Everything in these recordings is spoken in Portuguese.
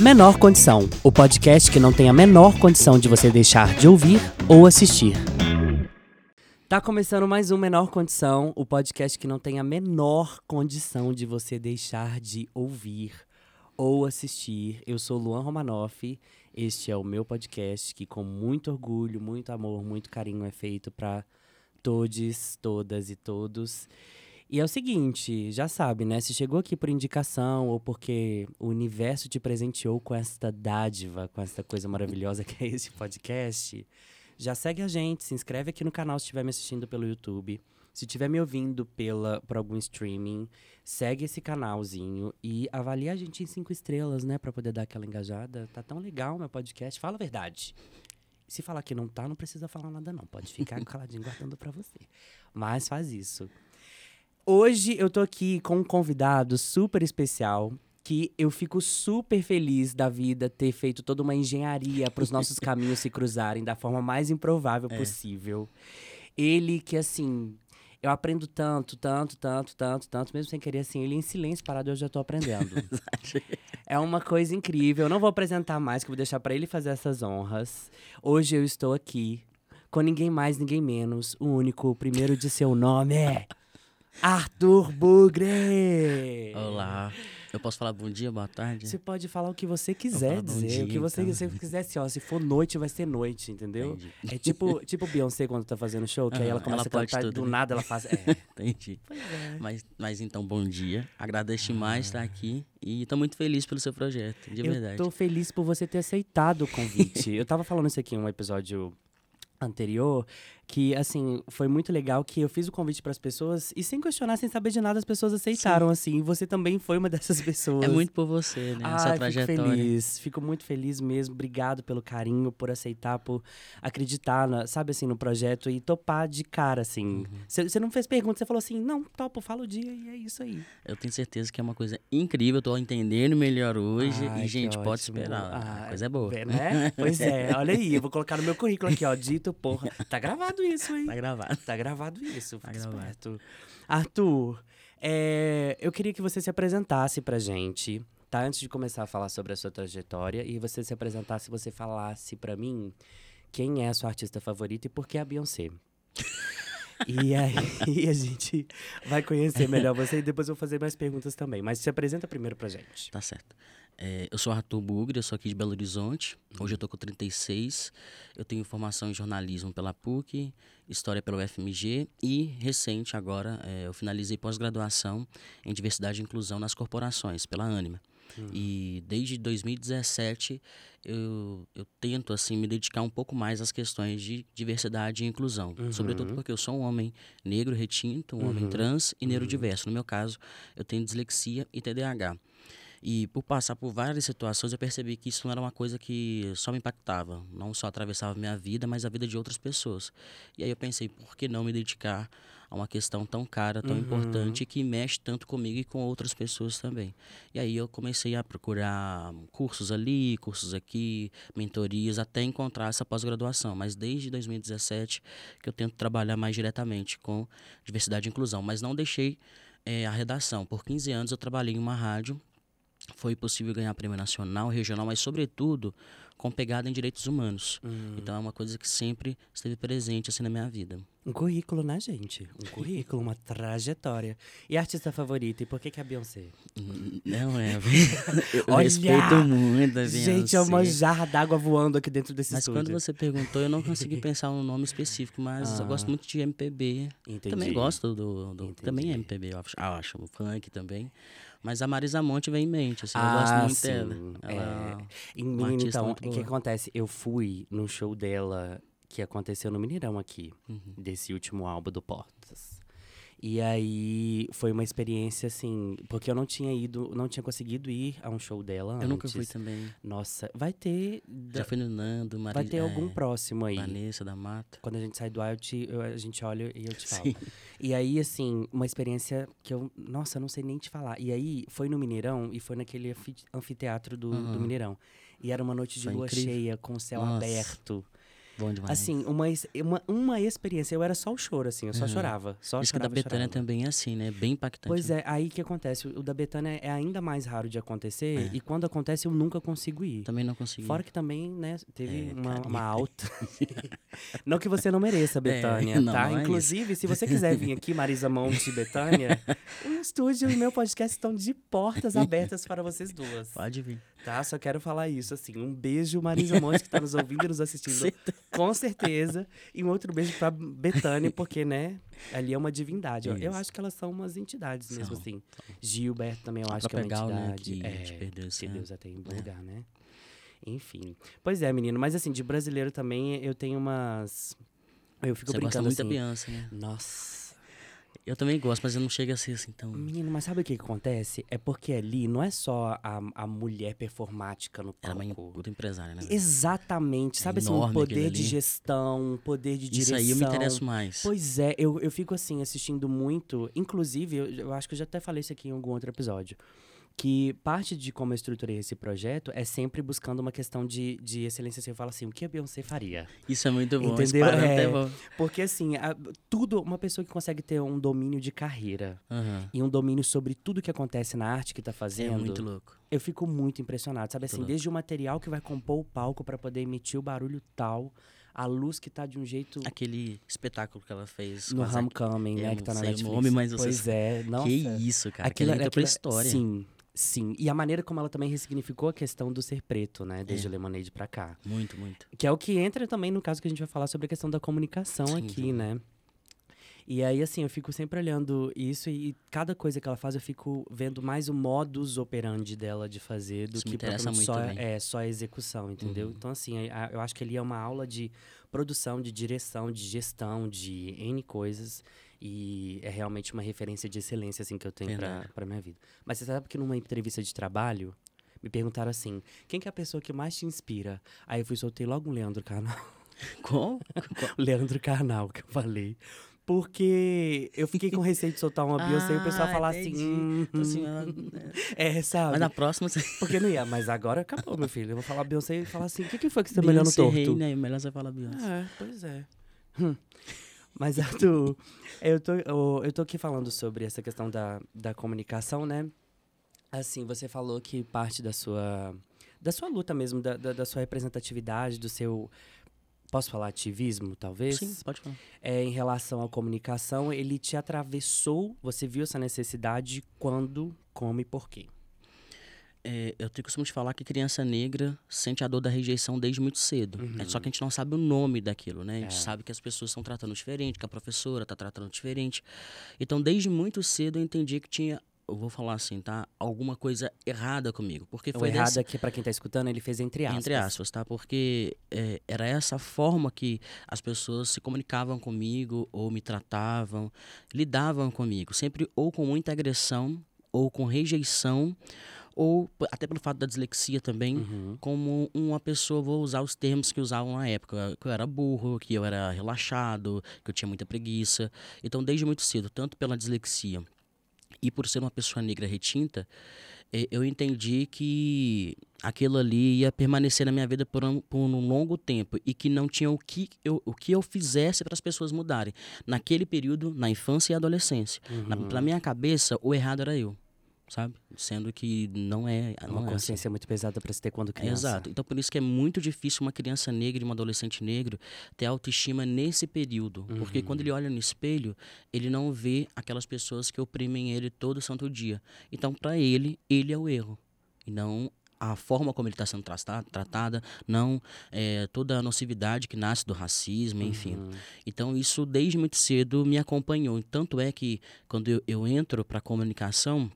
Menor Condição, o podcast que não tem a menor condição de você deixar de ouvir ou assistir. Tá começando mais um Menor Condição, o podcast que não tem a menor condição de você deixar de ouvir ou assistir. Eu sou Luan Romanoff, este é o meu podcast que com muito orgulho, muito amor, muito carinho é feito para todos, todas e todos. E é o seguinte, já sabe, né? Se chegou aqui por indicação ou porque o universo te presenteou com esta dádiva, com esta coisa maravilhosa que é esse podcast, já segue a gente, se inscreve aqui no canal se estiver me assistindo pelo YouTube. Se estiver me ouvindo pela, por algum streaming, segue esse canalzinho e avalia a gente em cinco estrelas, né? Pra poder dar aquela engajada. Tá tão legal meu podcast. Fala a verdade. Se falar que não tá, não precisa falar nada, não. Pode ficar caladinho guardando pra você. Mas faz isso. Hoje eu tô aqui com um convidado super especial que eu fico super feliz da vida ter feito toda uma engenharia para os nossos caminhos se cruzarem da forma mais improvável É. possível. Ele que assim, eu aprendo tanto, tanto, tanto, tanto, tanto, mesmo sem querer assim, ele em silêncio parado eu já tô aprendendo. É uma coisa incrível. Eu não vou apresentar mais, que eu vou deixar pra ele fazer essas honras. Hoje eu estou aqui com ninguém mais, ninguém menos. O único, o primeiro de seu nome é Arthur Bugre. Olá. Eu posso falar bom dia, boa tarde? Você pode falar o que você quiser dizer, o dia, que você, então. quiser, assim, ó. Se for noite, vai ser noite, entendeu? Entendi. É tipo, tipo Beyoncé quando tá fazendo show, que aí ela começa ela a cantar e tudo, do né? nada ela faz. É. Entendi. Pois é. Mas, mas então, bom dia. Agradeço demais estar aqui e tô muito feliz pelo seu projeto, de eu verdade. tô feliz por você ter aceitado o convite. eu tava falando isso aqui em um episódio anterior, que assim, foi muito legal que eu fiz o convite para as pessoas e sem questionar, sem saber de nada, as pessoas aceitaram assim. E você também foi uma dessas pessoas. É muito por você, né? Ah, Essa fico trajetória. feliz, fico muito feliz mesmo. Obrigado pelo carinho, por aceitar, por acreditar, na, sabe assim, no projeto e topar de cara, assim. Uhum. Você não fez pergunta, você falou assim, não, topo, fala o dia e é isso aí. Eu tenho certeza que é uma coisa incrível, eu tô entendendo melhor hoje Ai, e, gente, pode ótimo. esperar. Ai, a coisa é boa. Né? Pois é, olha aí, eu vou colocar no meu currículo aqui, ó, dito, porra. Tá gravado isso aí. Tá gravado. Tá gravado isso, Tá gravado. esperto. Arthur, é, eu queria que você se apresentasse pra gente, tá? Antes de começar a falar sobre a sua trajetória, e você se apresentasse, você falasse pra mim quem é a sua artista favorita e por que a Beyoncé. E aí a gente vai conhecer melhor você e depois eu vou fazer mais perguntas também. Mas se apresenta primeiro pra gente. Tá certo. É, eu sou Arthur Bugre, eu sou aqui de Belo Horizonte. Hoje eu tô com 36. Eu tenho formação em jornalismo pela PUC, história pelo FMG e recente agora é, eu finalizei pós-graduação em diversidade e inclusão nas corporações pela Anima. E desde 2017 eu, eu tento assim me dedicar um pouco mais às questões de diversidade e inclusão, sobretudo porque eu sou um homem negro retinto, um homem trans e neurodiverso. No meu caso, eu tenho dislexia e TDAH. E por passar por várias situações, eu percebi que isso não era uma coisa que só me impactava, não só atravessava minha vida, mas a vida de outras pessoas. E aí eu pensei, por que não me dedicar a uma questão tão cara, tão importante, que mexe tanto comigo e com outras pessoas também. E aí eu comecei a procurar cursos ali, cursos aqui, mentorias, até encontrar essa pós-graduação. Mas desde 2017 que eu tento trabalhar mais diretamente com diversidade e inclusão. Mas não deixei eh, a redação. Por 15 anos eu trabalhei em uma rádio foi possível ganhar prêmio nacional, regional, mas sobretudo com pegada em direitos humanos. Então é uma coisa que sempre esteve presente assim na minha vida. Um currículo, né, gente? Um currículo, uma trajetória. E artista favorita? E por que, que é a Beyoncé? Hum, Não é, eu Olha! respeito muito a Gente, é uma Beyoncé. jarra d'água voando aqui dentro desse Mas quando estúdio. você perguntou, eu não consegui pensar um nome específico, mas eu gosto muito de MPB. Entendi. Também gosto do, do também é MPB, eu acho, eu acho, o funk também. Mas a Marisa Monte vem em mente, assim, eu Ah, gosto muito sim. dela. É. Ela E, uma menina, artista então, o que acontece? Eu fui num show dela que aconteceu no Mineirão aqui, Uhum. desse último álbum do Portas. E aí foi uma experiência assim, porque eu não tinha ido, não tinha conseguido ir a um show dela Eu nunca antes. fui também. Nossa, vai ter. da- Já fui no Nando, Maria, vai ter algum é, próximo aí. Vanessa da Mata. Quando a gente sai do ar, eu te- eu- a gente olha e eu te falo. Sim. E aí, assim, uma experiência que eu. Nossa, eu não sei nem te falar. E aí, foi no Mineirão e foi naquele anfi- anfiteatro do, do Aham. Mineirão. E era uma noite de Foi lua incrível. cheia, com o céu Nossa. aberto. Bom demais. Assim, uma, uma, uma experiência. Eu era só o choro, assim, eu só Uhum. chorava. Só Isso que da chorava, Betânia chorava. também é assim, né? Bem impactante. Pois né? é, aí que acontece. O da Betânia é ainda mais raro de acontecer. É. E quando acontece, eu nunca consigo ir. Também não consegui. Fora que também, né, teve É, uma, uma alta. não que você não mereça, Betânia, não, tá? não é Inclusive, se você quiser vir aqui, Marisa Monte e Betânia, o estúdio e o meu podcast estão de portas abertas para vocês duas. Pode vir. Tá? Só quero falar isso, assim. Um beijo, Marisa Monte, que tá nos ouvindo e nos assistindo. Com certeza. E um outro beijo pra Betânia, porque, né, ali é uma divindade. Eu, eu acho que elas são umas entidades mesmo, São, assim. Gilberto também eu acho que é uma própria Gal, né, entidade. que é, perdeu esse que. Deus até em É. lugar, né? Enfim. Pois é, menino. Mas, assim, de brasileiro também eu tenho umas... Eu fico Você gosta brincando muito da assim... Beyoncé, né? Nossa... Eu também gosto, mas eu não chego a ser assim tão. Menino, mas sabe o que, que acontece? É porque ali não é só a, a mulher performática no Ela é uma palco. puta empresária, né? Exatamente. Sabe assim, um poder de gestão, um poder de Isso direção. aí eu me interesso mais. Pois é, eu, eu fico assim, assistindo muito. Inclusive, eu, eu acho que eu já até falei isso aqui em algum outro episódio. Que parte de como eu estruturei esse projeto é sempre buscando uma questão de, de excelência. Assim, eu falo assim, o que a Beyoncé faria? Isso é muito bom. Entendeu? É. é bom. Porque assim, a- tudo, uma pessoa que consegue ter um domínio de carreira Aham. e um domínio sobre tudo que acontece na arte que tá É fazendo, muito louco. eu fico muito impressionado, sabe Muito assim, louco. desde o material que vai compor o palco pra poder emitir o barulho tal, a luz que tá de um jeito Aquele espetáculo que ela fez. no Homecoming, né, que tá na sei o Netflix. nome, mas pois sabe. é, nossa. Que isso, cara. Aquilo, Aquilo entra pra história. Sim, sim. E a maneira como ela também ressignificou a questão do ser preto, né, desde É. o Lemonade pra cá. Muito, muito. Que é o que entra também no caso que a gente vai falar sobre a questão da comunicação Sim, aqui, sim. né? E aí, assim, eu fico sempre olhando isso e cada coisa que ela faz, eu fico vendo mais o modus operandi dela de fazer do Isso que propriamente só, é, só a execução, entendeu? Uhum. Então, assim, eu acho que ali é uma aula de produção, de direção, de gestão, de N coisas. E é realmente uma referência de excelência, assim, que eu tenho pra, Verdade. pra minha vida. Mas você sabe que numa entrevista de trabalho, me perguntaram assim, quem que é a pessoa que mais te inspira? Aí eu fui e soltei logo um Leandro Carnal. Como? O Leandro Carnal, que eu falei. Porque eu fiquei com receio de soltar uma Beyoncé e o pessoal Ah, falar entendi. assim. Assim, "Hum, ela- é, sabe? Mas na próxima você. Porque não ia, mas agora acabou, meu filho. Eu vou falar Beyoncé e falar assim: o que, que foi que você tá me olhando Beyoncé torto? Rei, né? Melhor você falar Beyoncé. É, pois é. Hum. Mas, Arthur, eu tô, eu, eu tô aqui falando sobre essa questão da, da comunicação, né? Assim, você falou que parte da sua, da sua luta mesmo, da, da, da sua representatividade, do seu. Posso falar ativismo, talvez? Sim, pode falar. É, em relação à comunicação, ele te atravessou, você viu essa necessidade quando, como e por quê? É, eu tenho costume de falar que criança negra sente a dor da rejeição desde muito cedo. É só que a gente não sabe o nome daquilo, né? A gente Uhum. É. sabe que as pessoas estão tratando diferente, que a professora está tratando diferente. Então, desde muito cedo eu entendi que tinha, eu vou falar assim, tá? Alguma coisa errada comigo. Porque O foi errado dessa, aqui, pra quem tá escutando, ele fez entre aspas. Entre aspas, tá? Porque é, era essa forma que as pessoas se comunicavam comigo, ou me tratavam, lidavam comigo. Sempre ou com muita agressão, ou com rejeição, ou até pelo fato da dislexia também, Uhum. como uma pessoa, vou usar os termos que usavam na época, que eu era burro, que eu era relaxado, que eu tinha muita preguiça. Então, desde muito cedo, tanto pela dislexia e por ser uma pessoa negra retinta, eu entendi que aquilo ali ia permanecer na minha vida por um, por um longo tempo e que não tinha o que eu, o que eu fizesse para as pessoas mudarem. Naquele período, na infância e adolescência. Uhum. na minha cabeça, o errado era eu, sabe? Sendo que não é. Não uma é assim. consciência muito pesada pra se ter quando criança. Exato. Então, por isso que é muito difícil uma criança negra e um adolescente negro ter autoestima nesse período. Porque quando ele olha no espelho, ele não vê aquelas pessoas que oprimem ele todo santo dia. Então, para ele, ele é o erro. E não a forma como ele está sendo trata- tratada, não é, toda a nocividade que nasce do racismo, enfim. Uhum. Então, isso desde muito cedo me acompanhou. Tanto é que quando eu, eu entro para comunicação,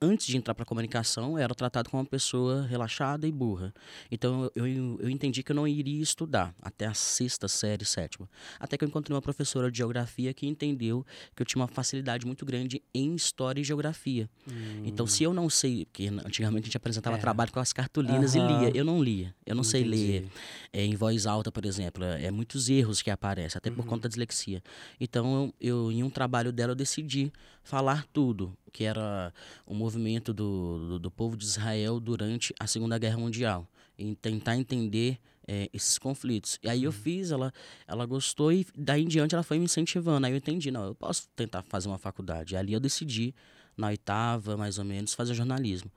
antes de entrar para comunicação, eu era tratado como uma pessoa relaxada e burra. Então, eu, eu, entendi que eu não iria estudar até a sexta série, sétima. Até que eu encontrei uma professora de geografia que entendeu que eu tinha uma facilidade muito grande em história e geografia. Então, se eu não sei, porque antigamente a gente apresentava É. trabalho com as cartolinas Aham. e lia, eu não lia, eu não sei Entendi. ler é, em voz alta, por exemplo. É, é muitos erros que aparecem, até por Uhum. conta da dislexia. Então, eu, eu, em um trabalho dela, eu decidi falar tudo, que era o movimento do, do, do povo de Israel durante a Segunda Guerra Mundial. E tentar entender é, esses conflitos. E aí eu fiz, ela, ela gostou e daí em diante ela foi me incentivando. Aí eu entendi, não, eu posso tentar fazer uma faculdade. E ali eu decidi, na oitava, mais ou menos, fazer jornalismo.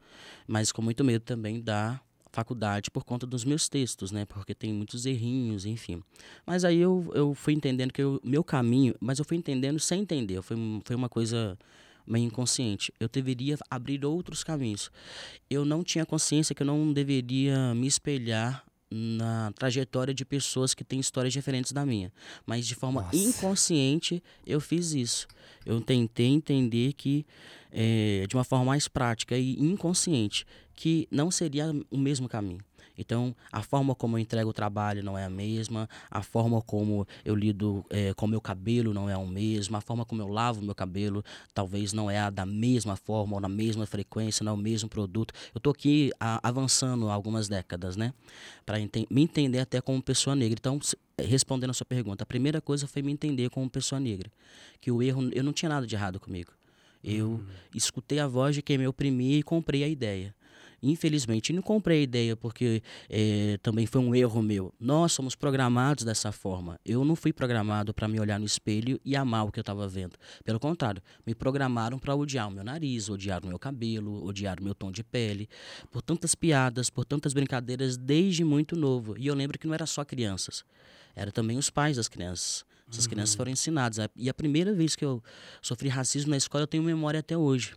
Mas com muito medo também da faculdade por conta dos meus textos, né? Porque tem muitos errinhos, enfim. Mas aí eu, eu fui entendendo que o meu caminho, mas eu fui entendendo sem entender. Foi, foi uma coisa meio inconsciente. Eu deveria abrir outros caminhos. Eu não tinha consciência que eu não deveria me espelhar na trajetória de pessoas que têm histórias diferentes da minha. Mas de forma Nossa. inconsciente eu fiz isso. Eu tentei entender que, eh, de uma forma mais prática e inconsciente, que não seria o mesmo caminho. Então, a forma como eu entrego o trabalho não é a mesma, a forma como eu lido eh, com o meu cabelo não é a mesma, a forma como eu lavo o meu cabelo talvez não é a da mesma forma ou na mesma frequência, não é o mesmo produto. Eu tô aqui a- avançando algumas décadas, né? Para me entender até como pessoa negra. Então, se- respondendo a sua pergunta, a primeira coisa foi me entender como pessoa negra. Que o erro, eu não tinha nada de errado comigo. Eu escutei a voz de quem me oprimia e comprei a ideia. Infelizmente, não comprei a ideia porque eh, também foi um erro meu. Nós somos programados dessa forma. Eu não fui programado para me olhar no espelho e amar o que eu estava vendo. Pelo contrário, me programaram para odiar o meu nariz, odiar o meu cabelo, odiar o meu tom de pele, por tantas piadas, por tantas brincadeiras desde muito novo. E eu lembro que não era só crianças, era também os pais das crianças. Essas crianças foram ensinadas. E a primeira vez que eu sofri racismo na escola, eu tenho memória até hoje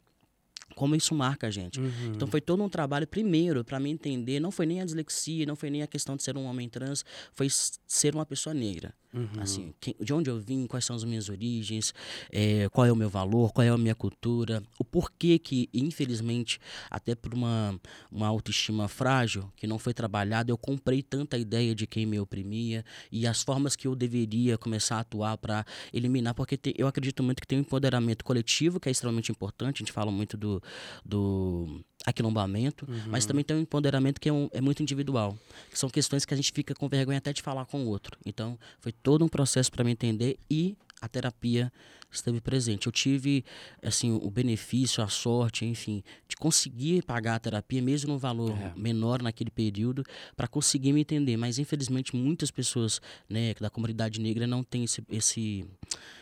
como isso marca a gente. Uhum. Então foi todo um trabalho primeiro para me entender, não foi nem a dislexia, não foi nem a questão de ser um homem trans, foi ser uma pessoa negra. Uhum. Assim, quem- de onde eu vim, quais são as minhas origens, eh, qual é o meu valor, qual é a minha cultura, o porquê que, infelizmente, até por uma, uma autoestima frágil, que não foi trabalhada, eu comprei tanta ideia de quem me oprimia e as formas que eu deveria começar a atuar para eliminar, porque te- eu acredito muito que tem um empoderamento coletivo, que é extremamente importante, a gente fala muito do, do aquilombamento, mas também tem um empoderamento que é, um- é muito individual, que são questões que a gente fica com vergonha até de falar com o outro. Então, foi todo um processo para me entender e a terapia esteve presente. Eu tive assim o benefício, a sorte, enfim, de conseguir pagar a terapia mesmo no valor É. menor naquele período para conseguir me entender. Mas infelizmente muitas pessoas, né, da comunidade negra não têm esse, esse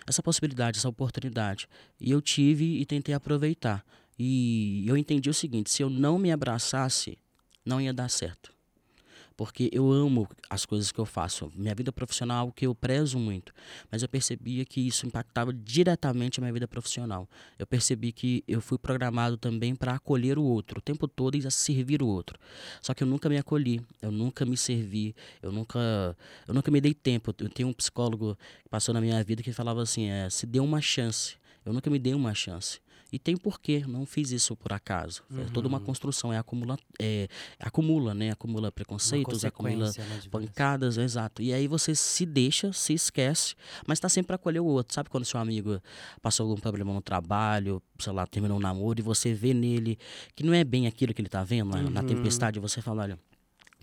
essa possibilidade, essa oportunidade. E eu tive e tentei aproveitar. E eu entendi o seguinte: se eu não me abraçasse, não ia dar certo. Porque eu amo as coisas que eu faço. Minha vida profissional é que eu prezo muito. Mas eu percebia que isso impactava diretamente a minha vida profissional. Eu percebi que eu fui programado também para acolher o outro o tempo todo e a servir o outro. Só que eu nunca me acolhi, eu nunca me servi, eu nunca, eu nunca me dei tempo. Eu tenho um psicólogo que passou na minha vida que falava assim: é, se dê uma chance. Eu nunca me dei uma chance. E tem porquê, não fiz isso por acaso. É toda uma construção, é acumula, é, acumula, né? Acumula preconceitos, acumula né, pancadas, exato. E aí você se deixa, se esquece, mas tá sempre pra acolher o outro. Sabe quando seu amigo passou algum problema no trabalho, sei lá, terminou um namoro e você vê nele que não é bem aquilo que ele tá vendo na, na tempestade, você fala, olha,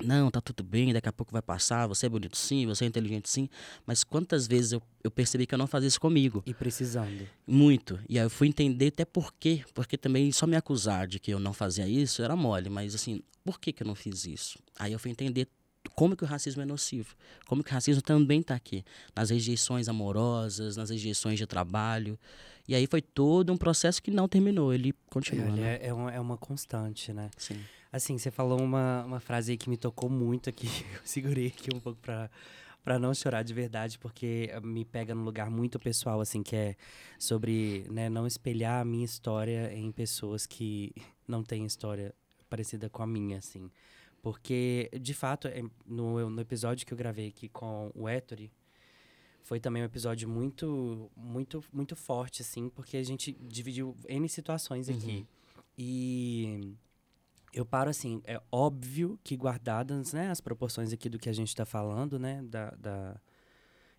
não, tá tudo bem, daqui a pouco vai passar, você é bonito sim, você é inteligente sim, mas quantas vezes eu, eu percebi que eu não fazia isso comigo? E precisando. Muito. E aí eu fui entender até por quê. Porque também só me acusar de que eu não fazia isso era mole. Mas assim, por que, que eu não fiz isso? Aí eu fui entender como que o racismo é nocivo. Como que o racismo também está aqui. Nas rejeições amorosas, nas rejeições de trabalho. E aí foi todo um processo que não terminou. Ele continua, Olha, né? é, é uma, é uma constante, né? Sim. Assim, você falou uma, uma frase aí que me tocou muito aqui. Eu segurei aqui um pouco pra, pra não chorar de verdade, porque me pega num lugar muito pessoal, assim, que é sobre né, não espelhar a minha história em pessoas que não têm história parecida com a minha, assim. Porque, de fato, é, no, no episódio que eu gravei aqui com o Ettore, foi também um episódio muito, muito, muito forte, assim, porque a gente dividiu N situações aqui. E eu paro assim, é óbvio que guardadas né, as proporções aqui do que a gente está falando, né? Da, da-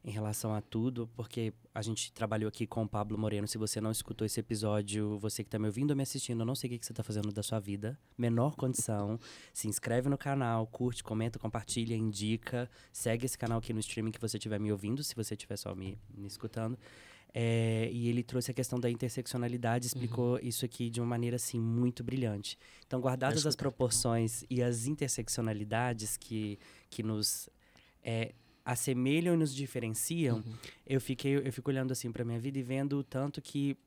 em relação a tudo, porque a gente trabalhou aqui com o Pablo Moreno. Se você não escutou esse episódio, você que está me ouvindo ou me assistindo, eu não sei o que, você está fazendo da sua vida. Menor condição. se inscreve no canal, curte, comenta, compartilha, indica. Segue esse canal aqui no streaming que você estiver me ouvindo, se você estiver só me, me escutando. É, e ele trouxe a questão da interseccionalidade, explicou uhum. isso aqui de uma maneira assim muito brilhante. Então, guardadas as proporções e as interseccionalidades que, que nos é, assemelham e nos diferenciam, uhum. eu fiquei eu fico olhando assim para minha vida e vendo o tanto que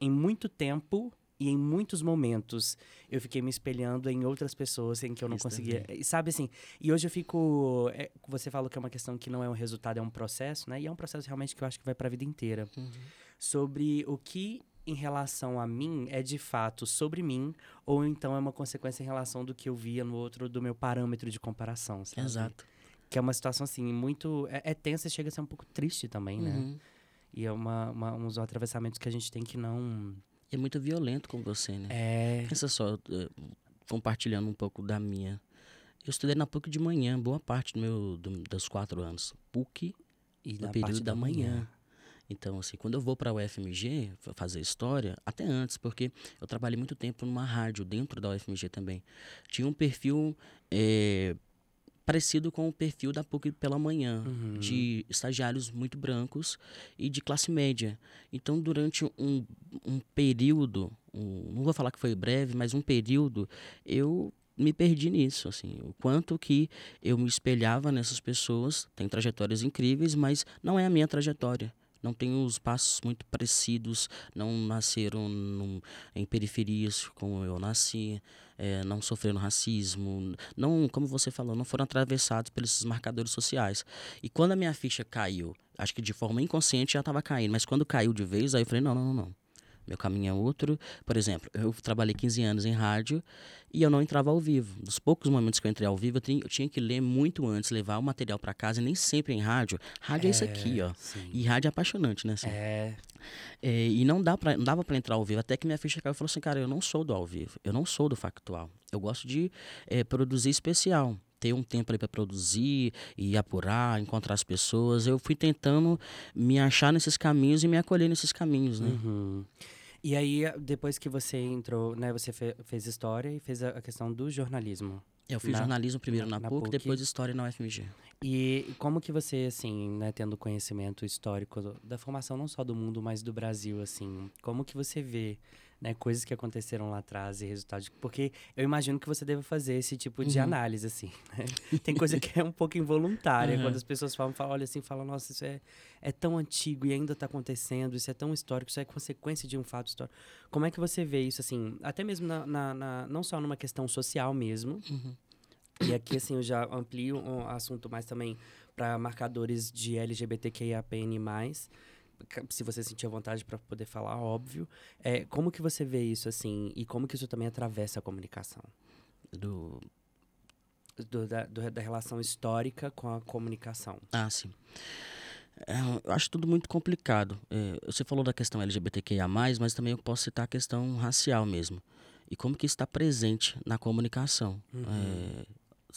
em muito tempo e em muitos momentos eu fiquei me espelhando em outras pessoas em que eu não Isso conseguia. Também. Sabe assim? E hoje eu fico. É, você falou que é uma questão que não é um resultado, é um processo, né? E é um processo realmente que eu acho que vai para a vida inteira. Uhum. Sobre o que em relação a mim é de fato sobre mim ou então é uma consequência em relação do que eu via no outro do meu parâmetro de comparação sabe? exato que é uma situação assim muito é, é tensa e chega a ser um pouco triste também, né? uhum. E é uma, uma, uns atravessamentos que a gente tem que não é muito violento com você, né? É. Pensa só, compartilhando um pouco da minha. Eu estudei na PUC de manhã, boa parte do meu, do, dos quatro anos. PUC e no período da, da manhã. manhã. Então, assim, quando eu vou para a UFMG fazer história, até antes, porque eu trabalhei muito tempo numa rádio dentro da UFMG também, tinha um perfil é, parecido com o perfil da PUC pela manhã, uhum. de estagiários muito brancos e de classe média. Então, durante um, um período, um, não vou falar que foi breve, mas um período, eu me perdi nisso, assim, o quanto que eu me espelhava nessas pessoas, tem trajetórias incríveis, mas não é a minha trajetória não têm os passos muito parecidos, não nasceram num, em periferias como eu nasci, é, não sofreram racismo, não, como você falou, não foram atravessados pelos marcadores sociais. E quando a minha ficha caiu, acho que de forma inconsciente já estava caindo, mas quando caiu de vez, aí eu falei, não, não, não, não meu caminho é outro. Por exemplo, eu trabalhei 15 anos em rádio e eu não entrava ao vivo. Dos poucos momentos que eu entrei ao vivo, eu tinha, que ler muito antes, levar o material para casa, e nem sempre em rádio. Rádio é, é isso aqui, ó. Sim. E rádio é apaixonante, né? Assim. É. é. E não, dá pra, não dava para entrar ao vivo, até que minha ficha caiu e falou assim: cara, eu não sou do ao vivo, eu não sou do factual. Eu gosto de é, produzir especial ter um tempo ali para produzir e apurar, encontrar as pessoas. Eu fui tentando me achar nesses caminhos e me acolher nesses caminhos, né? Uhum. E aí, depois que você entrou, né, você fe fez história e fez a, questão do jornalismo. Eu fiz na, jornalismo primeiro na, na, PUC, PUC, depois história na UFMG. E como que você, assim, né, tendo conhecimento histórico da formação não só do mundo, mas do Brasil, assim, como que você vê né, coisas que aconteceram lá atrás e resultados. Porque eu imagino que você deve fazer esse tipo de uhum. análise, assim. Né? Tem coisa que é um pouco involuntária. Uhum. Quando as pessoas falam, falam, olha assim, falam, nossa, isso é, é tão antigo e ainda está acontecendo, isso é tão histórico, isso é consequência de um fato histórico. Como é que você vê isso, assim, até mesmo na, na, na não só numa questão social mesmo, uhum. E aqui, assim, eu já amplio o um assunto mais também para marcadores de LGBTQIAPN+, se você sentir vontade para poder falar, óbvio. É, como que você vê isso, assim, e como que isso também atravessa a comunicação? Do... do da, do, da relação histórica com a comunicação. Ah, sim. É, eu acho tudo muito complicado. É, você falou da questão LGBTQIA+, mas também eu posso citar a questão racial mesmo. E como que está presente na comunicação. Uhum. É,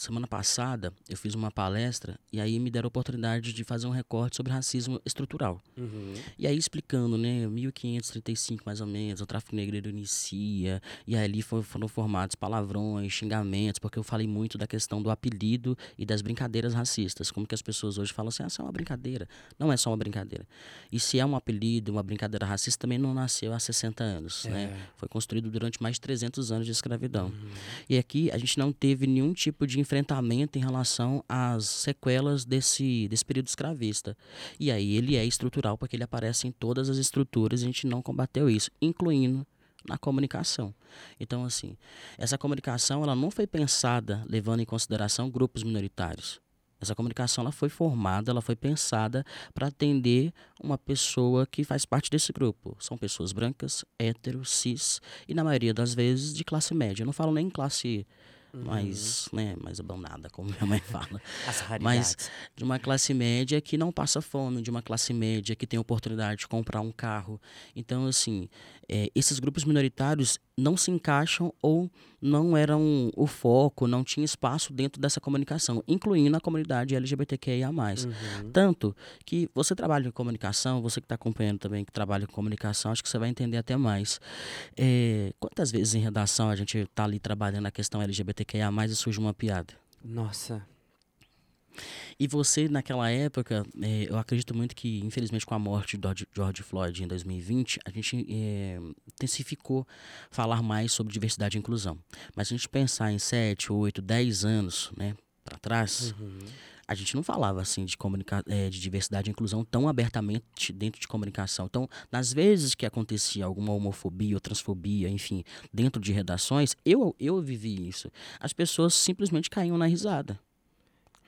semana passada eu fiz uma palestra e aí me deram a oportunidade de fazer um recorte sobre racismo estrutural. Uhum. E aí explicando, né, 1535 mais ou menos, o tráfico negro inicia, e aí ali foram formados palavrões, xingamentos, porque eu falei muito da questão do apelido e das brincadeiras racistas, como que as pessoas hoje falam assim, ah, isso é uma brincadeira. Não é só uma brincadeira. E se é um apelido, uma brincadeira racista, também não nasceu há 60 anos, é. né? Foi construído durante mais de 300 anos de escravidão. Uhum. E aqui a gente não teve nenhum tipo de enfrentamento em relação às sequelas desse, desse período escravista. E aí ele é estrutural porque ele aparece em todas as estruturas e a gente não combateu isso, incluindo na comunicação. Então, assim, essa comunicação ela não foi pensada levando em consideração grupos minoritários. Essa comunicação ela foi formada, ela foi pensada para atender uma pessoa que faz parte desse grupo. São pessoas brancas, hétero, cis e na maioria das vezes de classe média. Eu não falo nem classe uhum. mais, né, mais abandonada, como minha mãe fala. Mas de uma classe média que não passa fome, de uma classe média que tem oportunidade de comprar um carro. Então, assim, é, esses grupos minoritários, não se encaixam ou não eram o foco, não tinha espaço dentro dessa comunicação, incluindo a comunidade LGBTQIA+. Uhum. Tanto que você trabalha em comunicação, você que está acompanhando também que trabalha em comunicação, acho que você vai entender até mais. É, quantas vezes em redação a gente está ali trabalhando a questão LGBTQIA+, e surge uma piada? Nossa, e você, naquela época, é, eu acredito muito que, infelizmente, com a morte de George Floyd em 2020, a gente é, intensificou falar mais sobre diversidade e inclusão. Mas se a gente pensar em 7, 8, 10 anos né, para trás, uhum. a gente não falava assim de, comunica é, de diversidade e inclusão tão abertamente dentro de comunicação. Então, nas vezes que acontecia alguma homofobia ou transfobia, enfim, dentro de redações, eu, eu vivi isso. As pessoas simplesmente caíam na risada.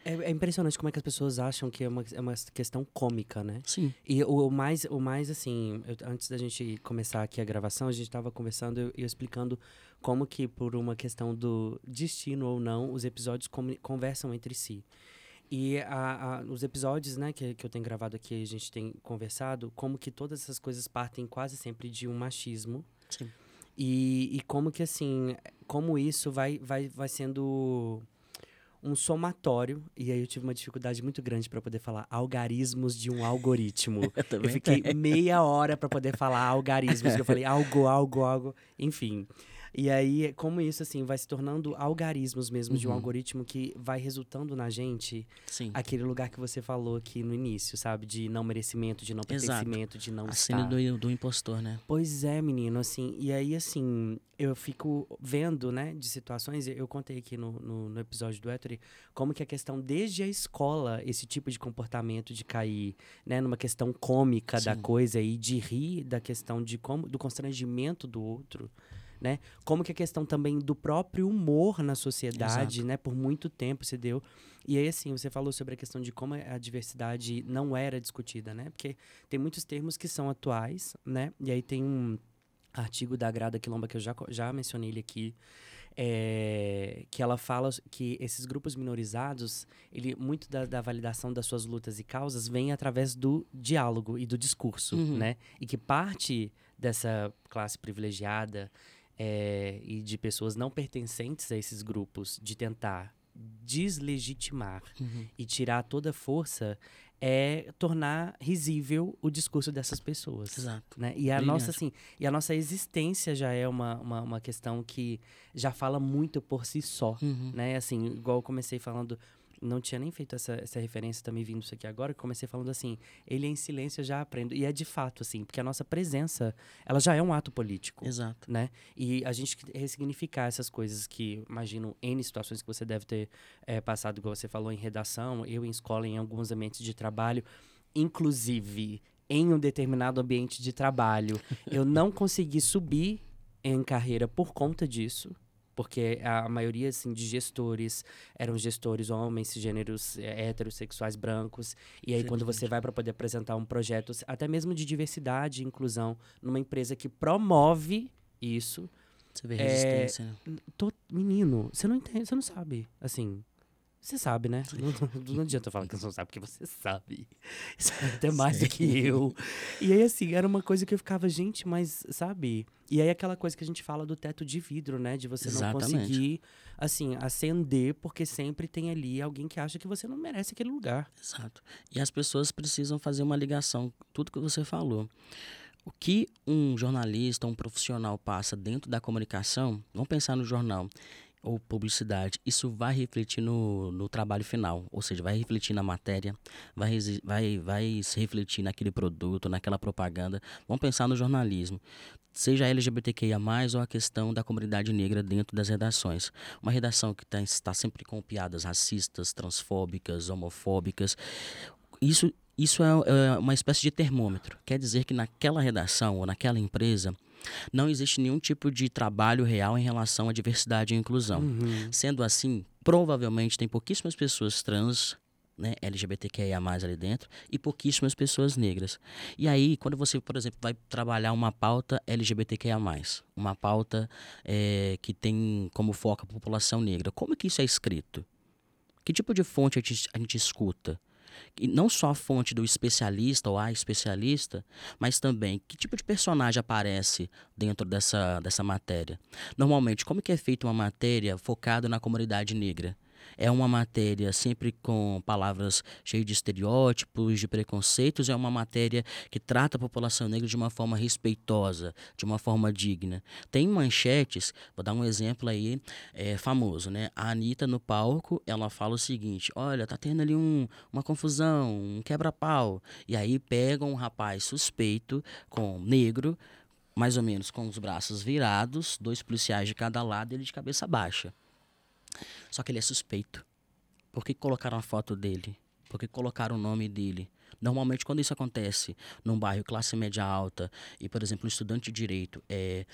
É, é, impressionante como é que as pessoas acham que é uma, é uma questão cômica, né? Sim. E o, o mais, o mais assim, eu, antes da gente começar aqui a gravação, a gente estava conversando e explicando como que, por uma questão do destino ou não, os episódios conversam entre si. E a, a, os episódios né, que, que eu tenho gravado aqui, a gente tem conversado, como que todas essas coisas partem quase sempre de um machismo. Sim. E, e como que, assim, como isso vai, vai, vai sendo um somatório, e aí eu tive uma dificuldade muito grande para poder falar algarismos de um algoritmo. eu, eu fiquei tem. meia hora para poder falar algarismos, eu falei algo, algo, algo, enfim. E aí, como isso, assim, vai se tornando algarismos mesmo uhum. de um uhum. algoritmo que vai resultando na gente Sim. aquele lugar que você falou aqui no início, sabe? De não merecimento, de não pertencimento, Exato. de não A estar. do, do impostor, né? Pois é, menino, assim. E aí, assim, eu fico vendo, né, de situações, eu contei aqui no, no, no episódio do Ettore, como que a questão desde a escola, esse tipo de comportamento de cair, né, numa questão cômica Sim. da coisa e de rir da questão de como, do constrangimento do outro, né? Como que a questão também do próprio humor na sociedade, Exato. né? Por muito tempo se deu. E aí, assim, você falou sobre a questão de como a diversidade não era discutida, né? Porque tem muitos termos que são atuais, né? E aí tem um artigo da Grada Quilomba que eu já, já mencionei ele aqui, é, que ela fala que esses grupos minorizados, ele muito da, da, validação das suas lutas e causas vem através do diálogo e do discurso, uhum. né? E que parte dessa classe privilegiada é, e de pessoas não pertencentes a esses grupos de tentar deslegitimar uhum. e tirar toda a força é tornar risível o discurso dessas pessoas. Exato. Né? E a nossa assim, e a nossa existência já é uma, uma, uma, questão que já fala muito por si só, uhum. né? Assim, igual eu comecei falando não tinha nem feito essa, essa referência também vindo isso aqui agora, que comecei falando assim, ele é em silêncio, eu já aprendo. E é de fato, assim, porque a nossa presença, ela já é um ato político. Exato. Né? E a gente ressignificar essas coisas que, imagino, N situações que você deve ter é, passado, igual você falou, em redação, eu em escola, em alguns ambientes de trabalho, inclusive em um determinado ambiente de trabalho, eu não consegui subir em carreira por conta disso porque a maioria assim de gestores eram gestores homens, gêneros é, heterossexuais brancos, e aí quando você vai para poder apresentar um projeto até mesmo de diversidade e inclusão numa empresa que promove isso, você vê resistência. É, tô, menino, você não entende, você não sabe, assim, você sabe, né? Não, não adianta falar que você não sabe, porque você sabe. Sabe até mais Sim. do que eu. E aí, assim, era uma coisa que eu ficava, gente, mas, sabe? E aí, aquela coisa que a gente fala do teto de vidro, né? De você Exatamente. não conseguir, assim, acender, porque sempre tem ali alguém que acha que você não merece aquele lugar. Exato. E as pessoas precisam fazer uma ligação, tudo que você falou. O que um jornalista, um profissional passa dentro da comunicação, vamos pensar no jornal ou publicidade, isso vai refletir no, no trabalho final, ou seja, vai refletir na matéria, vai, vai, vai se refletir naquele produto, naquela propaganda. Vamos pensar no jornalismo, seja LGBTQIA, ou a questão da comunidade negra dentro das redações. Uma redação que tá, está sempre com piadas racistas, transfóbicas, homofóbicas. Isso, isso é, é uma espécie de termômetro. Quer dizer que naquela redação ou naquela empresa não existe nenhum tipo de trabalho real em relação à diversidade e inclusão. Uhum. Sendo assim, provavelmente tem pouquíssimas pessoas trans né, LGBTQIA+, ali dentro, e pouquíssimas pessoas negras. E aí, quando você, por exemplo, vai trabalhar uma pauta LGBTQIA+, uma pauta é, que tem como foco a população negra, como que isso é escrito? Que tipo de fonte a gente, a gente escuta? E não só a fonte do especialista ou a especialista, mas também que tipo de personagem aparece dentro dessa, dessa matéria. Normalmente, como que é feita uma matéria focada na comunidade negra? É uma matéria sempre com palavras cheias de estereótipos, de preconceitos, é uma matéria que trata a população negra de uma forma respeitosa, de uma forma digna. Tem manchetes, vou dar um exemplo aí é, famoso, né? A Anitta no palco, ela fala o seguinte: olha, tá tendo ali um, uma confusão, um quebra-pau. E aí pegam um rapaz suspeito com negro mais ou menos com os braços virados, dois policiais de cada lado, ele de cabeça baixa. Só que ele é suspeito. Por que colocaram a foto dele? Por que colocaram o nome dele? Normalmente, quando isso acontece num bairro classe média alta e, por exemplo, um estudante de direito é,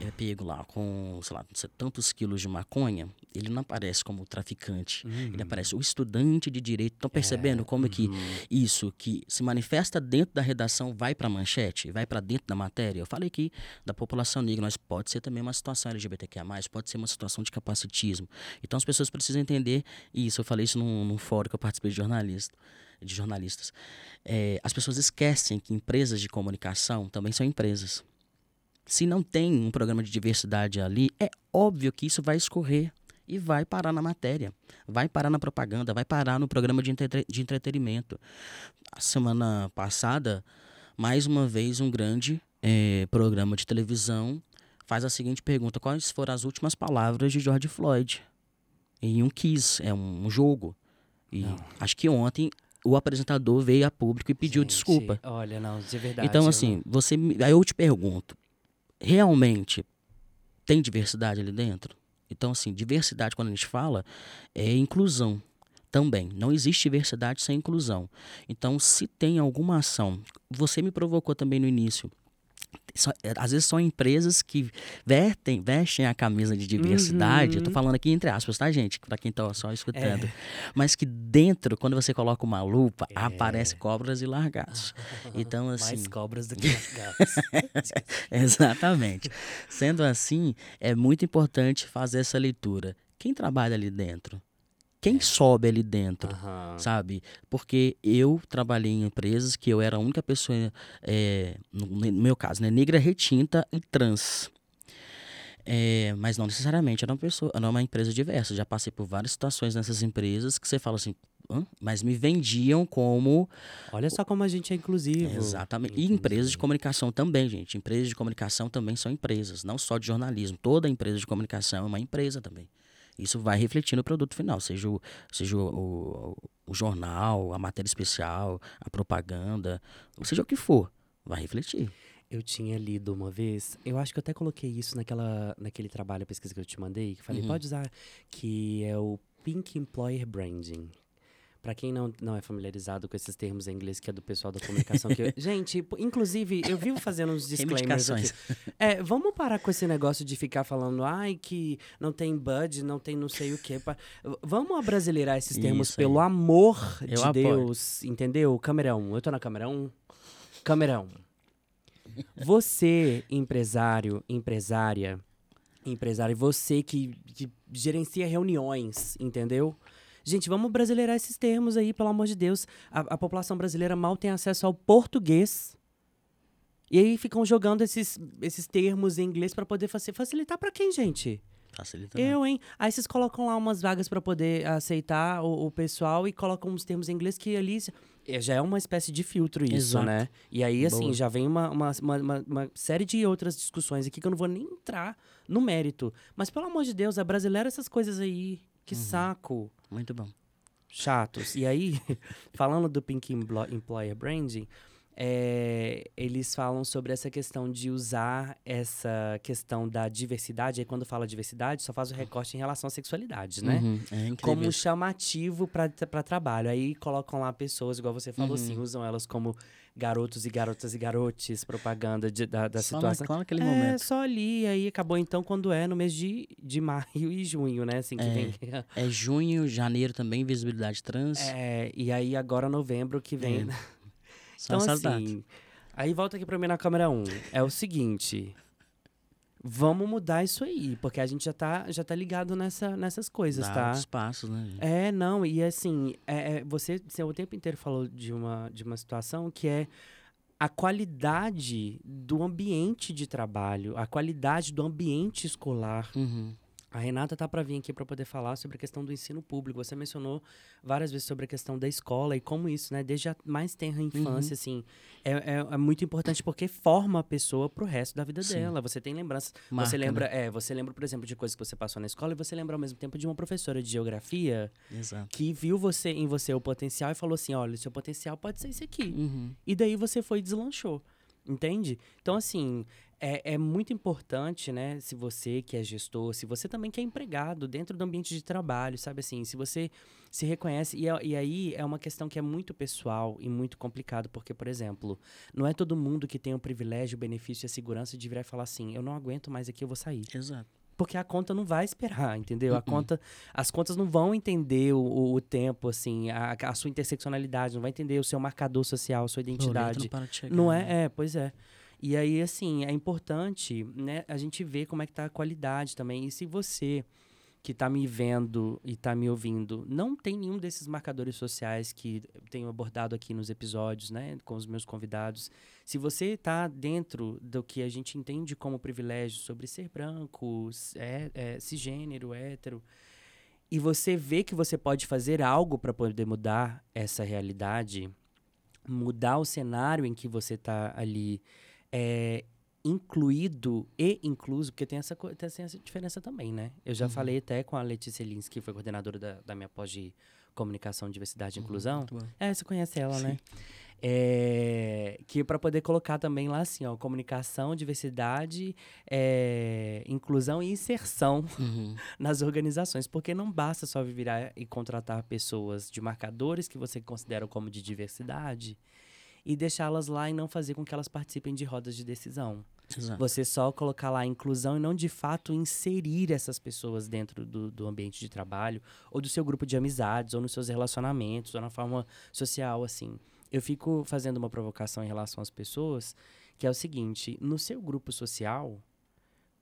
é pego lá com, sei lá, tantos quilos de maconha, ele não aparece como traficante. Uhum. Ele aparece o estudante de direito. Estão percebendo é, como uhum. que isso que se manifesta dentro da redação vai para a manchete, vai para dentro da matéria? Eu falei aqui da população negra, mas pode ser também uma situação LGBTQIA+, pode ser uma situação de capacitismo. Então, as pessoas precisam entender isso. Eu falei isso num, num fórum que eu participei de jornalista de jornalistas. É, as pessoas esquecem que empresas de comunicação também são empresas. Se não tem um programa de diversidade ali, é óbvio que isso vai escorrer e vai parar na matéria, vai parar na propaganda, vai parar no programa de, entre de entretenimento. A semana passada, mais uma vez, um grande é, programa de televisão faz a seguinte pergunta: quais foram as últimas palavras de George Floyd? Em um kiss, é um, um jogo. E não. acho que ontem o apresentador veio a público e pediu Gente, desculpa. Olha, não, de verdade. Então, assim, não... você. Aí eu te pergunto: realmente tem diversidade ali dentro? Então, assim, diversidade, quando a gente fala, é inclusão também. Não existe diversidade sem inclusão. Então, se tem alguma ação, você me provocou também no início é, às vezes são empresas que vertem, vestem a camisa de diversidade. Uhum. Eu tô uhum. falando aqui entre aspas, tá, gente? Para quem tá só escutando. É. Mas que dentro, quando você coloca uma lupa, é. aparece cobras e largaços. Então, assim. Mais cobras do que largatos. Exatamente. Sendo assim, é muito importante fazer essa leitura. Quem trabalha ali dentro? Quem sobe ali dentro, uhum. sabe? Porque eu trabalhei em empresas que eu era a única pessoa, é, no, meu caso, né, negra retinta e trans. É, mas não necessariamente era uma pessoa, era uma empresa diversa. Já passei por várias situações nessas empresas que você fala assim, Hã? mas me vendiam como. Olha só como a gente é inclusivo. Exatamente. E empresas de comunicação também, gente. Empresas de comunicação também são empresas, não só de jornalismo. Toda empresa de comunicação é uma empresa também. Isso vai refletir no produto final, seja o, seja o, o, o jornal, a matéria especial, a propaganda, seja o que for, vai refletir. Eu tinha lido uma vez, eu acho que eu até coloquei isso naquela, naquele trabalho, a pesquisa que eu te mandei, que falei, uhum. pode usar, que é o Pink Employer Branding, para quem não, não é familiarizado com esses termos em inglês, que é do pessoal da comunicação, que eu, gente, inclusive, eu vivo fazendo uns disclaimers aqui. É, vamos parar com esse negócio de ficar falando, ai, que não tem bud, não tem não sei o quê. Vamos abrasileirar esses termos, pelo amor eu de apoio. Deus, entendeu? Câmera 1, eu tô na câmera 1. Câmera 1. Você, empresário, empresária, empresário, você que, que gerencia reuniões, entendeu? Gente, vamos brasileirar esses termos aí, pelo amor de Deus. A, a população brasileira mal tem acesso ao português. E aí ficam jogando esses, esses termos em inglês para poder facilitar para quem, gente? Facilita. Eu, hein? Aí vocês colocam lá umas vagas para poder aceitar o, o, pessoal e colocam uns termos em inglês que ali é, já é uma espécie de filtro isso, Exato. né? E aí, assim, Boa. já vem uma, uma, uma, uma, série de outras discussões aqui que eu não vou nem entrar no mérito. Mas, pelo amor de Deus, é brasileiro essas coisas aí. Que uhum. saco. Muito bom. Chatos. E aí, falando do Pink Employer Branding, é, eles falam sobre essa questão de usar essa questão da diversidade. Aí, quando fala diversidade, só faz o recorte em relação à sexualidade, né? Uhum, é como chamativo para trabalho. Aí colocam lá pessoas, igual você falou, uhum. assim, usam elas como garotos e garotas e garotes, propaganda de, da, da só situação. Só naquele é, momento. só ali, aí acabou então quando é no mês de, de maio e junho, né? Assim, que é, vem... é junho, janeiro também, visibilidade trans. É, e aí agora novembro que vem. É. então, assim, aí volta aqui pra mim na câmera 1. É o seguinte. Vamos mudar isso aí, porque a gente já tá, já tá ligado nessa, nessas coisas, Dá tá? os passos, né? gente? É, não, e assim, é, é, você, você o tempo inteiro falou de uma, de uma situação que é a qualidade do ambiente de trabalho, a qualidade do ambiente escolar. Uhum. A Renata tá para vir aqui para poder falar sobre a questão do ensino público. Você mencionou várias vezes sobre a questão da escola e como isso, né, desde a mais tenra infância, assim, é, é, é muito importante porque forma a pessoa pro resto da vida Sim. dela. Você tem lembranças. Marca, você lembra, né? é, você lembra, por exemplo, de coisas que você passou na escola e você lembra ao mesmo tempo de uma professora de geografia Exato. que viu você em você o potencial e falou assim: olha, o seu potencial pode ser esse aqui. Uhum. E daí você foi e deslanchou. Entende? Então, assim, é, é muito importante, né? Se você que é gestor, se você também que é empregado dentro do ambiente de trabalho, sabe assim? Se você se reconhece. E, é- e aí é uma questão que é muito pessoal e muito complicado, porque, por exemplo, não é todo mundo que tem o privilégio, o benefício e a segurança de virar e falar assim: eu não aguento mais aqui, eu vou sair. Exato. Porque a conta não vai esperar, entendeu? A Uh-uh. conta, as contas não vão entender o, o- o tempo, assim, a, a sua interseccionalidade, não vai entender o seu marcador social, a sua identidade. Não, para de chegar, Não né? é? É, pois é. E aí, assim, é importante, né, a gente ver como é que tá a qualidade também. E se você que tá me vendo e tá me ouvindo não tem nenhum desses marcadores sociais que tenho abordado aqui nos episódios, né, com os meus convidados, se você tá dentro do que a gente entende como privilégio sobre ser branco, é, é, cisgênero, hétero, e você vê que você pode fazer algo para poder mudar essa realidade, mudar o cenário em que você está ali é, incluído e incluso, porque tem essa, tem essa diferença também, né? Eu já Uhum. falei até com a Letícia Lins, que foi coordenadora da, da minha pós de comunicação, diversidade e inclusão. Muito bom. É, você conhece ela, né? É, que para poder colocar também lá assim, ó, comunicação, diversidade, é, inclusão e inserção Uhum. nas organizações, porque não basta só virar e contratar pessoas de marcadores que você considera como de diversidade e deixá-las lá e não fazer com que elas participem de rodas de decisão. Exato. Você só colocar lá a inclusão e não de fato inserir essas pessoas dentro do, do ambiente de trabalho ou do seu grupo de amizades ou nos seus relacionamentos ou na forma social, assim. Eu fico fazendo uma provocação em relação às pessoas, que é o seguinte: no seu grupo social,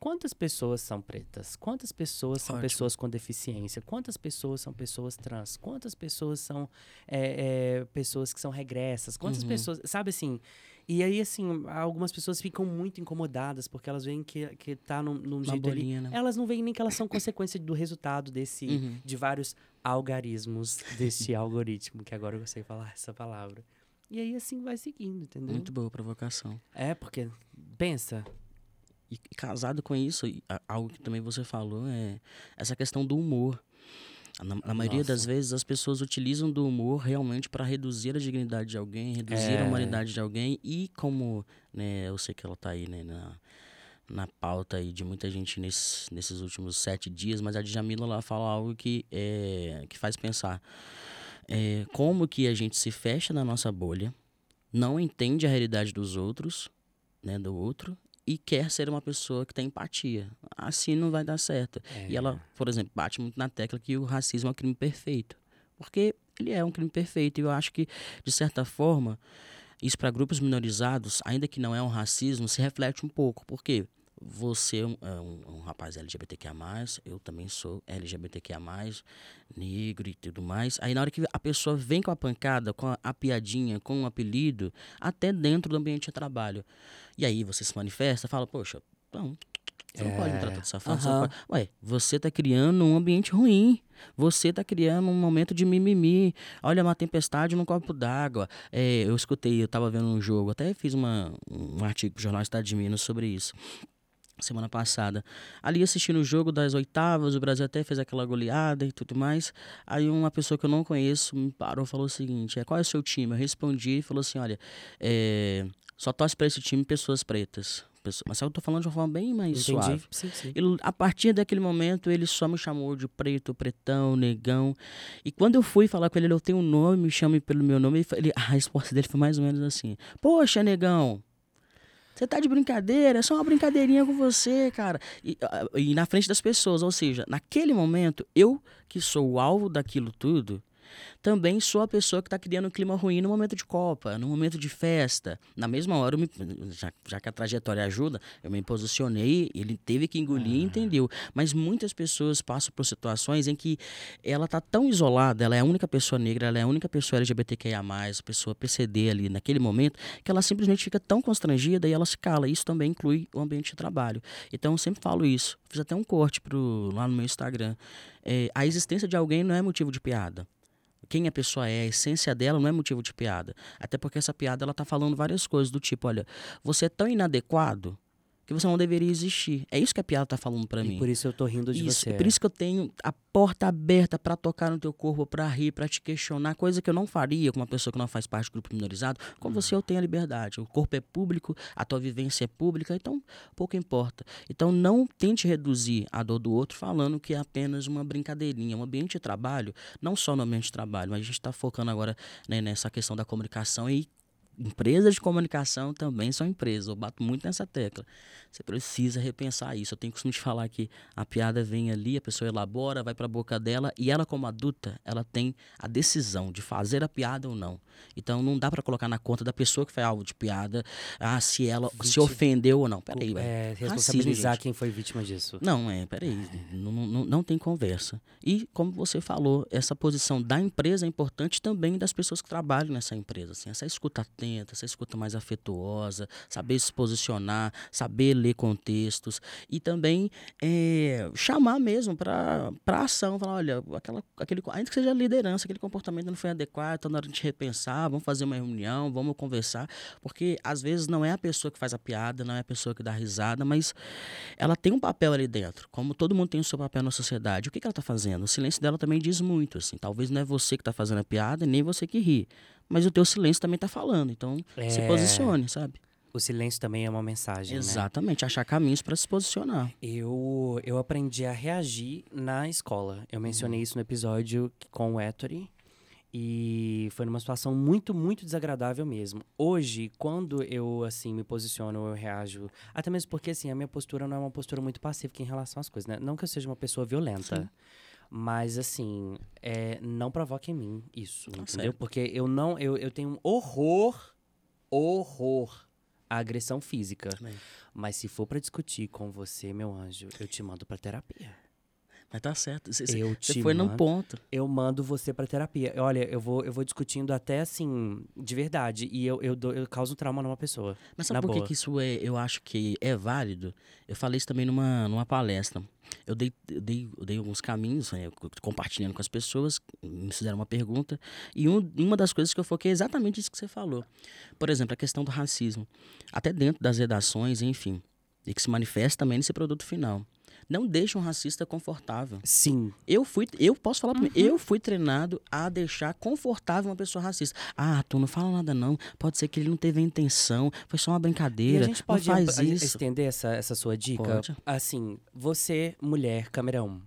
quantas pessoas são pretas? Quantas pessoas são Ótimo. pessoas com deficiência? Quantas pessoas são pessoas trans? Quantas pessoas são é, é, pessoas que são regressas? Quantas Uhum. pessoas. Sabe assim? E aí, assim, algumas pessoas ficam muito incomodadas porque elas veem que, que tá num, num Uma jeito ali. bolinha, né? Elas não veem nem que elas são consequência do resultado desse, Uhum. de vários algarismos deste algoritmo, que agora eu sei falar essa palavra. E aí, assim, vai seguindo, entendeu? Muito boa provocação. É, porque, pensa, E, e casado com isso, e a- algo que também você falou é essa questão do humor. Na, na maioria das vezes, as pessoas utilizam do humor realmente para reduzir a dignidade de alguém, reduzir É. a humanidade de alguém. E como, né, eu sei que ela tá aí, né, na, na pauta aí de muita gente nesse, nesses últimos sete dias, mas a Djamila lá fala algo que, é, que faz pensar. É, como que a gente se fecha na nossa bolha, não entende a realidade dos outros, né, do outro, e quer ser uma pessoa que tem empatia. Assim não vai dar certo. E ela, por exemplo, bate muito na tecla que o racismo é um crime perfeito. Porque ele é um crime perfeito. E eu acho que, de certa forma, isso para grupos minorizados, ainda que não é um racismo, se reflete um pouco. Por quê? Você é um, é um, um rapaz LGBTQIA, eu também sou LGBTQIA, negro e tudo mais. Aí na hora que a pessoa vem com a pancada, com a, a piadinha, com um apelido, até dentro do ambiente de trabalho. E aí você se manifesta, fala, poxa, não, você não pode me tratar dessa forma. aham. pode- Ué, você tá criando um ambiente ruim. Você tá criando um momento de mimimi. Olha, uma tempestade num copo d'água. É, eu escutei, eu tava vendo um jogo, até fiz uma, um artigo pro Jornal Estado de Minas sobre isso. Semana passada. Ali assistindo o jogo das oitavas, o Brasil até fez aquela goleada e tudo mais. Aí uma pessoa que eu não conheço me parou e falou o seguinte: é, qual é o seu time? Eu respondi e falou assim: olha, é, só torce pra esse time pessoas pretas. Pessoa- Mas eu tô falando de uma forma bem mais entendi. suave. Sim, sim. Ele- a partir daquele momento, ele só me chamou de preto, pretão, negão. E quando eu fui falar com ele, ele, eu tenho um nome, me chame pelo meu nome. Ele- a resposta dele foi mais ou menos assim: Poxa, negão, você tá de brincadeira? É só uma brincadeirinha com você, cara. E, ah, e na frente das pessoas, ou seja, naquele momento, eu que sou o alvo daquilo tudo, Também sou a pessoa que está criando um clima ruim no momento de Copa, no momento de festa. Na mesma hora, me, já, já, que a trajetória ajuda, eu me posicionei, ele teve que engolir e ah. entendeu. Mas muitas pessoas passam por situações em que ela está tão isolada, ela é a única pessoa negra, ela é a única pessoa LGBTQIA, pessoa PCD ali naquele momento, que ela simplesmente fica tão constrangida e ela se cala. Isso também inclui o ambiente de trabalho. Então eu sempre falo isso. Fiz até um corte pro, lá no meu Instagram. É, a existência de alguém não é motivo de piada quem a pessoa é, a essência dela não é motivo de piada. Até porque essa piada ela tá falando várias coisas do tipo, olha, você é tão inadequado que você não deveria existir. É isso que a piada tá falando para mim. Por isso eu tô rindo de isso, você. É por isso que eu tenho a porta aberta para tocar no teu corpo, para rir, para te questionar, coisa que eu não faria com uma pessoa que não faz parte do grupo minorizado. Com hum. você eu tenho a liberdade. O corpo é público, a tua vivência é pública, então pouco importa. Então não tente reduzir a dor do outro falando que é apenas uma brincadeirinha. Um ambiente de trabalho, não só no ambiente de trabalho, mas a gente está focando agora né, nessa questão da comunicação e empresas de comunicação também são empresas. Eu bato muito nessa tecla. Você precisa repensar isso. Eu tenho costume de falar que a piada vem ali, a pessoa elabora, vai para a boca dela e ela, como adulta, ela tem a decisão de fazer a piada ou não. Então não dá para colocar na conta da pessoa que foi alvo de piada, ah, se ela se ofendeu ou não. Peraí, é, responsabilizar Racismo, quem foi vítima disso. Não, é, peraí. É. Não, não, não tem conversa. E, como você falou, essa posição da empresa é importante também das pessoas que trabalham nessa empresa. Assim, essa escuta atenta, essa escuta mais afetuosa, saber se posicionar, saber ler contextos e também é, chamar mesmo para ação, falar, olha, aquela, aquele, ainda que seja liderança, aquele comportamento não foi adequado, está na hora de repensar, vamos fazer uma reunião, vamos conversar, porque às vezes não é a pessoa que faz a piada, não é a pessoa que dá risada, mas ela tem um papel ali dentro, como todo mundo tem o seu papel na sociedade. O que, que ela está fazendo? O silêncio dela também diz muito, assim, talvez não é você que está fazendo a piada, nem você que ri, mas o teu silêncio também está falando. Então, é... se posicione, sabe? O silêncio também é uma mensagem. Né? Exatamente, né? achar caminhos para se posicionar. Eu, eu aprendi a reagir na escola. Eu mencionei uhum. isso no episódio com o Ettore. E foi numa situação muito, muito desagradável mesmo. Hoje, quando eu, assim, me posiciono, eu reajo. Até mesmo porque, assim, a minha postura não é uma postura muito pacífica em relação às coisas, né? Não que eu seja uma pessoa violenta. Sim. Mas, assim, é, não provoque em mim isso, tá entendeu? Certo. Porque eu não. Eu, eu tenho um horror, horror à agressão física. Também. Mas se for para discutir com você, meu anjo, eu te mando pra terapia. Mas tá certo. Você, foi mando, num ponto. Eu mando você pra terapia. Olha, eu vou, eu vou discutindo até assim, de verdade. E eu, eu, dou, eu causo trauma numa pessoa. Mas sabe por que isso é, eu acho que é válido? Eu falei isso também numa, numa palestra. Eu dei, eu dei, eu dei alguns caminhos, né, compartilhando com as pessoas, me fizeram uma pergunta. E um, uma das coisas que eu foquei é exatamente isso que você falou. Por exemplo, a questão do racismo. Até dentro das redações, enfim. E que se manifesta também nesse produto final não deixa um racista confortável. Sim. Eu fui, eu posso falar uhum. eu fui treinado a deixar confortável uma pessoa racista. Ah, tu não fala nada não. Pode ser que ele não teve a intenção, foi só uma brincadeira. E a gente pode faz isso. estender essa, essa sua dica? Pode. Assim, você, mulher, camerão.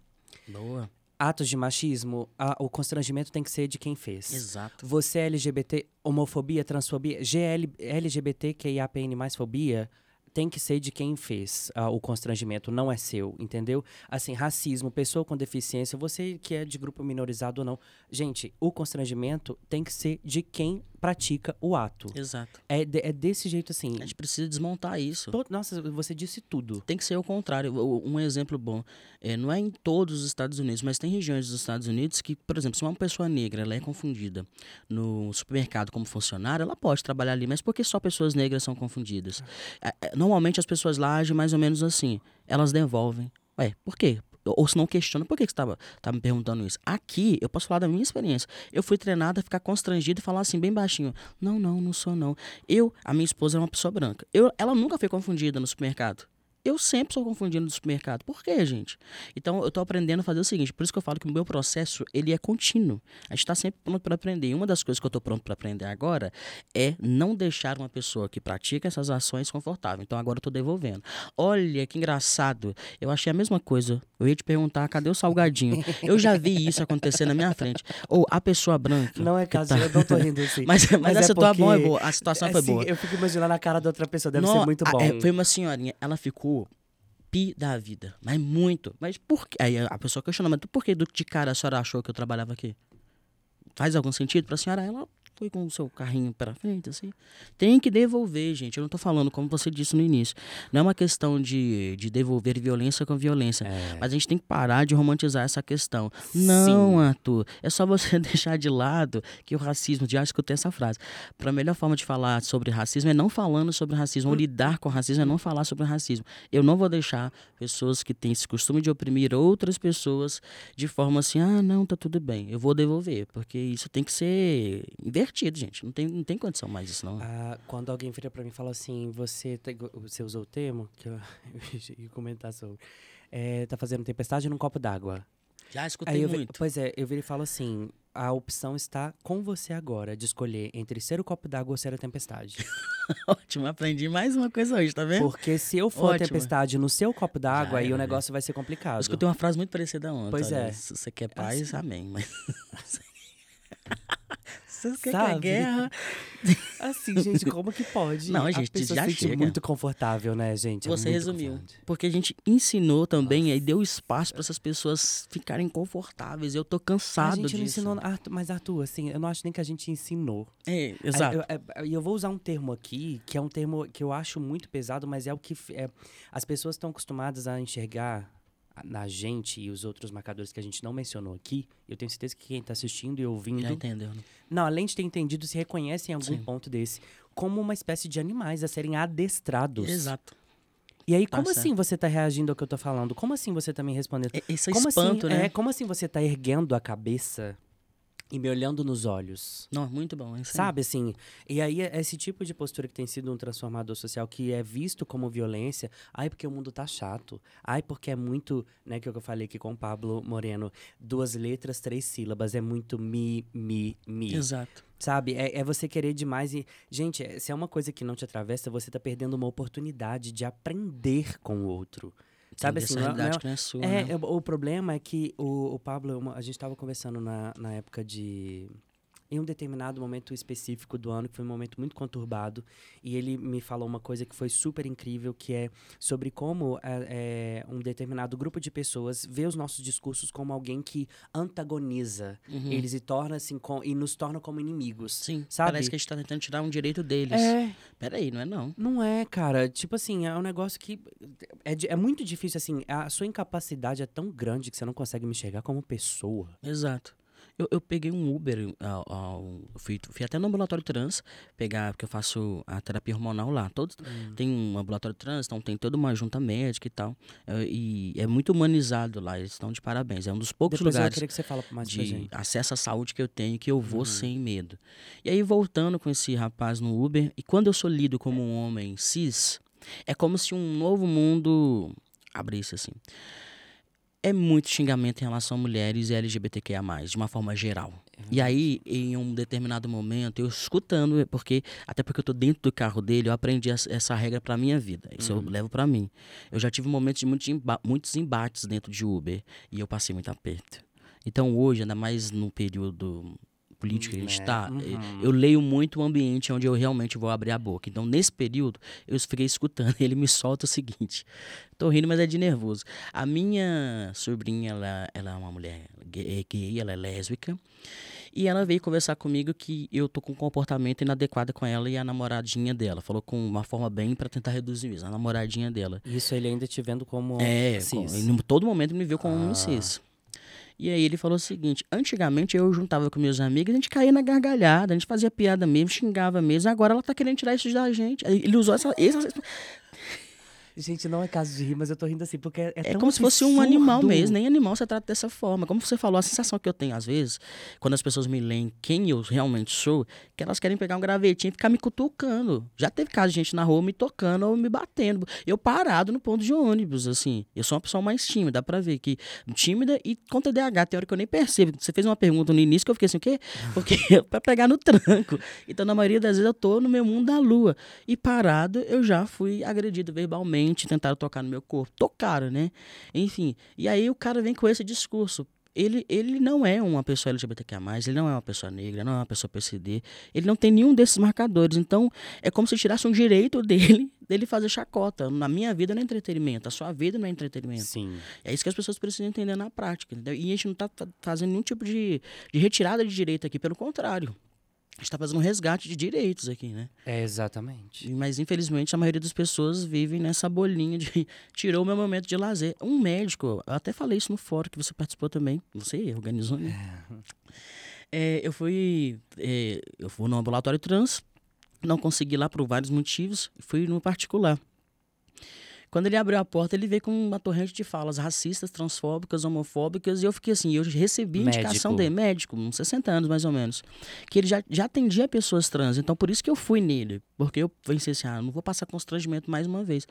Boa atos de machismo, a, o constrangimento tem que ser de quem fez. Exato. Você é LGBT, homofobia, transfobia, GL, LGBTQIAPN mais fobia, tem que ser de quem fez uh, o constrangimento, não é seu, entendeu? Assim, racismo, pessoa com deficiência, você que é de grupo minorizado ou não. Gente, o constrangimento tem que ser de quem pratica o ato. Exato. É, é desse jeito assim. A gente precisa desmontar isso. nossa, você disse tudo. Tem que ser o contrário. Um exemplo bom. É, não é em todos os Estados Unidos, mas tem regiões dos Estados Unidos que, por exemplo, se uma pessoa negra ela é confundida no supermercado como funcionária, ela pode trabalhar ali, mas por que só pessoas negras são confundidas? É, é normalmente as pessoas lá agem mais ou menos assim. Elas devolvem. Ué, por quê? Ou se não questiona, por que, que você estava tá me perguntando isso? Aqui, eu posso falar da minha experiência. Eu fui treinada a ficar constrangido e falar assim, bem baixinho: Não, não, não sou não. Eu, a minha esposa é uma pessoa branca. Eu, ela nunca foi confundida no supermercado. Eu sempre sou confundido no supermercado. Por quê, gente? Então, eu estou aprendendo a fazer o seguinte. Por isso que eu falo que o meu processo, ele é contínuo. A gente está sempre pronto para aprender. E uma das coisas que eu estou pronto para aprender agora é não deixar uma pessoa que pratica essas ações confortável. Então, agora eu estou devolvendo. Olha, que engraçado. Eu achei a mesma coisa. Eu ia te perguntar, cadê o salgadinho? Eu já vi isso acontecer na minha frente. Ou a pessoa branca. Não é caso, tá... eu não tô rindo assim. mas, mas, mas a, é situação é boa. a situação foi assim, boa. Eu fico imaginando a cara da outra pessoa. Deve ser muito bom. É, foi uma senhorinha. Ela ficou pi da vida. Mas muito. Mas por quê? Aí a pessoa questiona, mas por que de cara a senhora achou que eu trabalhava aqui? faz algum sentido pra senhora? Ela foi com o seu carrinho para frente, assim. Tem que devolver, gente. Eu não tô falando, como você disse no início. Não é uma questão de, de devolver violência com violência. É. Mas a gente tem que parar de romantizar essa questão. Não, Arthur. É só você deixar de lado que o racismo, já escutei essa frase. Para a melhor forma de falar sobre racismo é não falando sobre racismo. Ou lidar com racismo é não falar sobre racismo. Eu não vou deixar pessoas que têm esse costume de oprimir outras pessoas de forma assim, ah, não, tá tudo bem. Eu vou devolver. Porque isso tem que ser invertido, gente. Não tem, não tem condição mais isso, não. Ah, quando alguém vira pra mim e fala assim, você, te- você usou o termo que eu, eu ia comentar sobre. É, tá fazendo tempestade num copo d'água. Já escutei eu muito. pois é, eu viro e falo assim: a opção está com você agora de escolher entre ser o copo d'água ou ser a tempestade. Ótimo, aprendi mais uma coisa hoje, tá vendo? Porque se eu for a Ótimo. tempestade no seu copo d'água, aí o negócio vai ser complicado. Eu escutei uma frase muito parecida ontem. Pois olha, é. Se você quer paz, Assim. amém. Mas... se você quer Sabe? guerra. Assim, gente, como que pode? Não, a gente, pessoa já se sente chega. muito confortável, né, gente? É Você resumiu. Porque a gente ensinou também e deu espaço para essas pessoas ficarem confortáveis. Eu tô A cansado gente disso. não ensinou. Mas, Arthur, assim, eu não acho nem que a gente ensinou. É, exato. Eu, é- e eu vou usar um termo aqui, que é um termo que eu acho muito pesado, mas é o que é, as pessoas estão acostumadas a enxergar a- na gente e os outros marcadores que a gente não mencionou aqui. Eu tenho certeza que quem está assistindo e ouvindo, Já entendeu, né? não, além de ter entendido, se reconhece em algum Sim. ponto desse como uma espécie de animais a serem adestrados. Exato. E aí, como certo. assim você está reagindo ao que eu tô falando? Como assim você tá me respondendo? É- Esse como espanto, assim, né? É, como assim você tá erguendo a cabeça e me olhando nos olhos? Não, muito bom. é isso. Sabe, assim, e aí é esse tipo de postura que tem sido um transformador social que é visto como violência, ai, porque o mundo tá chato, ai, porque é muito, né, que é eu falei aqui com o Pablo Moreno, duas letras, três sílabas, é muito mi, mi, mi, Exato. sabe? É, é você querer demais e, gente, é- se é uma coisa que não te atravessa, você tá perdendo uma oportunidade de aprender com o outro. Sabe assim, essa é- não é- realidade que não é sua, é, né? é, o problema é que o, o Pablo, uma- a gente estava conversando na, na época de. Em um determinado momento específico do ano, que foi um momento muito conturbado, e ele me falou uma coisa que foi super incrível, que é sobre como é, é, um determinado grupo de pessoas vê os nossos discursos como alguém que antagoniza Uhum. eles e torna assim com, e nos torna como inimigos. Sim, sabe? parece que a gente tá tentando tirar um direito deles. É, Peraí, não é não. não é, cara. Tipo assim, é um negócio que. É, é muito difícil, assim. A sua incapacidade é tão grande que você não consegue me enxergar como pessoa. Exato. Eu, eu peguei um Uber, ao, ao- eu fui, fui até no ambulatório trans, pegar, porque eu faço a terapia hormonal lá. Todo, Tem um ambulatório trans, então tem toda uma junta médica e tal. E é muito humanizado lá, eles estão de parabéns. É um dos poucos Depois eu lugares queria que você fala mais de gente. acesso à saúde que eu tenho que eu vou sem medo. E aí, voltando com esse rapaz no Uber, e quando eu sou lido como um homem cis, é como se um novo mundo abrisse assim. É muito xingamento em relação a mulheres e LGBTQIA, de uma forma geral. E aí, em um determinado momento, eu escutando, porque até porque eu tô dentro do carro dele, eu aprendi essa, regra pra minha vida. Isso eu levo pra mim. Eu já tive momentos de muitos, emba- muitos embates dentro de Uber e eu passei muito aperto. Então hoje, ainda mais no período político que a gente está, uhum. eu leio muito o ambiente onde eu realmente vou abrir a boca. Então, nesse período, eu fiquei escutando. Ele me solta o seguinte: tô rindo, mas é de nervoso. A minha sobrinha, ela, ela é uma mulher gay, é gay, ela é lésbica. E ela veio conversar comigo que eu tô com um comportamento inadequado com ela e a namoradinha dela. Falou com uma forma bem pra tentar reduzir isso. A namoradinha dela. Isso ele ainda te vendo como É, cis. com, em todo momento me viu como um Ah. cis. E aí ele falou o seguinte: antigamente eu juntava com meus amigos, a gente caía na gargalhada, a gente fazia piada mesmo, xingava mesmo. Agora ela tá querendo tirar isso da gente. Ele usou essa. essa Gente, não é caso de rir, mas eu tô rindo assim, porque é, é tão como se fosse um absurdo. animal mesmo, nem animal você trata dessa forma. Como você falou, a sensação que eu tenho às vezes, quando as pessoas me leem quem eu realmente sou, que elas querem pegar um gravetinho e ficar me cutucando. Já teve caso de gente na rua me tocando ou me batendo. Eu parado no ponto de ônibus, assim. Eu sou uma pessoa mais tímida, dá pra ver que tímida e com TDAH, tem hora que eu nem percebo. Você fez uma pergunta no início que eu fiquei assim, o quê? Porque pra pegar no tranco. Então, na maioria das vezes, eu tô no meu mundo da lua. E parado, eu já fui agredido verbalmente, tentaram tocar no meu corpo. Tocaram, né? Enfim. E aí o cara vem com esse discurso. ele, ele não é uma pessoa LGBTQIA+, ele não é uma pessoa negra, não é uma pessoa PCD, ele não tem nenhum desses marcadores. Então, é como se tirasse um direito dele, dele fazer chacota. Na minha vida não é entretenimento, a sua vida não é entretenimento. Sim. É isso que as pessoas precisam entender na prática. Entendeu? E a gente não está fazendo nenhum tipo de, de retirada de direito aqui, pelo contrário. A gente está fazendo um resgate de direitos aqui, né? É, exatamente. Mas, infelizmente, a maioria das pessoas vivem nessa bolinha de tirou o meu momento de lazer. Um médico, eu até falei isso no fórum que você participou também. Você organizou, né? É. É, eu fui. É, eu fui no ambulatório trans, não consegui lá por vários motivos, fui no particular. Quando ele abriu a porta, ele veio com uma torrente de falas racistas, transfóbicas, homofóbicas, e eu fiquei assim, eu recebi a indicação médico. dele, médico, uns 60 anos mais ou menos, que ele já, já atendia pessoas trans, então por isso que eu fui nele, porque eu pensei assim, ah, não vou passar constrangimento mais uma vez.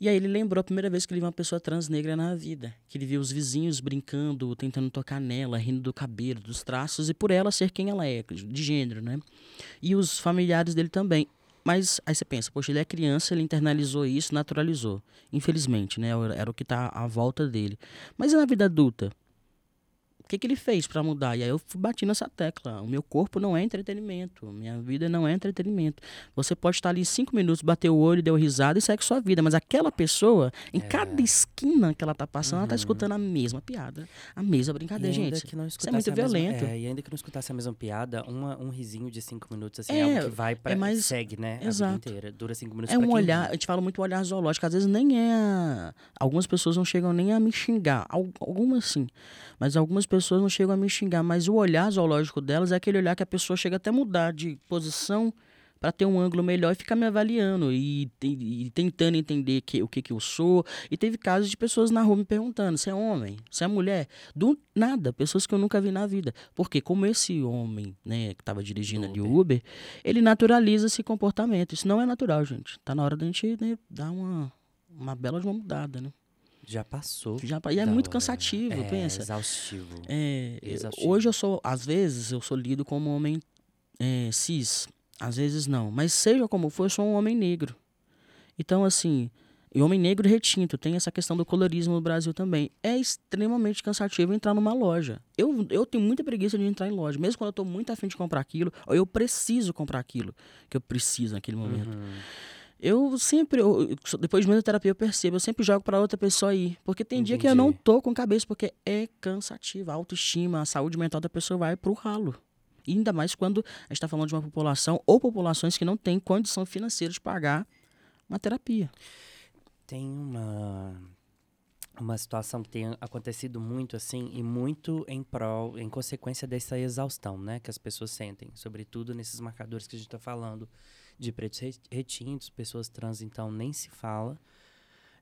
E aí ele lembrou a primeira vez que ele viu uma pessoa trans negra na vida, que ele viu os vizinhos brincando, tentando tocar nela, rindo do cabelo, dos traços, e por ela ser quem ela é, de gênero, né? E os familiares dele também. Mas aí você pensa, poxa, ele é criança, ele internalizou isso, naturalizou. Infelizmente, né? Era o que está à volta dele. Mas e na vida adulta? O que, que ele fez para mudar? E aí eu bati nessa tecla. O meu corpo não é entretenimento. Minha vida não é entretenimento. Você pode estar ali cinco minutos, bater o olho, deu risada e segue sua vida. Mas aquela pessoa, em é. cada esquina que ela tá passando, uhum. ela tá uhum. escutando a mesma piada. A mesma brincadeira, gente. Isso é muito violento. Mesma, é, e ainda que não escutasse a mesma piada, uma, um risinho de cinco minutos, assim, é, é algo que vai pra. É mais, segue, né? Exato. A vida inteira. Dura cinco minutos É um olhar, a gente fala muito olhar zoológico. Às vezes nem é. Algumas pessoas não chegam nem a me xingar. Algumas sim. Mas algumas pessoas não chegam a me xingar. Mas o olhar zoológico delas é aquele olhar que a pessoa chega até mudar de posição para ter um ângulo melhor e ficar me avaliando e, e, e tentando entender que, o que, que eu sou. E teve casos de pessoas na rua me perguntando: você é homem? Você é mulher? Do nada, pessoas que eu nunca vi na vida. Porque, como esse homem né, que estava dirigindo ali o Uber, ele naturaliza esse comportamento. Isso não é natural, gente. Tá na hora da gente né, dar uma, uma bela de uma mudada, né? Já passou. Já, e é muito hora. cansativo, é, pensa. Exaustivo. É, exaustivo. Hoje eu sou, às vezes, eu sou lido como homem é, cis. Às vezes não. Mas seja como for, eu sou um homem negro. Então, assim, e homem negro retinto, tem essa questão do colorismo no Brasil também. É extremamente cansativo entrar numa loja. Eu, eu tenho muita preguiça de entrar em loja. Mesmo quando eu estou muito afim de comprar aquilo, ou eu preciso comprar aquilo que eu preciso naquele momento. Uhum. Eu sempre, eu, depois de muita terapia, eu percebo, eu sempre jogo para outra pessoa ir. Porque tem Entendi. dia que eu não tô com cabeça, porque é cansativo. A autoestima, a saúde mental da pessoa vai pro ralo. E ainda mais quando a gente está falando de uma população ou populações que não têm condição financeira de pagar uma terapia. Tem uma uma situação que tem acontecido muito assim e muito em prol, em consequência dessa exaustão, né, que as pessoas sentem, sobretudo nesses marcadores que a gente está falando de pretos retintos, pessoas trans, então nem se fala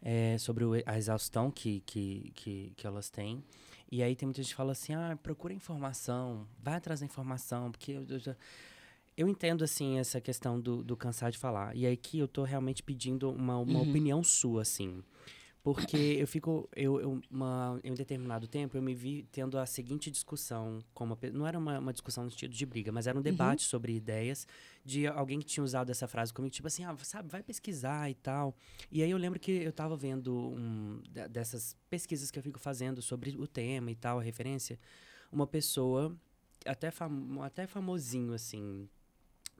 é, sobre a exaustão que, que, que, que, elas têm. E aí tem muita gente que fala assim, ah, procura informação, vai atrás da informação, porque eu, eu, já... eu entendo, assim, essa questão do, do cansar de falar. E aí que eu tô realmente pedindo uma, uma uhum. opinião sua, assim. Porque eu fico, eu, eu uma, em um determinado tempo, eu me vi tendo a seguinte discussão, como não era uma, uma discussão no sentido de briga, mas era um uhum. debate uhum. sobre ideias de alguém que tinha usado essa frase comigo, tipo assim, ah, sabe, vai pesquisar e tal. E aí eu lembro que eu estava vendo um, dessas pesquisas que eu fico fazendo sobre o tema e tal, a referência, uma pessoa, até, fam até famosinho, assim,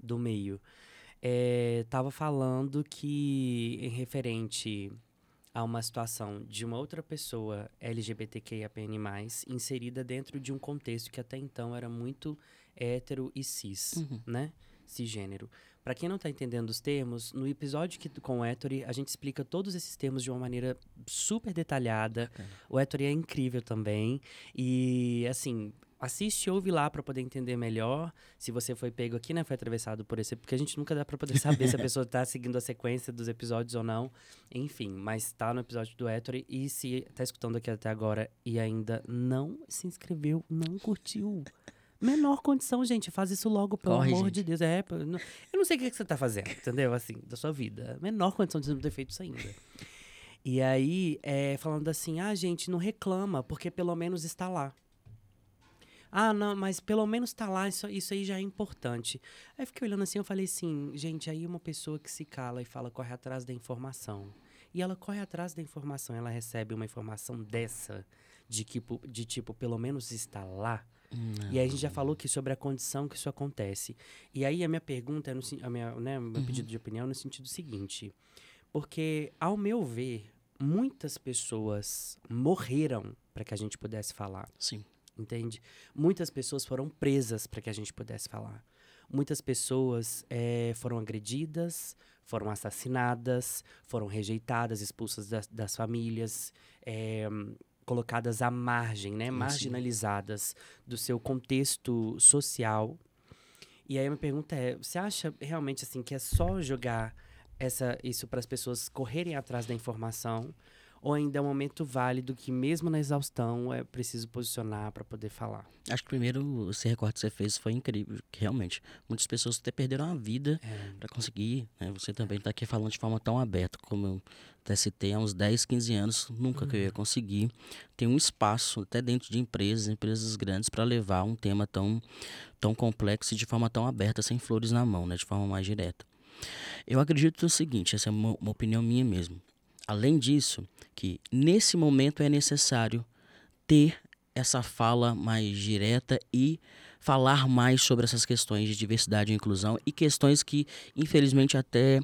do meio, estava eh, falando que, em referente a uma situação de uma outra pessoa LGBTQIAPN+, inserida dentro de um contexto que até então era muito hétero e cis, uhum. né? Cisgênero. Para quem não está entendendo os termos, no episódio que, com o Ettore, a gente explica todos esses termos de uma maneira super detalhada. O Ettore é incrível também. E, assim, assiste ouve lá para poder entender melhor. Se você foi pego aqui, né, foi atravessado por esse, porque a gente nunca dá para poder saber se a pessoa tá seguindo a sequência dos episódios ou não. Enfim, mas tá no episódio do Ettore e se tá escutando aqui até agora e ainda não se inscreveu, não curtiu. Menor condição, gente, faz isso logo, pelo Corre, amor gente. de Deus. É, eu não sei o que, que você tá fazendo, entendeu? Assim, da sua vida. Menor condição de não ter feito isso ainda. E aí, é, falando assim, ah, gente, não reclama, porque pelo menos está lá. Ah, não, mas pelo menos tá lá, isso, isso aí já é importante. Aí fiquei olhando assim, eu falei assim, gente, aí uma pessoa que se cala e fala, corre atrás da informação. E ela corre atrás da informação, ela recebe uma informação dessa, de, tipo, de tipo, pelo menos estar lá. Não. E aí a gente já falou que sobre a condição que isso acontece. E aí a minha pergunta, é no, a minha, né, meu Uhum. pedido de opinião é no sentido seguinte. Porque, ao meu ver, muitas pessoas morreram para que a gente pudesse falar, Sim. Entende? Muitas pessoas foram presas para que a gente pudesse falar. Muitas pessoas eh, foram agredidas, foram assassinadas, foram rejeitadas, expulsas das, das famílias, eh, colocadas à margem, né? Marginalizadas do seu contexto social. E aí a minha pergunta é, você acha realmente assim que é só jogar essa, isso para as pessoas correrem atrás da informação? Ou ainda é um momento válido que, mesmo na exaustão, é preciso posicionar para poder falar? Acho que primeiro esse recorte que você fez foi incrível, que realmente muitas pessoas até perderam a vida É. para conseguir, né? Você também está aqui falando de forma tão aberta, como eu até citei há uns 10, 15 anos, nunca que eu ia conseguir ter um espaço até dentro de empresas, empresas grandes, para levar um tema tão, tão complexo e de forma tão aberta, sem flores na mão, né? De forma mais direta. Eu acredito no seguinte, essa é uma, uma opinião minha mesmo. Além disso, que nesse momento é necessário ter essa fala mais direta e falar mais sobre essas questões de diversidade e inclusão e questões que, infelizmente, até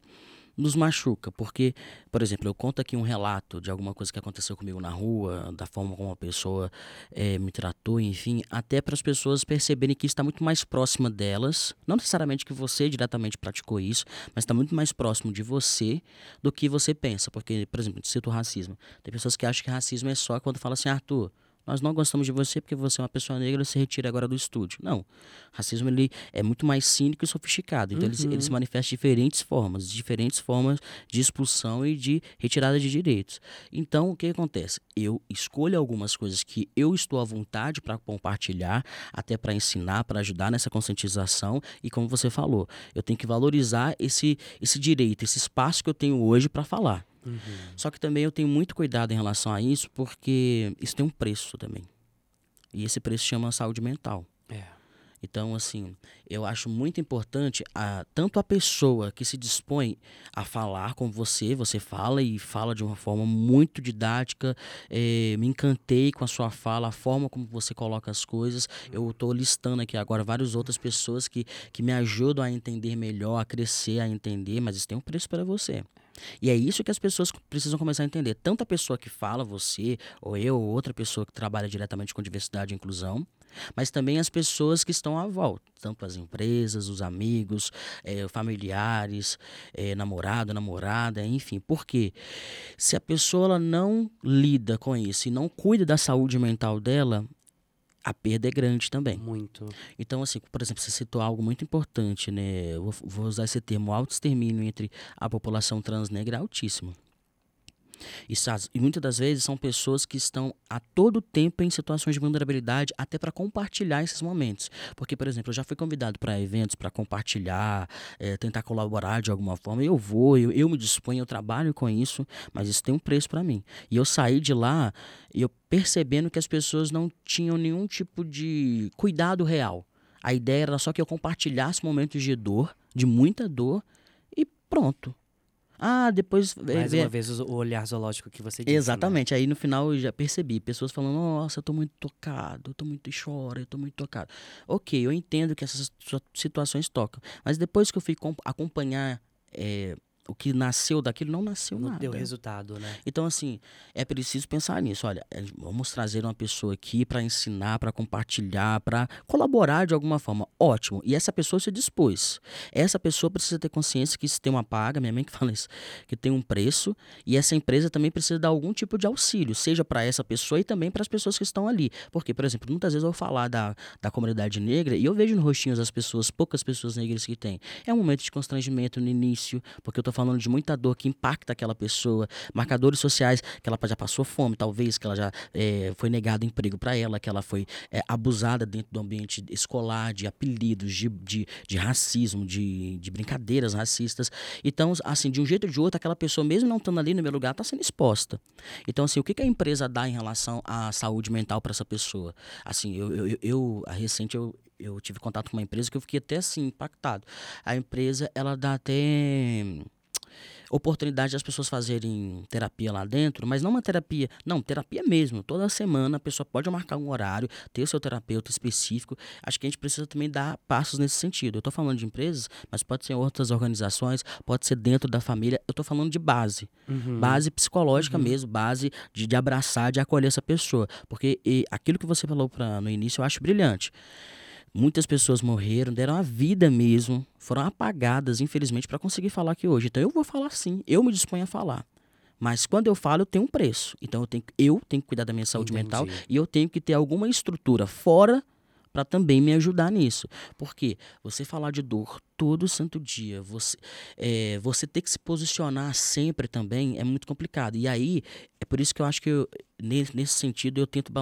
nos machuca, porque, por exemplo, eu conto aqui um relato de alguma coisa que aconteceu comigo na rua, da forma como uma pessoa eh, me tratou, enfim, até para as pessoas perceberem que está muito mais próxima delas, não necessariamente que você diretamente praticou isso, mas está muito mais próximo de você do que você pensa, porque, por exemplo, cito o racismo. Tem pessoas que acham que racismo é só quando fala assim, Arthur, nós não gostamos de você porque você é uma pessoa negra, se retira agora do estúdio. Não. Racismo ele é muito mais cínico e sofisticado. Então ele, se- ele se manifesta de diferentes formas, diferentes formas de expulsão e de retirada de direitos. Então o que acontece? Eu escolho algumas coisas que eu estou à vontade para compartilhar, até para ensinar, para ajudar nessa conscientização e como você falou, eu tenho que valorizar esse esse direito, esse espaço que eu tenho hoje para falar. Só que também eu tenho muito cuidado em relação a isso, porque isso tem um preço também. E esse preço chama saúde mental. É. Então, assim, eu acho muito importante a, tanto a pessoa que se dispõe a falar com você, você fala e fala de uma forma muito didática, eh, me encantei com a sua fala, a forma como você coloca as coisas. Eu estou listando aqui agora várias outras pessoas que, que me ajudam a entender melhor, a crescer, a entender, mas isso tem um preço para você. E é isso que as pessoas precisam começar a entender. Tanto a pessoa que fala, você, ou eu, ou outra pessoa que trabalha diretamente com diversidade e inclusão, mas também as pessoas que estão à volta, tanto as empresas, os amigos, eh, familiares, eh, namorado, namorada, enfim. Por quê? Se a pessoa não lida com isso e não cuida da saúde mental dela, a perda é grande também. Muito. Então, assim, por exemplo, você citou algo muito importante, né? Eu vou, vou usar esse termo, o autoextermínio entre a população trans negra é altíssimo. E, e muitas das vezes são pessoas que estão a todo tempo em situações de vulnerabilidade, até para compartilhar esses momentos. Porque, por exemplo, eu já fui convidado para eventos para compartilhar, eh, tentar colaborar de alguma forma. Eu vou, eu, eu me disponho, eu trabalho com isso, mas isso tem um preço para mim. E eu saí de lá eu percebendo que as pessoas não tinham nenhum tipo de cuidado real. A ideia era só que eu compartilhasse momentos de dor, de muita dor, e pronto. Ah, depois. eh, Mais vê- uma vez o olhar zoológico que você disse. né? Exatamente. Aí no final eu já percebi pessoas falando: Nossa, eu tô muito tocado, eu tô muito choro, eu tô muito tocado. Ok, eu entendo que essas situa- situações tocam. Mas depois que eu fui com- acompanhar eh, o que nasceu daquilo, não nasceu Não nada. deu resultado, né? Então, assim, é preciso pensar nisso. Olha, é, vamos trazer uma pessoa aqui para ensinar, para compartilhar, para colaborar de alguma forma. Ótimo. E essa pessoa se dispôs. Essa pessoa precisa ter consciência que isso tem uma paga, minha mãe que fala isso, que tem um preço. E essa empresa também precisa dar algum tipo de auxílio, seja para essa pessoa e também para as pessoas que estão ali. Porque, por exemplo, muitas vezes eu vou falar da, da comunidade negra e eu vejo no rostinho das pessoas, poucas pessoas negras que tem. É um momento de constrangimento no início, porque eu tô falando de muita dor que impacta aquela pessoa, marcadores sociais que ela já passou fome, talvez, que ela já eh, foi negado emprego para ela, que ela foi eh, abusada dentro do ambiente escolar, de apelidos, de, de, de racismo, de, de brincadeiras racistas. Então, assim, de um jeito ou de outro, aquela pessoa, mesmo não estando ali no meu lugar, está sendo exposta. Então, assim, o que, que a empresa dá em relação à saúde mental para essa pessoa? Assim, eu, eu, eu, eu a recente eu, eu tive contato com uma empresa que eu fiquei até assim impactado. A empresa ela dá até oportunidade das pessoas fazerem terapia lá dentro, mas não uma terapia, não, terapia mesmo. Toda semana a pessoa pode marcar um horário, ter o seu terapeuta específico. Acho que a gente precisa também dar passos nesse sentido. Eu estou falando de empresas, mas pode ser outras organizações, pode ser dentro da família. Eu estou falando de base, uhum. base psicológica uhum. mesmo, base de, de abraçar, de acolher essa pessoa. Porque e, aquilo que você falou pra, no início eu acho brilhante. Muitas pessoas morreram, deram a vida mesmo, foram apagadas, infelizmente, para conseguir falar aqui hoje. Então eu vou falar sim, eu me disponho a falar. Mas quando eu falo, eu tenho um preço. Então eu tenho, eu tenho que cuidar da minha saúde Entendi. mental e eu tenho que ter alguma estrutura fora para também me ajudar nisso. Porque você falar de dor todo santo dia, você, é, você ter que se posicionar sempre também é muito complicado. E aí, é por isso que eu acho que eu, nesse, sentido eu tento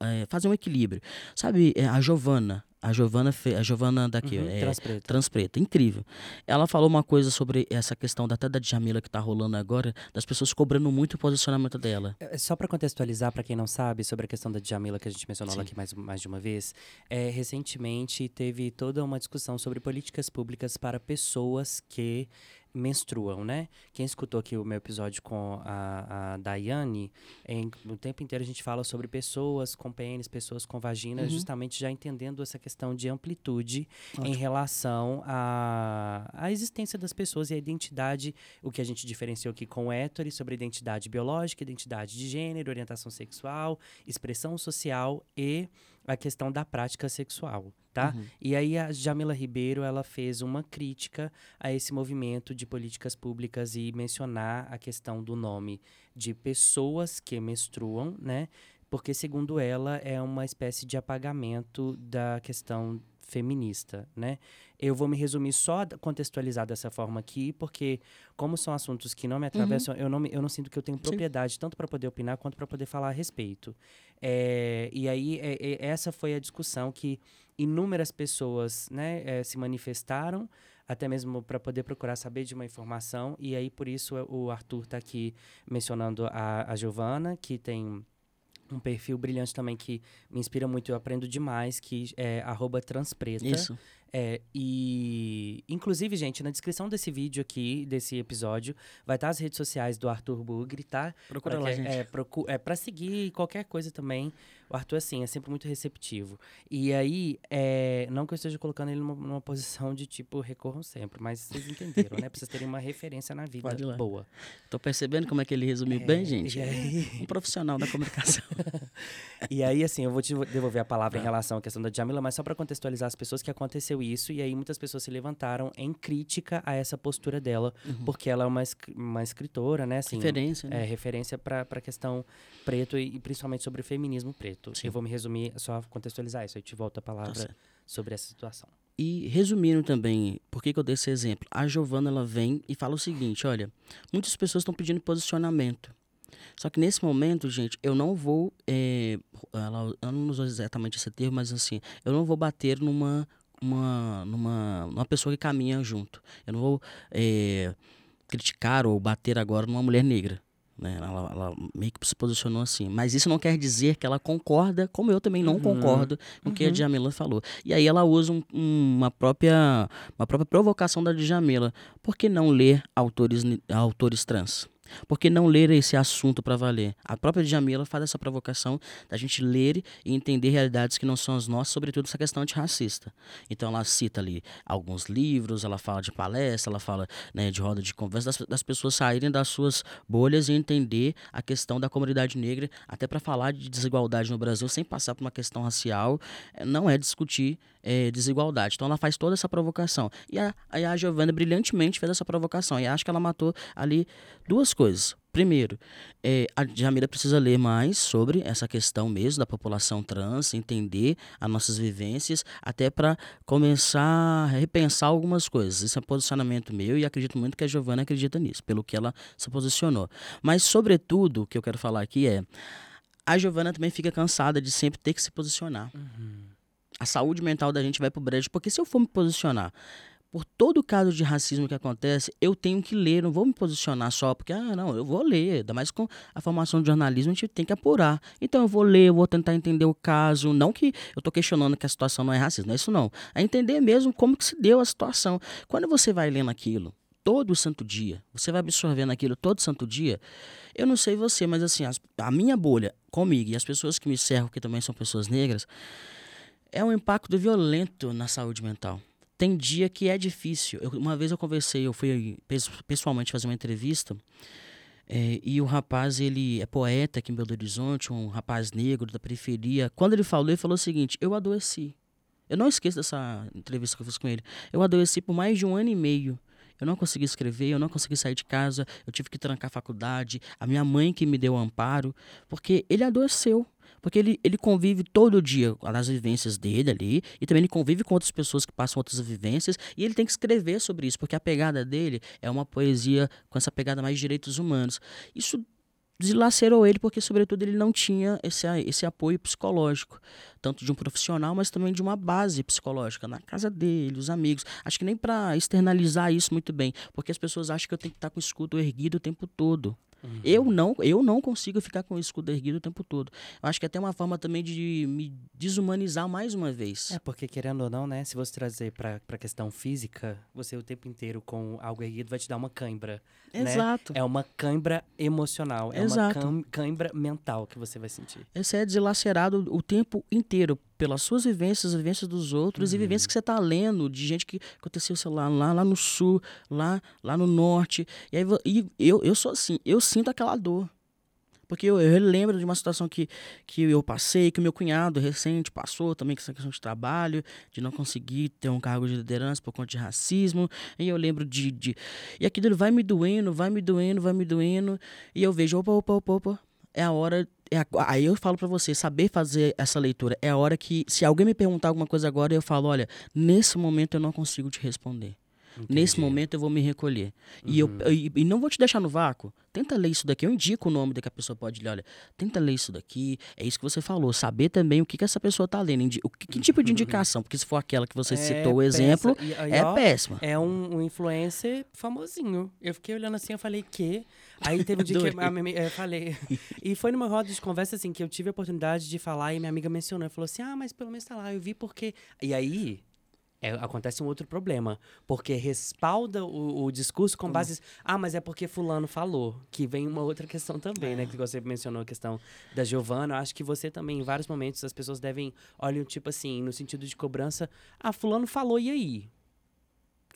é, fazer um equilíbrio. Sabe, é, a Giovana, a Giovana, a Giovana daqui, uhum, é, Transpreta. Transpreta, incrível. Ela falou uma coisa sobre essa questão da, até da Djamila que tá rolando agora, das pessoas cobrando muito o posicionamento dela. É, é só para contextualizar, para quem não sabe, sobre a questão da Djamila que a gente mencionou aqui mais, mais de uma vez, é, recentemente teve toda uma discussão sobre políticas públicas para pessoas que menstruam, né? Quem escutou aqui o meu episódio com a, a Daiane, em, o tempo inteiro a gente fala sobre pessoas com pênis, pessoas com vagina, uhum. justamente já entendendo essa questão de amplitude Ótimo. em relação à, à existência das pessoas e a identidade, o que a gente diferenciou aqui com o hétero, sobre identidade biológica, identidade de gênero, orientação sexual, expressão social e a questão da prática sexual, tá? Uhum. E aí a Jamila Ribeiro, ela fez uma crítica a esse movimento de políticas públicas e mencionar a questão do nome de pessoas que menstruam, né? Porque segundo ela é uma espécie de apagamento da questão feminista, né? Eu vou me resumir só contextualizar dessa forma aqui, porque como são assuntos que não me atravessam, uhum. eu, não me, eu não sinto que eu tenho propriedade Sim. tanto para poder opinar quanto para poder falar a respeito. É, e aí é, é, essa foi a discussão que inúmeras pessoas né, é, se manifestaram, até mesmo para poder procurar saber de uma informação. E aí por isso o Arthur está aqui mencionando a, a Giovana, que tem um perfil brilhante também que me inspira muito, eu aprendo demais, que é transpreta. Isso. É, e, inclusive, gente, na descrição desse vídeo aqui, desse episódio, vai estar as redes sociais do Arthur Bugre, tá? Procura pra lá, que, gente. É, procu é pra seguir qualquer coisa também. O Arthur, assim, é sempre muito receptivo. E aí, é, não que eu esteja colocando ele numa, numa, posição de tipo, recorram sempre, mas vocês entenderam, né? Pra vocês terem uma referência na vida boa. Tô percebendo como é que ele resumiu é, bem, gente. Aí... Um profissional da comunicação. e aí, assim, eu vou te devolver a palavra em tá. relação à questão da Jamila, mas só para contextualizar as pessoas que aconteceu isso, e aí muitas pessoas se levantaram em crítica a essa postura dela, uhum. porque ela é uma, uma escritora, né? Assim, referência, né? É, referência para a questão preto e, e principalmente sobre o feminismo preto. Sim. Eu vou me resumir, só contextualizar isso, aí te volto a palavra tá sobre essa situação. E resumindo também, por que, que eu dei esse exemplo? A Giovana ela vem e fala o seguinte: olha, muitas pessoas estão pedindo posicionamento. Só que nesse momento, gente, eu não vou. É, ela, eu não uso exatamente esse termo, mas assim, eu não vou bater numa. Uma, numa, numa pessoa que caminha junto. Eu não vou é, criticar ou bater agora numa mulher negra. Né? Ela, ela, meio que se posicionou assim. Mas isso não quer dizer que ela concorda, como eu também não uhum. concordo com o que a uhum. Djamila falou. E aí ela usa um, uma, própria, uma própria provocação da Djamila. Por que não ler autores, autores trans? Por que não ler esse assunto para valer? A própria Djamila faz essa provocação da gente ler e entender realidades que não são as nossas, sobretudo essa questão antirracista. Então ela cita ali alguns livros, ela fala de palestra, ela fala né, de roda de conversa, das, das, pessoas saírem das suas bolhas e entender a questão da comunidade negra, até para falar de desigualdade no Brasil sem passar por uma questão racial, eh, não é discutir é, desigualdade. Então ela faz toda essa provocação. E a, a Giovanna brilhantemente fez essa provocação. E acho que ela matou ali duas coisas. Primeiro, é, a Jamila precisa ler mais sobre essa questão mesmo da população trans, entender as nossas vivências, até para começar a repensar algumas coisas. Esse é um posicionamento meu e acredito muito que a Giovana acredita nisso, pelo que ela se posicionou. Mas, sobretudo, o que eu quero falar aqui é: a Giovana também fica cansada de sempre ter que se posicionar. Uhum a saúde mental da gente vai pro brejo. Porque se eu for me posicionar por todo caso de racismo que acontece, eu tenho que ler, não vou me posicionar só porque, ah, não, eu vou ler, ainda mais com a formação de jornalismo, a gente tem que apurar. Então eu vou ler, eu vou tentar entender o caso, não que eu tô questionando que a situação não é racista, não é isso não. É entender mesmo como que se deu a situação. Quando você vai lendo aquilo, todo santo dia, você vai absorvendo aquilo todo santo dia, eu não sei você, mas assim, as, a minha bolha comigo e as pessoas que me cercam, que também são pessoas negras, é um impacto violento na saúde mental. Tem dia que é difícil. Eu, uma vez eu conversei, eu fui pessoalmente fazer uma entrevista, é, e o rapaz, ele é poeta aqui em Belo Horizonte, um rapaz negro da periferia. Quando ele falou, ele falou o seguinte: Eu adoeci. Eu não esqueço dessa entrevista que eu fiz com ele. Eu adoeci por mais de um ano e meio. Eu não consegui escrever, eu não consegui sair de casa, eu tive que trancar a faculdade, a minha mãe que me deu amparo, porque ele adoeceu. Porque ele, ele convive todo dia nas vivências dele ali, e também ele convive com outras pessoas que passam outras vivências, e ele tem que escrever sobre isso, porque a pegada dele é uma poesia com essa pegada mais de direitos humanos. Isso dilacerou ele porque, sobretudo, ele não tinha esse, esse apoio psicológico, tanto de um profissional, mas também de uma base psicológica na casa dele, os amigos. Acho que nem para externalizar isso muito bem, porque as pessoas acham que eu tenho que estar com o escudo erguido o tempo todo. Uhum. Eu não, eu não consigo ficar com o escudo erguido o tempo todo. Eu acho que é até uma forma também de me desumanizar mais uma vez. É, porque querendo ou não, né, se você trazer para a questão física, você o tempo inteiro com algo erguido vai te dar uma cãibra. Né? Exato. Né? É uma cãibra emocional, é Exato. uma cãibra mental que você vai sentir. Esse é deslacerado o tempo inteiro pelas suas vivências, as vivências dos outros uhum. e vivências que você está lendo de gente que aconteceu, sei lá, lá, lá no sul, lá, lá no norte. E, aí, e eu, eu sou assim, eu sinto aquela dor. Porque eu, eu lembro de uma situação que, que eu passei, que o meu cunhado recente passou também, com essa questão de trabalho, de não conseguir ter um cargo de liderança por conta de racismo. E eu lembro de. de e aquilo vai me doendo, vai me doendo, vai me doendo. E eu vejo, opa, opa, opa, opa. É a hora é a, aí eu falo para você, saber fazer essa leitura é a hora que, se alguém me perguntar alguma coisa agora, eu falo, olha, nesse momento eu não consigo te responder. Entendi. Nesse momento eu vou me recolher. Uhum. E, eu, uhum. e, não vou te deixar no vácuo. Tenta ler isso daqui. Eu indico o nome da que a pessoa pode ler. Olha, tenta ler isso daqui. É isso que você falou. Saber também o que, que essa pessoa está lendo. O que, que, tipo de indicação? Porque se for aquela que você é citou o exemplo, e, e, é ó, péssima. É um, um, influencer famosinho. Eu fiquei olhando assim, eu falei, que? Aí teve um dia que a, eu falei. e foi numa roda de conversa assim que eu tive a oportunidade de falar e minha amiga mencionou. Falou assim: ah, mas pelo menos tá lá. Eu vi porque. E aí é, acontece um outro problema, porque respalda o, o discurso com base. Ah, mas é porque Fulano falou. Que vem uma outra questão também, né? é. Que você mencionou a questão da Giovana. Eu acho que você também, em vários momentos, as pessoas devem. Olham, tipo assim, no sentido de cobrança. Ah, Fulano falou, e aí?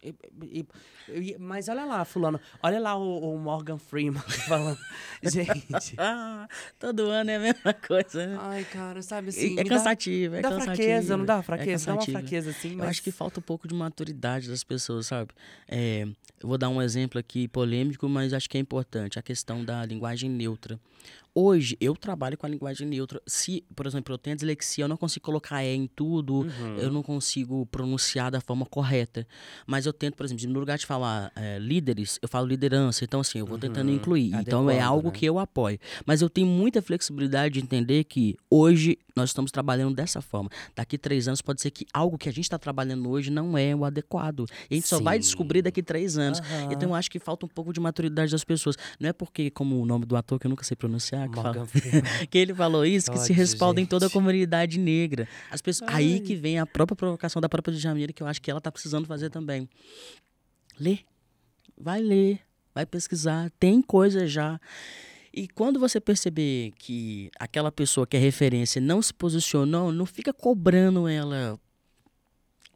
E, e, mas olha lá, fulano. Olha lá o, o Morgan Freeman falando. Gente. Todo ano é a mesma coisa, né? Ai, cara, sabe assim. É cansativo, dá, é dá cansativo. fraqueza, não dá é fraqueza? É dá uma fraqueza, assim. Mas... Eu acho que falta um pouco de maturidade das pessoas, sabe? É, eu vou dar um exemplo aqui polêmico, mas acho que é importante. A questão da linguagem neutra. Hoje, eu trabalho com a linguagem neutra. Se, por exemplo, eu tenho dislexia, eu não consigo colocar E em tudo, uhum. eu não consigo pronunciar da forma correta. Mas eu tento, por exemplo, no lugar de falar é, líderes, eu falo liderança. Então, assim, eu vou tentando uhum. incluir. Adequado, então, é algo né? que eu apoio. Mas eu tenho muita flexibilidade de entender que hoje nós estamos trabalhando dessa forma. Daqui três anos pode ser que algo que a gente está trabalhando hoje não é o adequado. E a gente Sim. só vai descobrir daqui três anos. Uhum. Então, eu acho que falta um pouco de maturidade das pessoas. Não é porque, como o nome do ator que eu nunca sei pronunciar, que, fala, que ele falou isso, que se respalda gente. em toda a comunidade negra. As pessoas, aí que vem a própria provocação da própria Djamila, que eu acho que ela está precisando fazer também. Lê. Vai ler. Vai pesquisar. Tem coisa já. E quando você perceber que aquela pessoa que é referência não se posicionou, não fica cobrando ela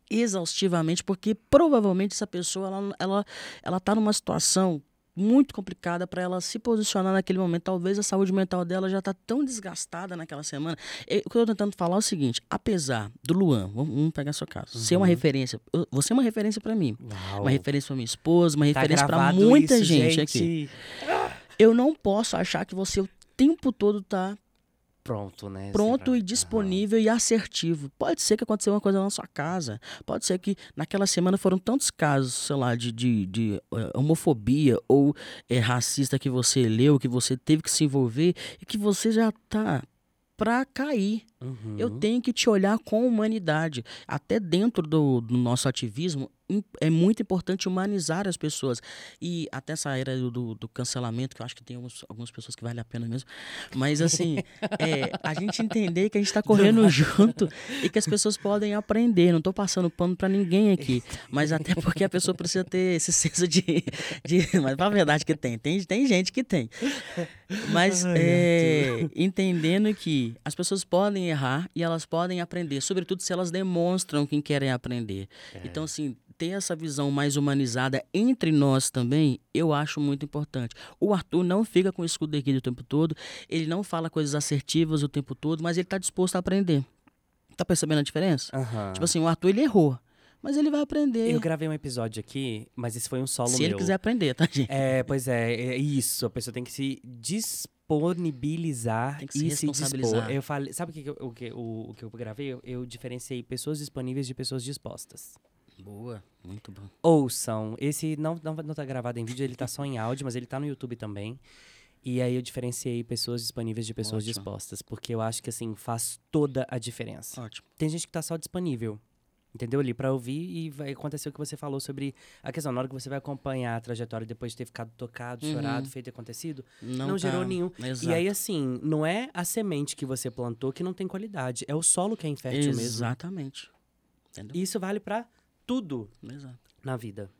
exaustivamente, porque provavelmente essa pessoa ela, ela, ela tá numa situação muito complicada para ela se posicionar naquele momento. Talvez a saúde mental dela já está tão desgastada naquela semana. E, o que eu estou tentando falar é o seguinte: apesar do Luan, vamos, vamos pegar seu caso, uhum. ser uma referência, você é uma referência para mim, Uau. uma referência para minha esposa, uma tá referência para muita gente, gente aqui. Eu não posso achar que você o tempo todo tá pronto, né? Pronto e disponível uhum. e assertivo. Pode ser que aconteceu uma coisa na sua casa. Pode ser que naquela semana foram tantos casos, sei lá, de, de, de uh, homofobia ou é, racista que você leu, que você teve que se envolver e que você já tá pra cair. Uhum. Eu tenho que te olhar com humanidade. Até dentro do, do nosso ativismo, é muito importante humanizar as pessoas. E até essa era do, do cancelamento, que eu acho que tem alguns- algumas pessoas que vale a pena mesmo. Mas, assim, é, a gente entender que a gente está correndo junto e que as pessoas podem aprender. Não estou passando pano para ninguém aqui. Mas até porque a pessoa precisa ter esse senso de. de mas, a verdade que tem. tem. Tem gente que tem. Mas Ai, é, entendendo que as pessoas podem errar e elas podem aprender, sobretudo se elas demonstram que querem aprender. Então, assim, ter essa visão mais humanizada entre nós também, eu acho muito importante. O Arthur não fica com o escudo erguido o tempo todo, ele não fala coisas assertivas o tempo todo, mas ele está disposto a aprender. Tá percebendo a diferença? Aham. Tipo assim, o Arthur ele errou, mas ele vai aprender. Eu gravei um episódio aqui, mas esse foi um solo se meu. ele quiser aprender, tá, gente? É, pois é, é isso. A pessoa tem que se disponibilizar se e se dispor. Eu falei, sabe o que, eu- o que, o, o que eu gravei? Eu, eu diferenciei pessoas disponíveis de pessoas dispostas. Boa, muito bom. Ouçam. Esse não, não, não tá gravado em vídeo, ele tá só em áudio, mas ele tá no YouTube também. E aí eu diferenciei pessoas disponíveis de pessoas Ótimo. dispostas. Porque eu acho que, assim, faz toda a diferença. Ótimo. Tem gente que tá só disponível. Entendeu? Ali pra ouvir e vai acontecer o que você falou sobre a questão. Na hora que você vai acompanhar a trajetória depois de ter ficado tocado, Uhum. chorado, feito e acontecido, Não, não, tá- gerou nenhum. Exato. E aí, assim, não é a semente que você plantou que não tem qualidade. É o solo que é infértil mesmo. Exatamente. Entendeu? E isso vale pra tudo Exato. na vida.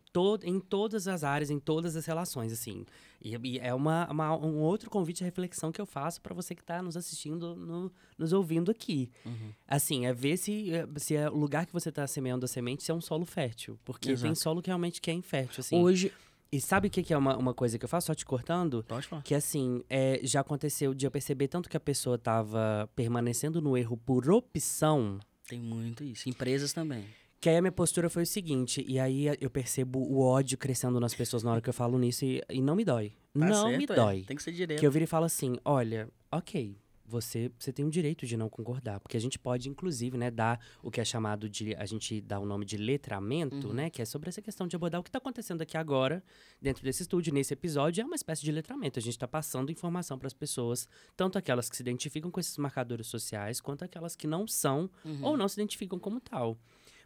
Em todas as áreas, em todas as relações, assim. E, e é uma, uma- um outro convite à reflexão que eu faço pra você que tá nos assistindo, no- nos ouvindo aqui. Uhum. Assim, é ver se, é- se é o lugar que você tá semeando a semente se é um solo fértil. Porque tem Exato. solo que realmente que é infértil, assim. Hoje. E sabe o que, que é uma, uma coisa que eu faço? Só te cortando? Pode falar. Que assim, é, já aconteceu de eu perceber tanto que a pessoa tava permanecendo no erro por opção, Tem muito isso. Empresas também. Que aí a minha postura foi o seguinte, e aí eu percebo o ódio crescendo nas pessoas na hora que eu falo nisso e, e não me dói. Tá não certo, me é. dói. Tem que ser direto. Que eu viro e falo assim, olha, ok, você, você tem o direito de não concordar, porque a gente pode, inclusive, né, dar o que é chamado de, a gente dá o nome de letramento, Uhum. né, que é sobre essa questão de abordar o que está acontecendo aqui agora, dentro desse estúdio, nesse episódio, é uma espécie de letramento. A gente está passando informação para as pessoas, tanto aquelas que se identificam com esses marcadores sociais, quanto aquelas que não são Uhum. ou não se identificam como tal.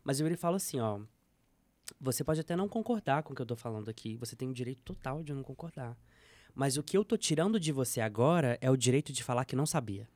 Mas eu viro e falo assim, ó, você pode até não concordar com o que eu tô falando aqui, você tem o direito total de não concordar. Mas o que eu tô tirando de você agora é o direito de falar que não sabia.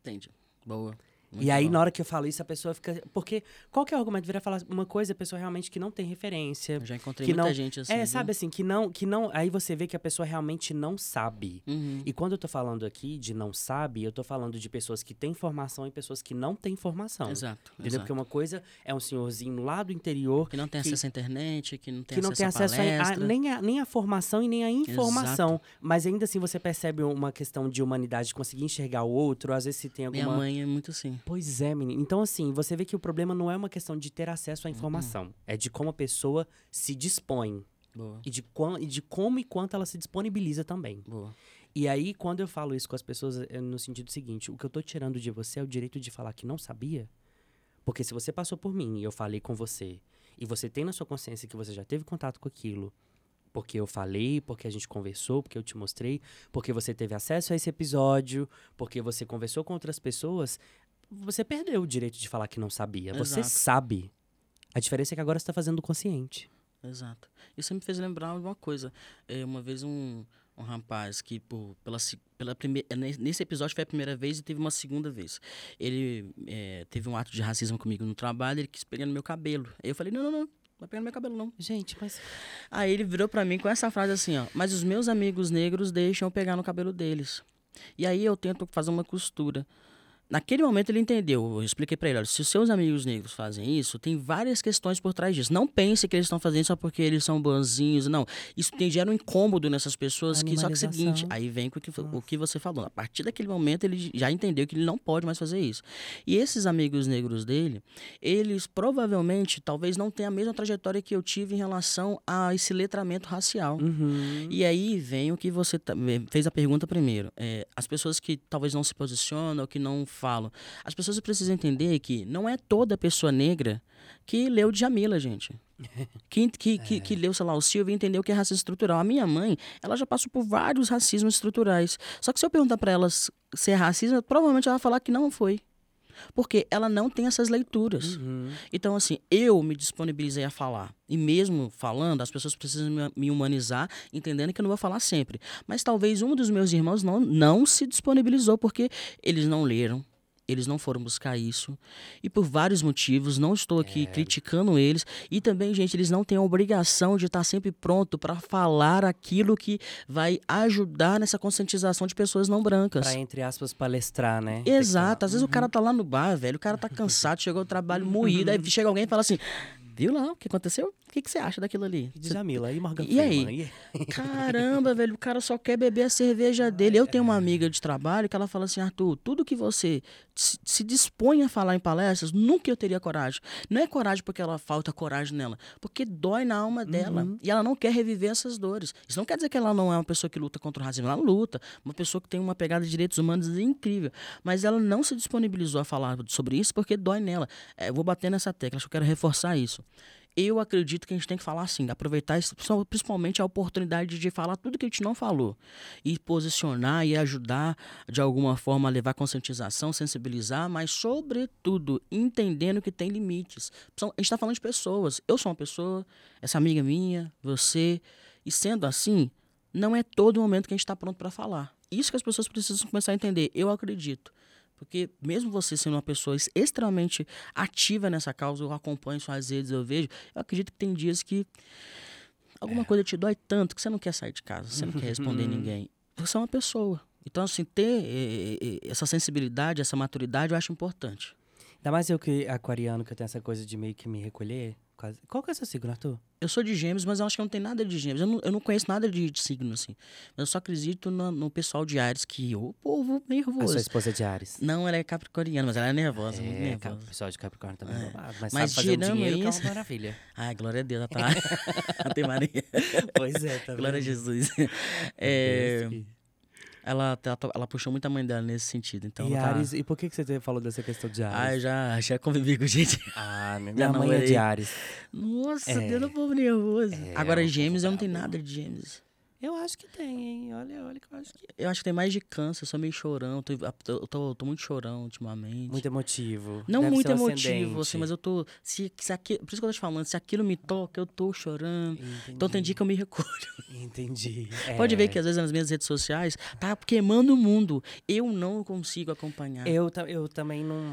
Entendi. Boa. E aí, na hora que eu falo isso, a pessoa fica. Porque qual que é o argumento? Virar falar uma coisa, a pessoa realmente que não tem referência. Eu já encontrei muita não- gente assim. é, viu? sabe assim, que não, que não. Aí você vê que a pessoa realmente não sabe. Uhum. E quando eu tô falando aqui de não sabe, eu tô falando de pessoas que têm informação e pessoas que não têm informação. Exato. Entendeu? exato. Porque uma coisa é um senhorzinho lá do interior Que não tem que- acesso à internet, que não tem que não tem acesso, acesso a a, nem, a, nem a formação e nem a informação. Mas ainda assim você percebe uma questão de humanidade, de conseguir enxergar o outro, às vezes se tem Minha alguma. mãe é muito assim. Pois é, menino. Então, assim, você vê que o problema não é uma questão de ter acesso à Uhum. informação. É de como a pessoa se dispõe. Boa. E de, e de como e quanto ela se disponibiliza também. Boa. E aí, quando eu falo isso com as pessoas, é no sentido seguinte: o que eu tô tirando de você é o direito de falar que não sabia. Porque se você passou por mim e eu falei com você, e você tem na sua consciência que você já teve contato com aquilo, porque eu falei, porque a gente conversou, porque eu te mostrei, porque você teve acesso a esse episódio, porque você conversou com outras pessoas, você perdeu o direito de falar que não sabia. Você Exato. sabe. A diferença é que agora você está fazendo consciente. Exato. Isso me fez lembrar de uma coisa. É, uma vez um, um rapaz que, por, pela, pela primeira. Nesse episódio foi a primeira vez e teve uma segunda vez. Ele é, teve um ato de racismo comigo no trabalho, ele quis pegar no meu cabelo. Aí eu falei, não, não, não, não vai pegar no meu cabelo, não. Gente, mas. Aí ele virou pra mim com essa frase assim, ó. Mas os meus amigos negros deixam eu pegar no cabelo deles. E aí eu tento fazer uma costura. Naquele momento ele entendeu. Eu expliquei pra ele, olha, se os seus amigos negros fazem isso, tem várias questões por trás disso. Não pense que eles estão fazendo só porque eles são bonzinhos, não. Isso tem, gera um incômodo nessas pessoas que só que é o seguinte, aí vem o que, o que você falou. A partir daquele momento ele já entendeu que ele não pode mais fazer isso. E esses amigos negros dele, eles provavelmente talvez não tenham a mesma trajetória que eu tive em relação a esse letramento racial. Uhum. E aí vem o que você fez a pergunta primeiro. É, as pessoas que talvez não se posicionam ou que não falam. As pessoas precisam entender que não é toda pessoa negra que leu Djamila, gente. Que, que, que, que leu, sei lá, o Silvio e entendeu que é racismo estrutural. A minha mãe, ela já passou por vários racismos estruturais. Só que se eu perguntar pra ela se é racismo, provavelmente ela vai falar que não foi. Porque ela não tem essas leituras. Uhum. Então, assim, eu me disponibilizei a falar. E mesmo falando, as pessoas precisam me- me humanizar, entendendo que eu não vou falar sempre. Mas talvez um dos meus irmãos não, não se disponibilizou, porque eles não leram, eles não foram buscar isso. E por vários motivos, não estou aqui criticando eles. E também, gente, eles não têm a obrigação de estar sempre pronto para falar aquilo que vai ajudar nessa conscientização de pessoas não brancas. Pra, entre aspas, palestrar, né? Exato. Às vezes o cara tá lá no bar, velho, o cara tá cansado, chegou do trabalho moído, aí chega alguém e fala assim: Viu lá o que aconteceu? O que, que você acha daquilo ali? Djamila, e Morgan E aí? Caramba, velho, o cara só quer beber a cerveja dele. Eu tenho uma amiga de trabalho que ela fala assim: Arthur, tudo que você se, dispõe a falar em palestras, nunca eu teria coragem. Não é coragem porque ela falta coragem nela, porque dói na alma dela. E ela não quer reviver essas dores. Isso não quer dizer que ela não é uma pessoa que luta contra o racismo. Ela luta. Uma pessoa que tem uma pegada de direitos humanos incrível. Mas ela não se disponibilizou a falar sobre isso porque dói nela. É, eu vou bater nessa tecla, acho que eu quero reforçar isso. Eu acredito que a gente tem que falar assim, aproveitar principalmente a oportunidade de falar tudo que a gente não falou. E posicionar e ajudar de alguma forma a levar conscientização, sensibilizar, mas sobretudo entendendo que tem limites. A gente está falando de pessoas. Eu sou uma pessoa, essa amiga minha, você. E sendo assim, não é todo momento que a gente está pronto para falar. Isso que as pessoas precisam começar a entender. Eu acredito. Porque mesmo você sendo uma pessoa ex- extremamente ativa nessa causa, eu acompanho suas redes, eu vejo, eu acredito que tem dias que alguma coisa te dói tanto que você não quer sair de casa, você não quer responder ninguém. Você é uma pessoa. Então, assim, ter eh, eh, essa sensibilidade, essa maturidade, eu acho importante. Ainda mais eu que aquariano, que eu tenho essa coisa de meio que me recolher. Quase- Qual que é o seu signo, Arthur? Eu sou de gêmeos, mas eu acho que não tem nada de gêmeos. Eu não, eu não conheço nada de, de signo, assim. Mas eu só acredito no, no pessoal de Ares, que o povo A nervoso. sua esposa é de Ares. Não, ela é capricorniana, mas ela é nervosa, muito É, ca- o nervosa. pessoal de Capricórnio também é babado, mas, Mas sabe fazer um dinheiro que é isso- uma maravilha. Ai, glória a Deus, ela tá. Ave Maria. pois é, tá Glória a? Jesus. É, Deus, que- ela, ela, ela puxou muito a mãe dela nesse sentido. Então e tá- Ares, e por que, que você falou dessa questão de Ah, eu Ares? já, já convivi com gente. Ah, minha mãe é de. Ares. Nossa, É. Deus, o povo nervoso. É, Agora, é um gêmeos, eu não tenho brabo. nada de gêmeos. Eu acho que tem, hein? Olha, olha que eu acho que Eu acho que tem mais de câncer, eu sou meio chorão. Tô, eu tô, tô muito chorão ultimamente. muito emotivo. Não Deve muito ser um emotivo, ascendente. assim, mas eu tô. Se, se aqui, por isso que eu tô te falando, se aquilo me toca, eu tô chorando. Então tem dia que eu me recolho. Entendi. Pode É. ver que às vezes nas minhas redes sociais tá queimando o mundo. Eu não consigo acompanhar. Eu, eu também não.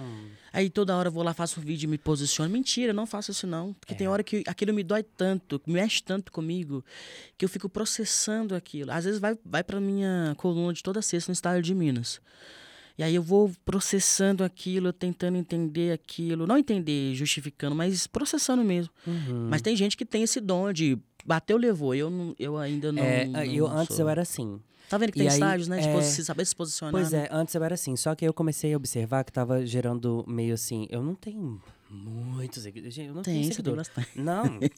Aí toda hora eu vou lá, faço um vídeo e me posiciono. Mentira, eu não faço isso não. Porque É. tem hora que aquilo me dói tanto, que mexe tanto comigo, que eu fico processando aquilo. Às vezes vai, vai pra minha coluna de toda sexta no estado de Minas. E aí eu vou processando aquilo, tentando entender aquilo. Não entender, justificando, mas processando mesmo. Uhum. Mas tem gente que tem esse dom de bateu, levou. Eu, não, eu ainda não. É, não eu, antes sou. eu era assim. Tá vendo que E tem aí, estágios, né? De é, posi- saber se posicionar. Pois né? é, antes eu era assim. Só que eu comecei a observar que tava gerando meio assim. Eu não tenho muitos seguidores. Gente, eu não Tem, tenho tem seguidores. Não.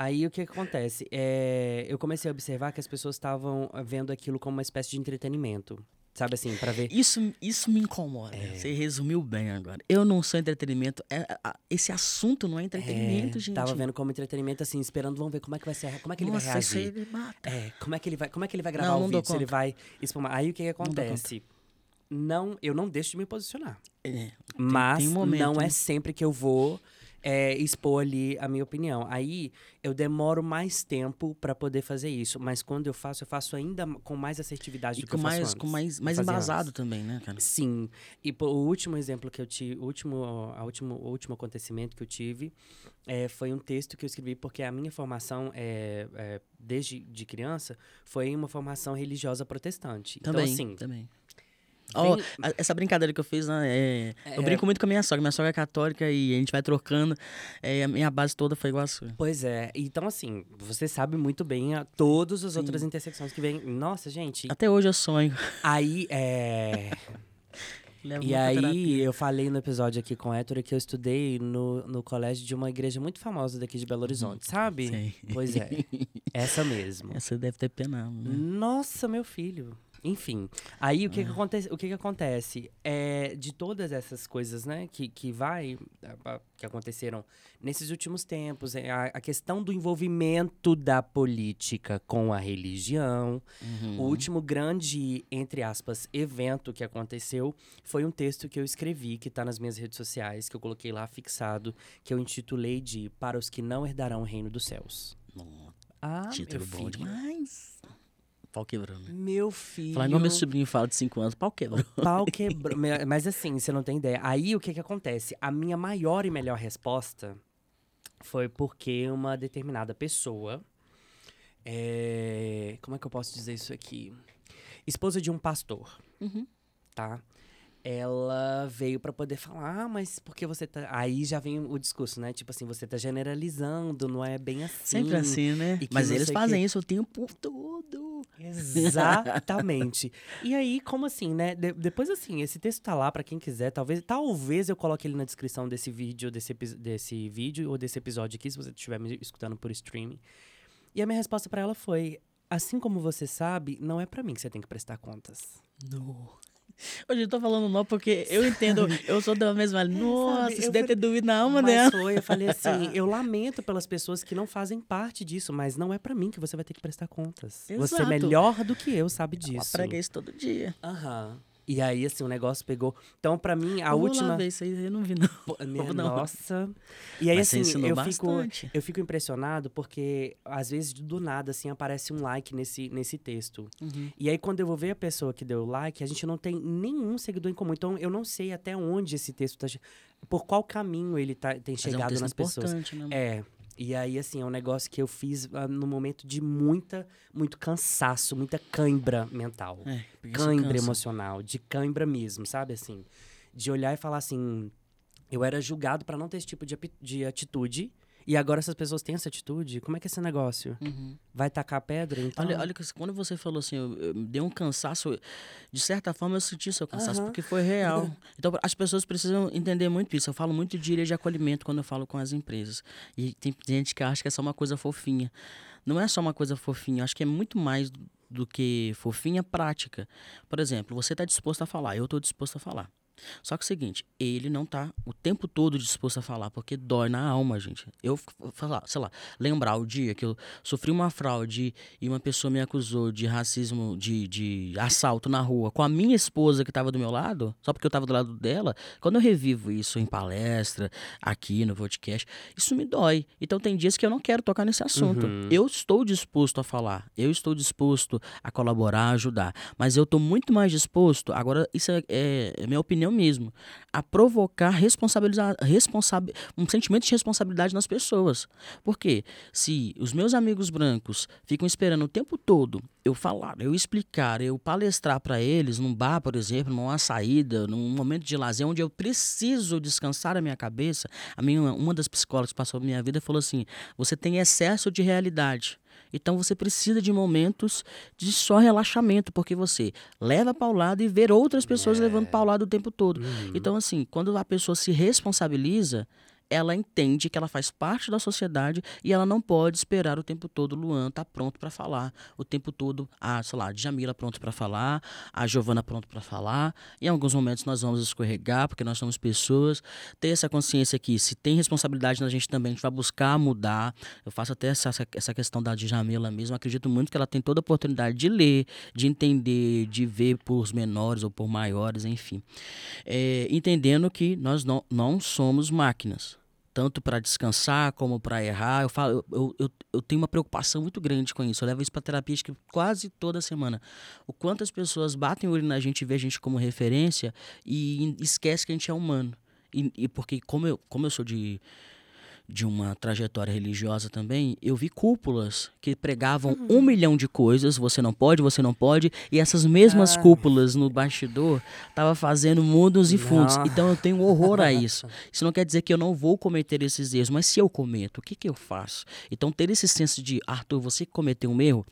Aí o que acontece? É, eu comecei a observar que as pessoas estavam vendo aquilo como uma espécie de entretenimento. Sabe assim, pra ver. Isso, isso me incomoda. É. Você resumiu bem agora. Eu não sou entretenimento. É, esse assunto não é entretenimento, É, gente. Tava vendo como entretenimento, assim, esperando, vamos ver como é que vai ser, como é que ele vai Nossa, isso reagir. aí me mata. É, como é que ele vai, como é que ele vai gravar Não, o não vídeo, se ele vai espumar. Aí o que que acontece? Não, eu não deixo de me posicionar. É, Mas tem um momento, não é né? sempre que eu vou é, expor ali a minha opinião. Aí eu demoro mais tempo pra poder fazer isso. Mas quando eu faço, eu faço ainda com mais assertividade E do que eu faço mais, antes. com mais, mais embasado antes. também, né, cara? Sim. E pô, o último exemplo que eu tive, o último, a último, o último acontecimento que eu tive é, foi um texto que eu escrevi porque a minha formação, é, é, desde de criança, foi uma formação religiosa protestante. Também, Então, assim, também. Ó, vem- essa brincadeira que eu fiz, né, é, É. eu brinco muito com a minha sogra. Minha sogra é católica e a gente vai trocando. É, a minha base toda foi igual a sua. Pois é. Então, assim, você sabe muito bem a, todas as Sim. outras intersecções que vem. Nossa, gente. Até hoje eu sonho. Aí, é. E aí, terapia. eu falei no episódio aqui com o Héctor que eu estudei no, no colégio de uma igreja muito famosa daqui de Belo Horizonte, sabe? Sei. Pois é. Essa mesmo. Essa deve ter penado, né? Nossa, meu filho. Enfim, aí o que, que, acontece, o que, que acontece? É, de todas essas coisas, né, que, que vai, que aconteceram nesses últimos tempos, é a, a questão do envolvimento da política com a religião. Uhum. O último grande, entre aspas, evento que aconteceu foi um texto que eu escrevi, que está nas minhas redes sociais, que eu coloquei lá fixado, que eu intitulei de Para os que não herdarão o reino dos céus. Nossa, Ah, título bom filho. demais. Pau quebrando. né? Meu filho. Falar igual meu sobrinho fala de 5 anos, pau quebrou. pau quebrou. Mas assim, você não tem ideia. Aí o que que acontece? A minha maior e melhor resposta foi porque uma determinada pessoa. é, Como é que eu posso dizer isso aqui? Esposa de um pastor, Uhum. tá? Ela veio pra poder falar, ah, mas por que você tá. Aí já vem o discurso, né? Tipo assim, você tá generalizando, não é bem assim. Sempre assim, né? que Mas eles fazem quê. isso o tempo todo. Exatamente. e aí, como assim, né? De- depois, assim, esse texto tá lá pra quem quiser. Talvez, talvez eu coloque ele na descrição desse vídeo, desse, desse vídeo ou desse episódio aqui, se você estiver me escutando por streaming. E a minha resposta pra ela foi: assim como você sabe, não é pra mim que você tem que prestar contas. No. Hoje eu tô falando não porque eu entendo, eu sou da mesma. Nossa, sabe, você eu deve ter dúvida na alma mas dela. foi, eu falei assim, eu lamento pelas pessoas que não fazem parte disso, mas não é pra mim que você vai ter que prestar contas. Você é Exato. melhor do que eu, sabe Ela disso. prega isso todo dia. Aham. E aí, assim, o negócio pegou. Então, pra mim, a eu última. Lá ver isso aí, eu não vi, não. Pô, minha Vou não. nossa. E aí, Mas assim, eu fico, bastante. eu fico impressionado porque, às vezes, do nada, assim, aparece um like nesse, nesse texto. Uhum. E aí, quando eu vou ver a pessoa que deu like, a gente não tem nenhum seguidor em comum. Então, eu não sei até onde esse texto tá. Por qual caminho ele tá, tem Mas é um chegado nas pessoas. importante, né? É. E aí, assim, é um negócio que eu fiz ah, no momento de muita, muito cansaço, muita cãibra mental É, cãibra emocional, de cãibra mesmo, sabe assim? De olhar e falar assim, eu era julgado pra não ter esse tipo de, de atitude, e agora essas pessoas têm essa atitude, como é que é esse negócio? Uhum. Vai tacar pedra? Então, Olha, olha, quando você falou assim, eu, eu dei um cansaço, de certa forma eu senti seu cansaço, Aham. porque foi real. Então as pessoas precisam entender muito isso. Eu falo muito de ilha de acolhimento quando eu falo com as empresas. E tem gente que acha que é só uma coisa fofinha. Não é só uma coisa fofinha, eu acho que é muito mais do- do que fofinha prática. Por exemplo, você está disposto a falar, eu estou disposto a falar. Só que é o seguinte, ele não tá o tempo todo disposto a falar, porque dói na alma, gente. Eu falar, sei lá, lembrar o dia que eu sofri uma fraude e uma pessoa me acusou de racismo, de, de assalto na rua, com a minha esposa que estava do meu lado, só porque eu estava do lado dela, quando eu revivo isso em palestra, aqui no podcast, isso me dói. Então tem dias que eu não quero tocar nesse assunto. Uhum. Eu estou disposto a falar, eu estou disposto a colaborar, a ajudar, mas eu estou muito mais disposto, agora isso é, é- é minha opinião mesmo, a provocar responsabilizar, responsab, um sentimento de responsabilidade nas pessoas. Porque se os meus amigos brancos ficam esperando o tempo todo eu falar, eu explicar, eu palestrar para eles num bar, por exemplo, numa saída, num momento de lazer onde eu preciso descansar a minha cabeça, a minha, uma das psicólogas que passou a minha vida falou assim: você tem excesso de realidade. Então você precisa de momentos de só relaxamento, porque você leva para o lado e vê outras pessoas levando para o lado o tempo todo. Uhum. Então, assim, quando a pessoa se responsabiliza, ela entende que ela faz parte da sociedade e ela não pode esperar o tempo todo Luan tá pronto para falar, o tempo todo a, sei lá, a Djamila pronto para falar, a Giovana pronto para falar. Em alguns momentos nós vamos escorregar, porque nós somos pessoas. Ter essa consciência que se tem responsabilidade na gente também, a gente vai buscar mudar. Eu faço até essa, essa questão da Djamila mesmo, acredito muito que ela tem toda a oportunidade de ler, de entender, de ver por menores ou por maiores, enfim. É, entendendo que nós não, não somos máquinas tanto para descansar como para errar. Eu, falo, eu, eu, eu tenho uma preocupação muito grande com isso. Eu levo isso para terapia que quase toda semana. O quanto as pessoas batem o olho na gente e vê a gente como referência e esquece que a gente é humano. E, e porque como eu, como eu sou de de uma trajetória religiosa também, eu vi cúpulas que pregavam um milhão de coisas, você não pode, você não pode, e essas mesmas Ah. cúpulas no bastidor tava fazendo mundos e fundos. Então eu tenho horror a isso. Isso não quer dizer que eu não vou cometer esses erros, mas se eu cometo, o que que eu faço? Então ter esse senso de, Arthur, você cometeu um erro,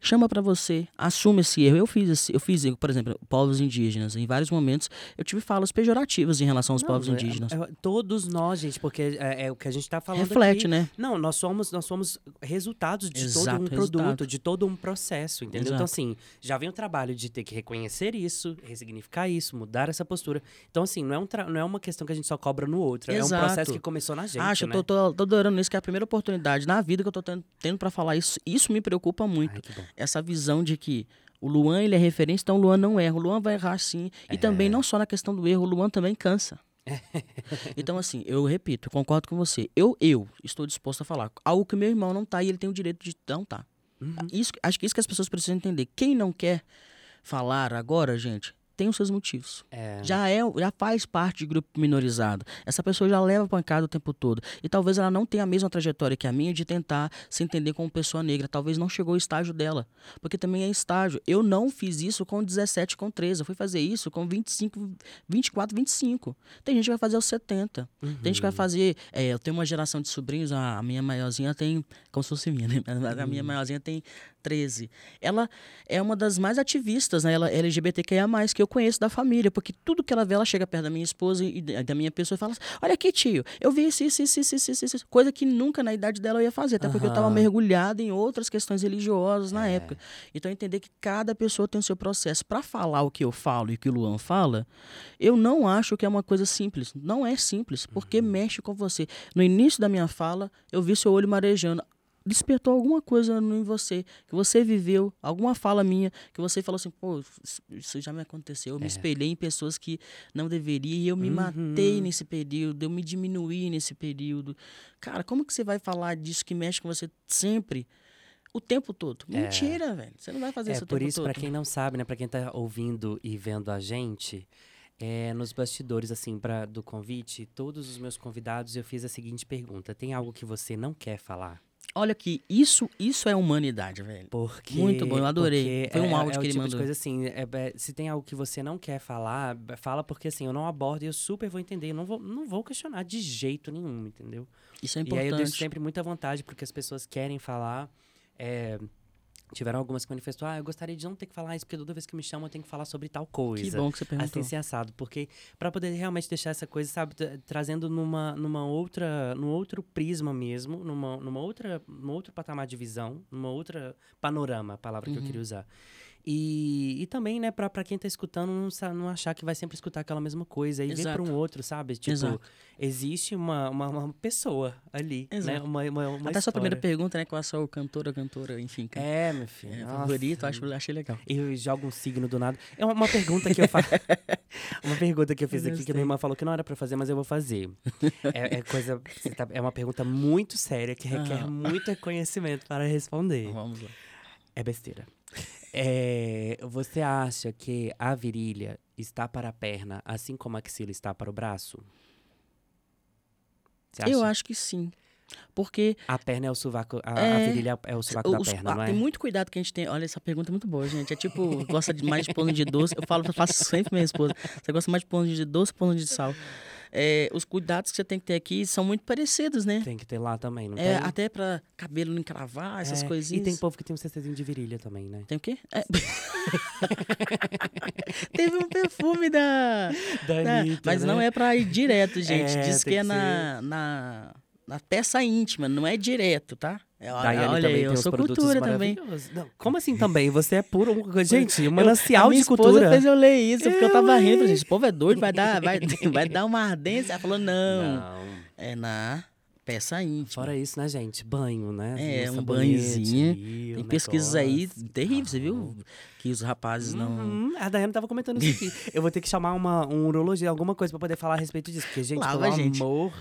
chama para você, assume esse erro. Eu fiz esse, eu fiz, por exemplo, povos indígenas. Em vários momentos eu tive falas pejorativas em relação aos Não, povos é- indígenas. é- todos nós, gente, porque é, é o que a gente tá falando Reflete, aqui. né? Não, nós somos, nós somos resultados de todo Exato, um produto, resultado. de todo um processo, entendeu? Então, Exato. assim, já vem o trabalho de ter que reconhecer isso, ressignificar isso, mudar essa postura. Então, assim, não é, um não é uma questão que a gente só cobra no outro. É um Exato. processo que começou na gente, Acho, né? eu tô, tô, tô adorando isso, que é a primeira oportunidade na vida que eu tô tendo, tendo para falar isso. Isso me preocupa muito. Ai. Essa visão de que o Luan ele é referência, então o Luan não erra. O Luan vai errar sim. E também É. não só na questão do erro, o Luan também cansa. então, assim, eu repito, eu concordo com você. Eu, eu estou disposto a falar algo que meu irmão não tá e ele tem o direito de não tá. Uhum. Isso, acho que isso que as pessoas precisam entender. Quem não quer falar agora, gente, tem os seus motivos. É. Já é, já faz parte de grupo minorizado. Essa pessoa já leva pancada o tempo todo. E talvez ela não tenha a mesma trajetória que a minha de tentar se entender como pessoa negra. Talvez não chegou ao estágio dela. Porque também é estágio. Eu não fiz isso com 17, com 13. Eu fui fazer isso com 25, 24, 25. Tem gente que vai fazer aos 70. Tem gente que vai fazer. é, eu tenho uma geração de sobrinhos, a, minha maiorzinha tem. Como se fosse minha, né? A minha maiorzinha tem 13. Ela é uma das mais ativistas, né? Ela é LGBTQIA, que eu conheço da família, porque tudo que ela vê, ela chega perto da minha esposa e da minha pessoa e fala assim: Olha aqui, tio, eu vi isso, isso, isso, isso, isso, isso, isso", coisa que nunca na idade dela eu ia fazer, até porque eu estava mergulhada em outras questões religiosas na época. Então, entender que cada pessoa tem o seu processo. Para falar o que eu falo e o que o Luan fala, eu não acho que é uma coisa simples. Não é simples, porque mexe com você. No início da minha fala, eu vi seu olho marejando. Despertou alguma coisa em você, que você viveu, alguma fala minha, que você falou assim, pô, isso- isso já me aconteceu. Eu me espelhei em pessoas que não deveria e eu me matei nesse período, eu me diminuí nesse período. Cara, como que você vai falar disso que mexe com você sempre? O tempo todo. Mentira, velho. Você não vai fazer É, isso o por tempo isso, todo. pra quem não sabe, né, pra quem tá ouvindo e vendo a gente, é, nos bastidores, assim, pra, do convite, todos os meus convidados, eu fiz a seguinte pergunta: tem algo que você não quer falar? Olha que isso, isso é humanidade, velho. Porque, Muito bom, eu adorei. Foi um é- áudio é que ele tipo de mandou. coisa assim, é- é, se tem algo que você não quer falar, fala porque assim, eu não abordo e eu super vou entender, eu não vou, não vou questionar de jeito nenhum, entendeu? Isso é E aí eu deixo importante. sempre muita vontade porque as pessoas querem falar. é, tiveram algumas que manifestou, ah, eu gostaria de não ter que falar isso, porque toda vez que me chamam eu tenho que falar sobre tal coisa. Que bom que você perguntou. Assim, ser assado, porque para poder realmente deixar essa coisa, sabe, tra- trazendo numa, numa outra, num outro prisma mesmo, numa, numa outra, num outro patamar de visão, numa outra panorama, a palavra que Uhum. eu queria usar. E, e também, né, pra, pra quem tá escutando, não, não achar que vai sempre escutar aquela mesma coisa e ver Exato. pra um outro, sabe? Tipo, Exato. existe uma, uma, uma pessoa ali, né? Exato. Uma, uma, uma Até a sua primeira pergunta, né? Qual a sua cantora, cantora, enfim. can- É, meu filho. é, favorito, acho, achei legal. Eu jogo um signo do nada. É uma, uma pergunta que eu faço. uma pergunta que eu fiz Eu aqui que gostei. minha irmã falou que não era pra fazer, mas eu vou fazer. é, é coisa. tá- é uma pergunta muito séria que requer Aham. muito conhecimento para responder. Vamos lá. É besteira. É, você acha que a virilha está para a perna, assim como a axila está para o braço? Eu acho que sim. Porque A perna é o sovaco, a, a É. virilha é o sovaco da perna, ah, não é? tem muito cuidado que a gente tem. Olha, essa pergunta é muito boa, gente. É tipo, gosta de mais de pão de doce. Eu falo, eu faço sempre pra minha esposa. Você gosta mais de pão de doce ou pão de sal? É, os cuidados que você tem que ter aqui são muito parecidos, né? Tem que ter lá também, não É, tem? até pra cabelo não encravar, essas É, coisinhas. E tem povo que tem um CCzinho de virilha também, né? Tem o quê? É. Teve um perfume da. Da da- Anitta, mas né? não é pra ir direto, gente. É, Diz que é que na, na, na peça íntima, não é direto, tá? É, Daiane olha, também eu tem sou cultura também. Não, como assim também? Você é puro. Gente, um manancial a minha de esposa cultura. fez eu ler isso, porque eu tava Eu, rindo. Falei, gente, esse povo é doido, vai dar, vai, vai dar uma ardência. Ela falou, não, Não. é na peça íntima. Fora isso, né, gente? Banho, né? É, Um banhozinho. Tem um pesquisas aí terríveis, você viu? Que os rapazes não... Uhum, A Daiane tava comentando isso aqui. Eu vou ter que chamar uma, um urologista, alguma coisa pra poder falar a respeito disso. Porque, gente, Lava, pelo gente. amor...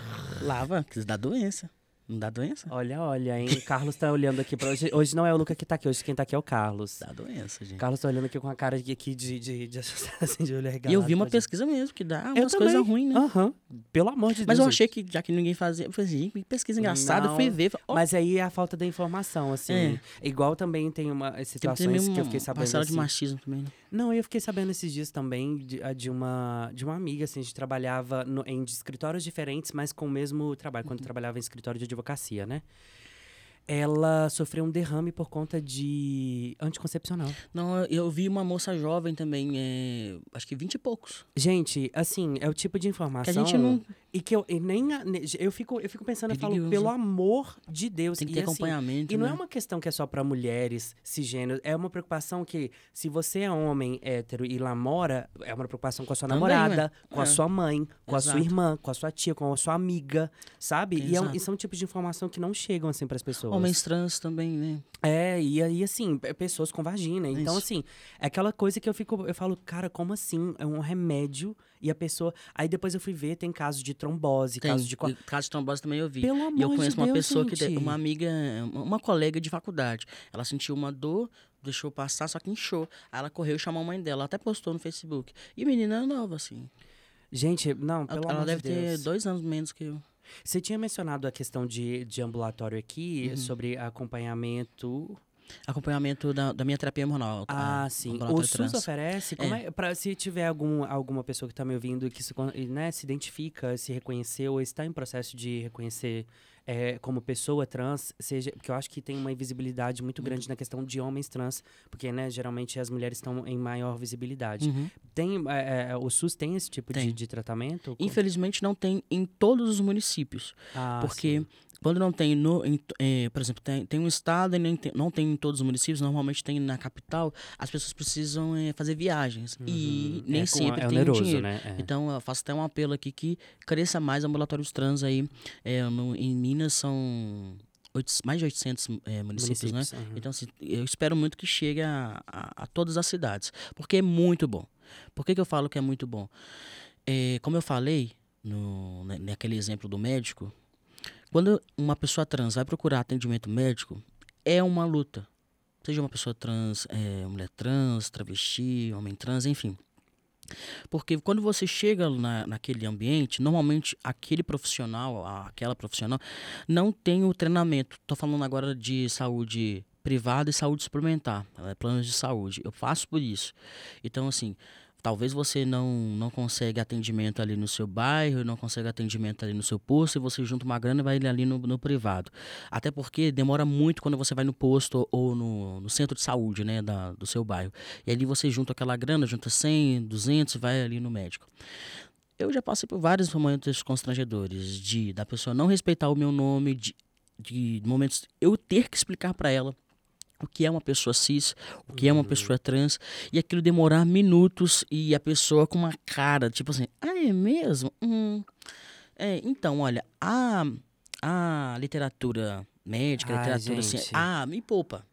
Lava, porque dá doença. Não dá doença? Olha, olha, hein? Carlos tá olhando aqui pra hoje. Hoje não é o Luca que tá aqui, hoje quem tá aqui é o Carlos. Dá doença, gente. Carlos tá olhando aqui com a cara de, aqui de, de, de, assim, de olho E arregalado eu vi uma pra gente. pesquisa mesmo, que dá umas coisas ruins, né? Aham. Pelo amor de Deus. Mas eu achei que, já que ninguém fazia, eu falei assim, que pesquisa engraçada, eu fui Não, ver. Ó, Mas aí é a falta da informação, assim. É. Igual também tem uma situações que eu uma fiquei sabendo. parcela de assim- machismo também, né? Não, eu fiquei sabendo esses dias também de, de uma, de uma amiga, assim, a gente trabalhava no- em escritórios diferentes, mas com o mesmo trabalho, Uhum. quando trabalhava em escritório de advocacia, né? Ela sofreu um derrame por conta de anticoncepcional. Não, eu- vi uma moça jovem também, é, acho que 20 e poucos. Gente, assim, é o tipo de informação. Que a gente não E que eu e nem. Eu fico, eu fico pensando, eu falo, Perigoso. pelo amor de Deus. tem que e, ter assim, acompanhamento. E não né? é uma questão que é só pra mulheres cisgêneros, é uma preocupação que, se você é homem hétero e lá mora, é uma preocupação com a sua Também, namorada, ué. com a É. sua mãe, com a sua Exato. irmã, com a sua tia, com a sua amiga, sabe? E, é Exato. e são tipos de informação que não chegam assim pras pessoas. Homens trans também, né? É, e aí, assim, pe- pessoas com vagina. Então, Isso. assim, é aquela coisa que eu fico, eu falo, cara, como assim? É um remédio e a pessoa. Aí depois eu fui ver, tem casos de trombose, Tem. casos de. co- e Caso de trombose também eu vi. Pelo amor E eu conheço de uma Deus, pessoa que gente. tem, uma amiga, uma colega de faculdade. Ela sentiu uma dor, deixou passar, só que inchou. Aí ela correu e chamou a mãe dela, ela até postou no Facebook. E menina é nova, assim. Gente, não, Ela, pelo ela amor deve de Deus. ter dois anos menos que eu. Você tinha mencionado a questão de, de ambulatório aqui, Uhum. sobre acompanhamento. Acompanhamento da, da minha terapia hormonal. Ah, a- sim. O SUS trans. oferece? Como é. pra, se tiver algum, alguma pessoa que está me ouvindo e que se, né, se identifica, se reconheceu ou está em processo de reconhecer é, como pessoa trans, seja. Porque eu acho que tem uma invisibilidade muito grande na questão de homens trans, porque, né, geralmente as mulheres estão em maior visibilidade. Uhum. Tem, é, é, o SUS tem esse tipo de, de tratamento? Infelizmente não tem em todos os municípios. Ah, porque sim. Quando não tem no. em- eh, por exemplo, tem, tem um estado e nem tem- não tem em todos os municípios, normalmente tem na capital, as pessoas precisam eh, fazer viagens. E Uhum. nem É sempre é tem oneroso, dinheiro. né? É. Então, eu faço até um apelo aqui que cresça mais ambulatórios trans aí. É, no- em Minas são mais de 800 eh, municípios, né? Municípios, aham. Então, assim, eu espero muito que chegue a, a- a todas as cidades, porque é muito bom. Por que, que eu falo que é muito bom? É, como eu falei, no, na- naquele exemplo do médico, quando uma pessoa trans vai procurar atendimento médico, é uma luta. Seja uma pessoa trans, é, mulher trans, travesti, homem trans, enfim. Porque quando você chega na, naquele ambiente, normalmente aquele profissional, aquela profissional, não tem o treinamento. Estou falando agora de saúde privada e saúde suplementar, eh, planos de saúde. Eu faço por isso. Então, assim, talvez você não, não consegue atendimento ali no seu bairro, não consegue atendimento ali no seu posto, e você junta uma grana e vai ali no, no privado. Até porque demora muito quando você vai no posto ou no, no centro de saúde, né, da, do seu bairro. E ali você junta aquela grana, junta 100, 200 e vai ali no médico. Eu já passei por vários momentos constrangedores de da pessoa não respeitar o meu nome, de, de momentos eu ter que explicar para ela o que é uma pessoa cis, o que é uma pessoa trans, e aquilo demorar minutos e a pessoa com uma cara, tipo assim, ah, é mesmo? Hum. É, então, olha, a, a literatura médica, a Ai, literatura assim, gente. ah, me poupa.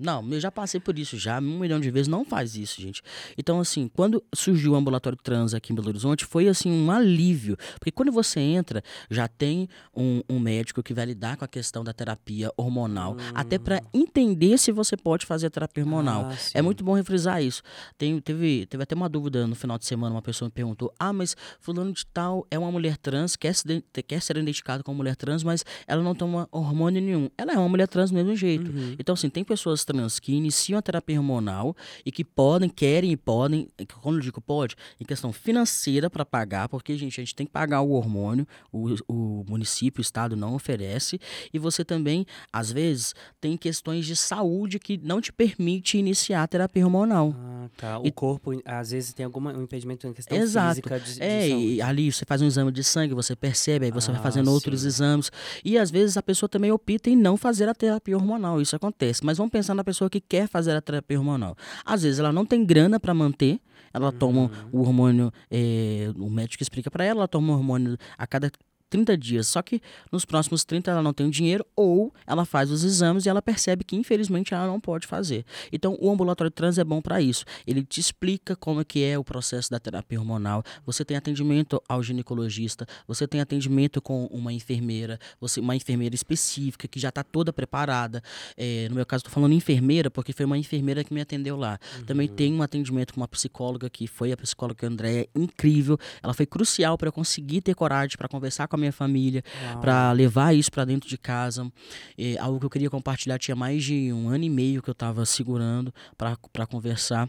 Não, eu já passei por isso já, um milhão de vezes, não faz isso, gente. Então, assim, quando surgiu o ambulatório trans aqui em Belo Horizonte, foi, assim, um alívio. Porque quando você entra, já tem um, um médico que vai lidar com a questão da terapia hormonal, até para entender se você pode fazer a terapia hormonal. Ah, É muito bom refrisar isso. Tem, teve, teve até uma dúvida no final de semana, uma pessoa me perguntou, ah, mas fulano de tal é uma mulher trans, quer, se, quer ser identificado como mulher trans, mas ela não toma hormônio nenhum. Ela é uma mulher trans do mesmo jeito. Uhum. Então, assim, tem pessoas trans que iniciam a terapia hormonal e que podem, querem e podem, quando eu digo pode, em questão financeira para pagar, porque, gente, a gente tem que pagar o hormônio, o, o município, o estado não oferece, e você também, às vezes, tem questões de saúde que não te permite iniciar a terapia hormonal. Ah, tá. O E- corpo, às vezes, tem alguma, um impedimento em questão Exato. física de, de É, saúde. e ali você faz um exame de sangue, você percebe, aí você vai Ah, fazendo outros sim. exames. E às vezes a pessoa também opta em não fazer a terapia hormonal, isso acontece. Mas vamos pensar na pessoa que quer fazer a terapia hormonal. Às vezes ela não tem grana para manter, ela toma Uhum. o hormônio, é, o médico explica para ela, ela toma o hormônio a cada 30 dias. Só que nos próximos 30 ela não tem o dinheiro, ou ela faz os exames e ela percebe que infelizmente ela não pode fazer. Então o ambulatório trans é bom para isso. Ele te explica como é que é o processo da terapia hormonal. Você tem atendimento ao ginecologista, você tem atendimento com uma enfermeira, você uma enfermeira específica que já está toda preparada. É, no meu caso estou falando enfermeira porque foi uma enfermeira que me atendeu lá. Também tem um atendimento com uma psicóloga que foi a psicóloga Andréia, incrível. Ela foi crucial para eu conseguir ter coragem para conversar com a minha família, para levar isso para dentro de casa. É, algo que eu queria compartilhar tinha mais de um ano e meio que eu estava segurando para conversar.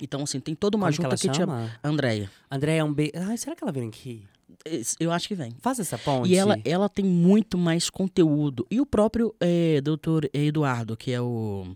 Então, assim, tem toda uma Como que junta ela que, chama? Andréia. Andréia, um beijo. Ai, será que ela vem aqui? Eu acho que vem. Faz essa ponte. E ela, ela tem muito mais conteúdo. E o próprio é, doutor Eduardo, que é o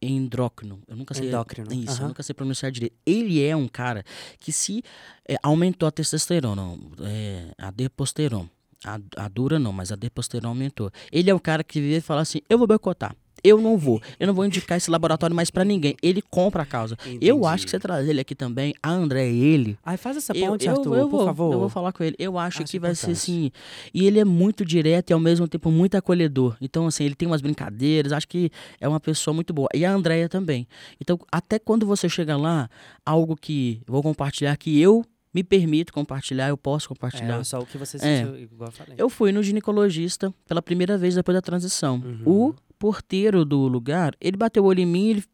endócrino. Eu nunca sei. Endócrino. Isso, uhum. eu nunca sei pronunciar direito. Ele é um cara que se é, aumentou a testosterona, é, a deposterona. A, a dura não, mas a deposterona aumentou. Ele é o cara que vive e fala assim: eu vou boicotar. Eu não vou. Eu não vou indicar esse laboratório mais para ninguém. Ele compra a causa. Entendi. Eu acho que você traz ele aqui também, a André ele. Ai, faz essa Eu, ponte, eu, Arthur, eu por vou, favor. eu vou falar com ele. Eu acho, Acho que vai ser importante. assim. E ele é muito direto e ao mesmo tempo muito acolhedor. Então, assim, ele tem umas brincadeiras. Acho que é uma pessoa muito boa. E a Andréia também. Então, até quando você chega lá, algo que eu vou compartilhar que eu me permito compartilhar, eu posso compartilhar. É, só o que você É. sentiu, igual eu falei. Eu fui no ginecologista pela primeira vez depois da transição. Uhum. O porteiro do lugar, ele bateu o olho em mim, ele,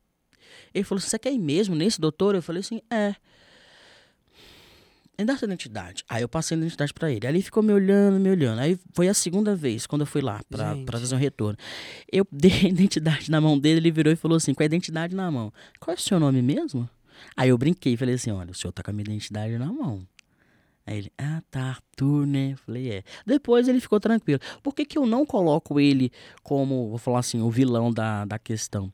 ele falou assim, você quer ir mesmo nesse doutor? Eu falei assim, é. Me dá sua identidade. Aí eu passei a identidade pra ele. Aí ele ficou me olhando, me olhando. Aí foi a segunda vez, quando eu fui lá pra fazer um retorno. Eu dei a identidade na mão dele, ele virou e falou assim, com a identidade na mão. Qual é o seu nome mesmo? Aí eu brinquei, falei assim, olha, o senhor tá com a minha identidade na mão. Aí ele, ah, tá, Arthur, né? Falei, é. Depois ele ficou tranquilo. Por que, que eu não coloco ele como, vou falar assim, o vilão da, da questão?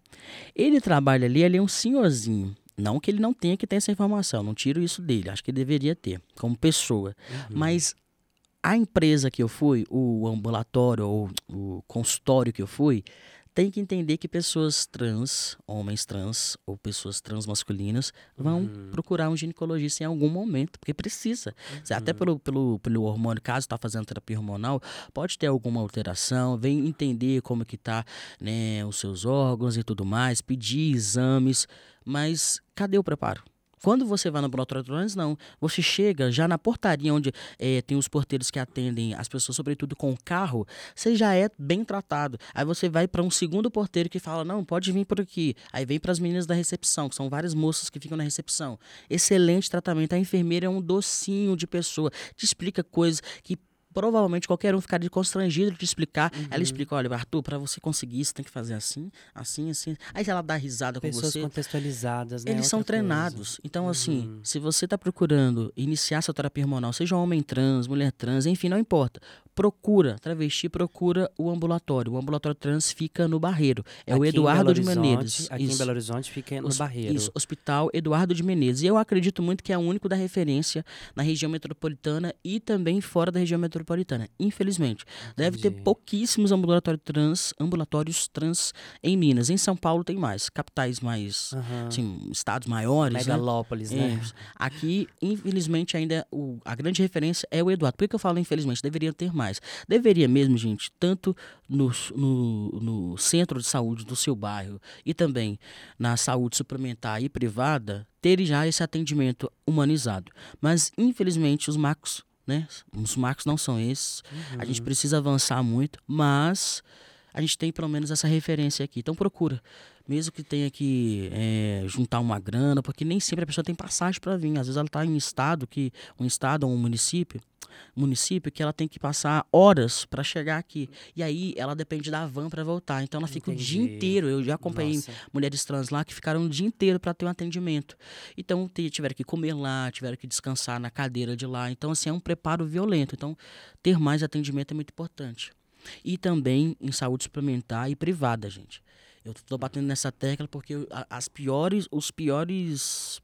Ele trabalha ali, ele é um senhorzinho. Não que ele não tenha que ter essa informação, não tiro isso dele, acho que ele deveria ter, como pessoa. Mas a empresa que eu fui, o ambulatório ou o consultório que eu fui, tem que entender que pessoas trans, homens trans ou pessoas transmasculinas vão Uhum. procurar um ginecologista em algum momento, porque precisa. Se Até pelo, pelo, pelo hormônio, caso está fazendo terapia hormonal, pode ter alguma alteração, vem entender como que tá né, os seus órgãos e tudo mais, pedir exames, mas cadê o preparo? Quando você vai no ambulatório trans, não. Você chega já na portaria onde eh, tem os porteiros que atendem as pessoas, sobretudo com o carro, você já é bem tratado. Aí você vai para um segundo porteiro que fala: não, pode vir por aqui. Aí vem para as meninas da recepção, que são várias moças que ficam na recepção. Excelente tratamento. A enfermeira é um docinho de pessoa. Te explica coisas que provavelmente qualquer um ficaria constrangido de explicar. Ela explica: olha, Arthur, para você conseguir isso, tem que fazer assim, assim, assim. Aí ela dá risada com Pessoas você. contextualizadas, né? Eles são Outra coisa. treinados. Então, assim, Uhum. se você está procurando iniciar sua terapia hormonal, seja homem trans, mulher trans, enfim, não importa. Procura, travesti, procura o ambulatório. O ambulatório trans fica no Barreiro. É o Aqui em Eduardo de Menezes. Aqui em Isso. Belo Horizonte fica no Hos- Barreiro. Isso, Hospital Eduardo de Menezes. E eu acredito muito que é o único da referência na região metropolitana e também fora da região metropolitana. Infelizmente. Deve ter pouquíssimos ambulatórios trans, ambulatórios trans em Minas. Em São Paulo tem mais. Capitais mais, Aham. assim, estados maiores, né? Megalópolis, né? Isso. Aqui, infelizmente, ainda o- a grande referência é o Eduardo. Por que eu falo infelizmente? Deveria ter mais. Deveria mesmo, gente, tanto no, no, no centro de saúde do seu bairro e também na saúde suplementar e privada, ter já esse atendimento humanizado. Mas, infelizmente, os marcos, né? Os marcos não são esses. A gente precisa avançar muito, mas a gente tem pelo menos essa referência aqui. Então procura. Mesmo que tenha que eh, juntar uma grana, porque nem sempre a pessoa tem passagem para vir. Às vezes ela está em estado que um estado ou um município, município que ela tem que passar horas para chegar aqui. E aí ela depende da van para voltar. Então ela fica o dia Entendi. inteiro. Eu já acompanhei Nossa. mulheres trans lá que ficaram o dia inteiro para ter um atendimento. Então tiveram que comer lá, tiveram que descansar na cadeira de lá. Então assim é um preparo violento. Então ter mais atendimento é muito importante. E também em saúde suplementar e privada, gente. Eu tô batendo nessa tecla porque eu- as piores, os piores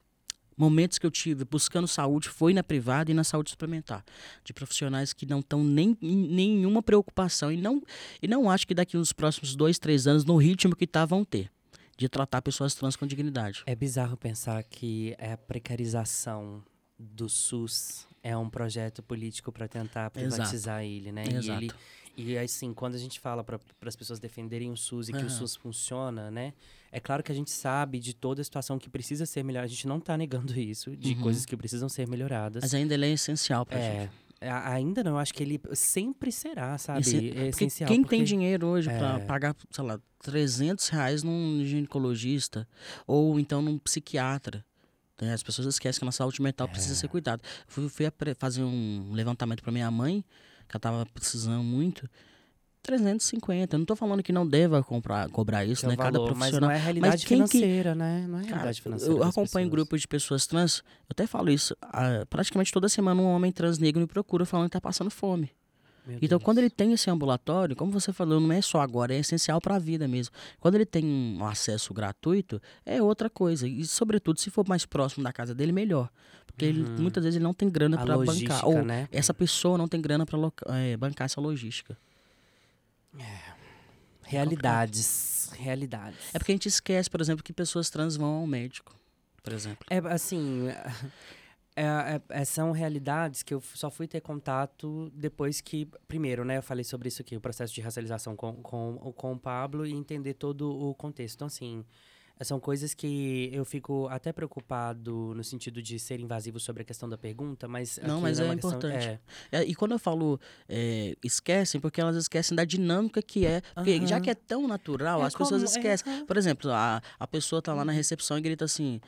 momentos que eu tive buscando saúde foi na privada e na saúde suplementar, de profissionais que não estão nem em nenhuma preocupação e não e não acho que daqui nos próximos dois, três anos no ritmo que tá vão ter de tratar pessoas trans com dignidade. É bizarro pensar que a precarização do SUS é um projeto político para tentar privatizar ele, né? E Exato. ele e assim, quando a gente fala para as pessoas defenderem o SUS e que o Aham. SUS funciona, né? É claro que a gente sabe de toda a situação que precisa ser melhorada. A gente não tá negando isso, de Uhum. coisas que precisam ser melhoradas. Mas ainda ele é essencial gente. É, a- ainda não, eu acho que ele sempre será, sabe? Esse- é essencial. quem porque- tem dinheiro hoje É. pagar, sei lá, 300 reais num ginecologista ou então num psiquiatra. Né? As pessoas esquecem que a saúde mental precisa É. ser cuidada. Fui, fui fazer um levantamento pra minha mãe, que ela tava precisando muito. 350. Eu não tô falando que não deva comprar, cobrar isso, Que é né? Cada valor, mas profissional. não é realidade quem que- financeira, né? Não é a Cara, realidade financeira. eu acompanho pessoas. grupos de pessoas trans, eu até falo isso, praticamente toda semana um homem trans negro me procura falando que tá passando fome. Meu Então, Deus. quando ele tem esse ambulatório, como você falou, não é só agora, é essencial para a vida mesmo. Quando ele tem um acesso gratuito, é outra coisa. E, sobretudo, se for mais próximo da casa dele, melhor. Porque ele, muitas vezes ele não tem grana Uhum. Para bancar. Ou né? essa pessoa não tem grana para bancar essa logística. Realidades. Realidades. É porque a gente esquece, por exemplo, que pessoas trans vão ao médico, por exemplo. É assim. É- é- é- são realidades que eu só fui ter contato depois que. Primeiro, né? Eu falei sobre isso aqui, o processo de racialização com, com, com o Pablo e entender todo o contexto. Então, assim. São coisas que eu fico até preocupado no sentido de ser invasivo sobre a questão da pergunta, mas. Não, mas é é importante. é. É, e quando eu falo é, esquecem, porque elas esquecem da dinâmica que é. Porque já Aham. que é tão natural, É as pessoas como- é, esquecem. Por exemplo, a, a pessoa tá lá na recepção e grita assim.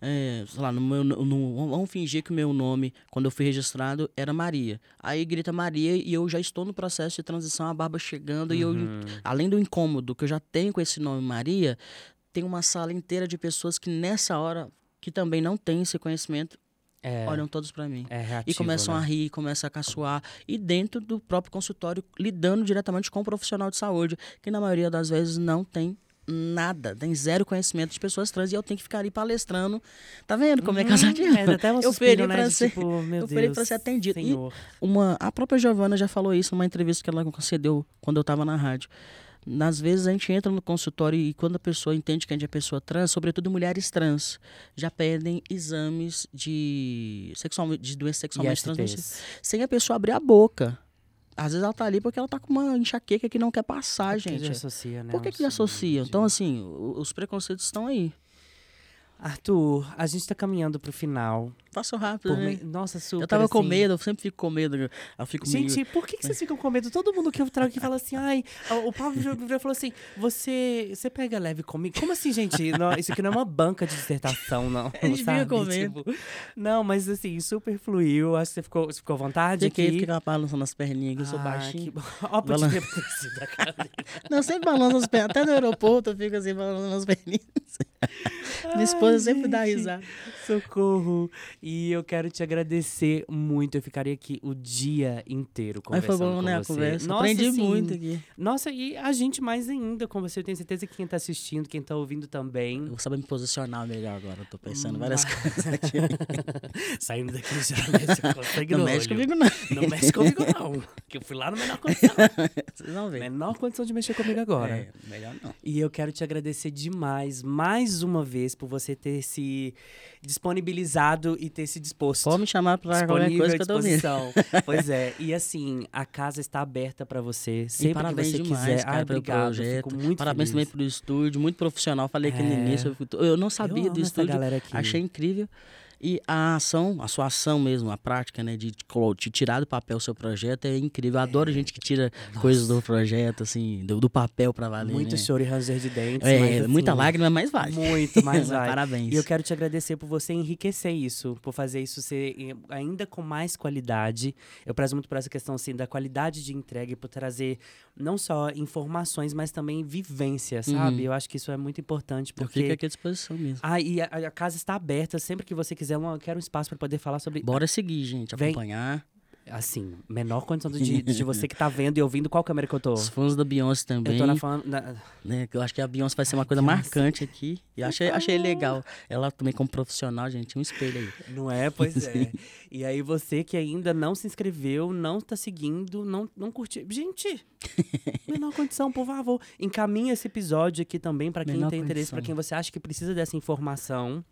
É, sei lá, no meu, no, vamos fingir que o meu nome, quando eu fui registrado, era Maria. Aí grita Maria e eu já estou no processo de transição, a barba chegando, e eu, Uhum. além do incômodo que eu já tenho com esse nome Maria, tem uma sala inteira de pessoas que nessa hora, que também não têm esse conhecimento, É, olham todos para mim. é reativo, E começam né? a rir, começam a caçoar. E dentro do próprio consultório, lidando diretamente com o profissional de saúde, que na maioria das vezes não tem nada, tem zero conhecimento de pessoas trans. E eu tenho que ficar ali palestrando. Tá vendo como é cansativo? É, dá até um eu suspiro, né, pra de ser. tipo, meu eu pedi pra Deus, ser atendido. E uma, a própria Giovana já falou isso numa entrevista que ela concedeu quando eu estava na rádio. Às vezes a gente entra no consultório e quando a pessoa entende que a gente é pessoa trans, sobretudo mulheres trans, já pedem exames de, sexual, de doenças sexualmente transmissíveis sem a pessoa abrir a boca. Às vezes ela tá ali porque ela tá com uma enxaqueca que não quer passar, Porque gente. já associa, né? Por que que associa? Então, assim, o- os preconceitos estão aí. Arthur, a gente tá caminhando pro final. Faça rápido, né? me- Nossa, super. Eu tava com assim. medo, eu sempre fico com medo. Eu fico meio... Gente, por que, que vocês ficam com medo? Todo mundo que eu trago aqui fala assim, ai, o Pablo já falou assim, você, você pega leve comigo? Como assim, gente? Não, isso aqui não é uma banca de dissertação, não. A gente fica sabe? com medo. Tipo, não, mas assim, super fluiu. Acho que você ficou, você ficou à vontade Fiquei, aqui. fiquei balançando as perninhas, que eu sou Ah, baixinho. que. Ó, Balan- da. Não, eu sempre balanço as pernas. Até no aeroporto eu fico assim, balançando as perninhas. Minha esposa Ai, sempre dá gente, risada. Socorro. E eu quero te agradecer muito. Eu ficaria aqui o dia inteiro Mas conversando foi bom, com né, a você. conversa. Nossa, Aprendi sim. muito aqui. Nossa, e a gente mais ainda com você. Eu tenho certeza que quem tá assistindo, quem tá ouvindo também. Eu vou saber me posicionar melhor agora. Eu tô pensando Hum, várias coisas aqui. Saindo daqui já, né? Você consegue Não mexe olho. comigo, não. Não mexe comigo, não. Que eu fui lá no menor condição. Vocês vão ver. menor condição de mexer comigo agora. É, melhor não. E eu quero te agradecer demais, mais uma vez, por você ter se disponibilizado e ter se disposto. Pode me chamar pra qualquer coisa que eu disposição. pois é. E assim, a casa está aberta pra você. Sempre E parabéns que você demais, quiser. cara, Ai, pelo obrigado. projeto. Muito Parabéns feliz. também pelo estúdio, muito profissional. Falei aqui no É. início. Eu, não sabia eu do estúdio. Achei incrível. E a ação, a sua ação mesmo, a prática, né, de, tirar do papel o seu projeto é incrível. Eu adoro gente que tira coisas do projeto, assim, do, do papel pra valer. Muito né? choro e ranger de dentes. É, mas, assim, muita lágrima, mas vai. Muito, mas vai. Parabéns. E eu quero te agradecer por você enriquecer isso, por fazer isso ser eh, ainda com mais qualidade. Eu prezo muito por essa questão assim, da qualidade de entrega e por trazer não só informações, mas também vivência, sabe? Eu acho que isso é muito importante Eu porque fico aqui à disposição mesmo. Ah, e a, a casa está aberta sempre que você quiser. Eu quero um espaço para poder falar sobre Bora seguir, gente, Vem. acompanhar. assim, menor condição de, de você que tá vendo e ouvindo qual câmera que eu tô. Os fãs da Beyoncé também. Eu tô na fã, na- né? Eu acho que a Beyoncé vai ser uma coisa Beyoncé. marcante aqui. E achei, achei legal. Ela também, como profissional, gente, um espelho aí. Não é? Pois é. E aí você que ainda não se inscreveu, não tá seguindo, não, não curtiu. Gente, menor condição, por favor. Encaminha esse episódio aqui também pra quem Menor tem interesse, condição. pra quem você acha que precisa dessa informação.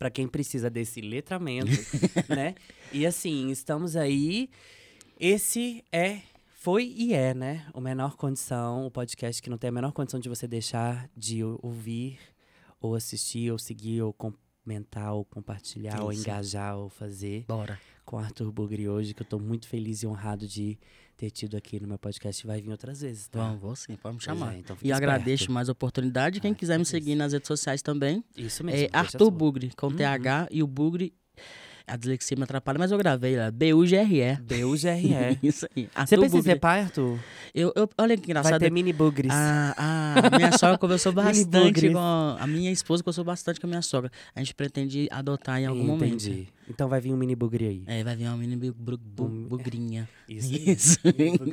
Pra quem precisa desse letramento, né? E assim, estamos aí. Esse é, foi e é, né? O Menor Condição, o podcast que não tem a menor condição de você deixar de ou- ouvir, ou assistir, ou seguir, ou comentar, ou compartilhar, ou Isso. engajar, ou fazer Bora. com o Arthur Bugri hoje, que eu tô muito feliz e honrado de ter tido aqui no meu podcast. Vai vir outras vezes, tá? Vamos, vou sim, pode me Pois chamar. é, então e agradeço esperto. mais a oportunidade. Quem Ai, quiser me seguir nas redes sociais também. Isso mesmo. É Arthur. Bugre, com Uhum. TH e o Bugre A dislexia me atrapalha, mas eu gravei lá. B-U-G-R-E. B-U-G-R-E. Isso aí. Você pensa em ser pai, Arthur? Eu, eu, olha que Vai engraçado. ter mini bugres. A, a minha sogra conversou bastante com a, minha esposa conversou bastante com a minha sogra. A gente pretende adotar em algum momento. Entendi. Então vai vir um mini bugre aí. É, vai vir uma mini bu- bu- bu- bugrinha. Isso. Isso.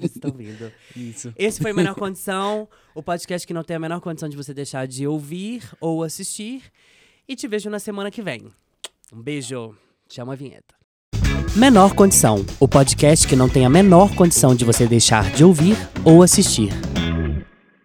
Estão vindo. Isso. Esse foi Menor Condição, o podcast que não tem a menor condição de você deixar de ouvir ou assistir. E te vejo na semana que vem. Um beijo. Chama a vinheta. Menor Condição, o podcast que não tem a menor condição de você deixar de ouvir ou assistir.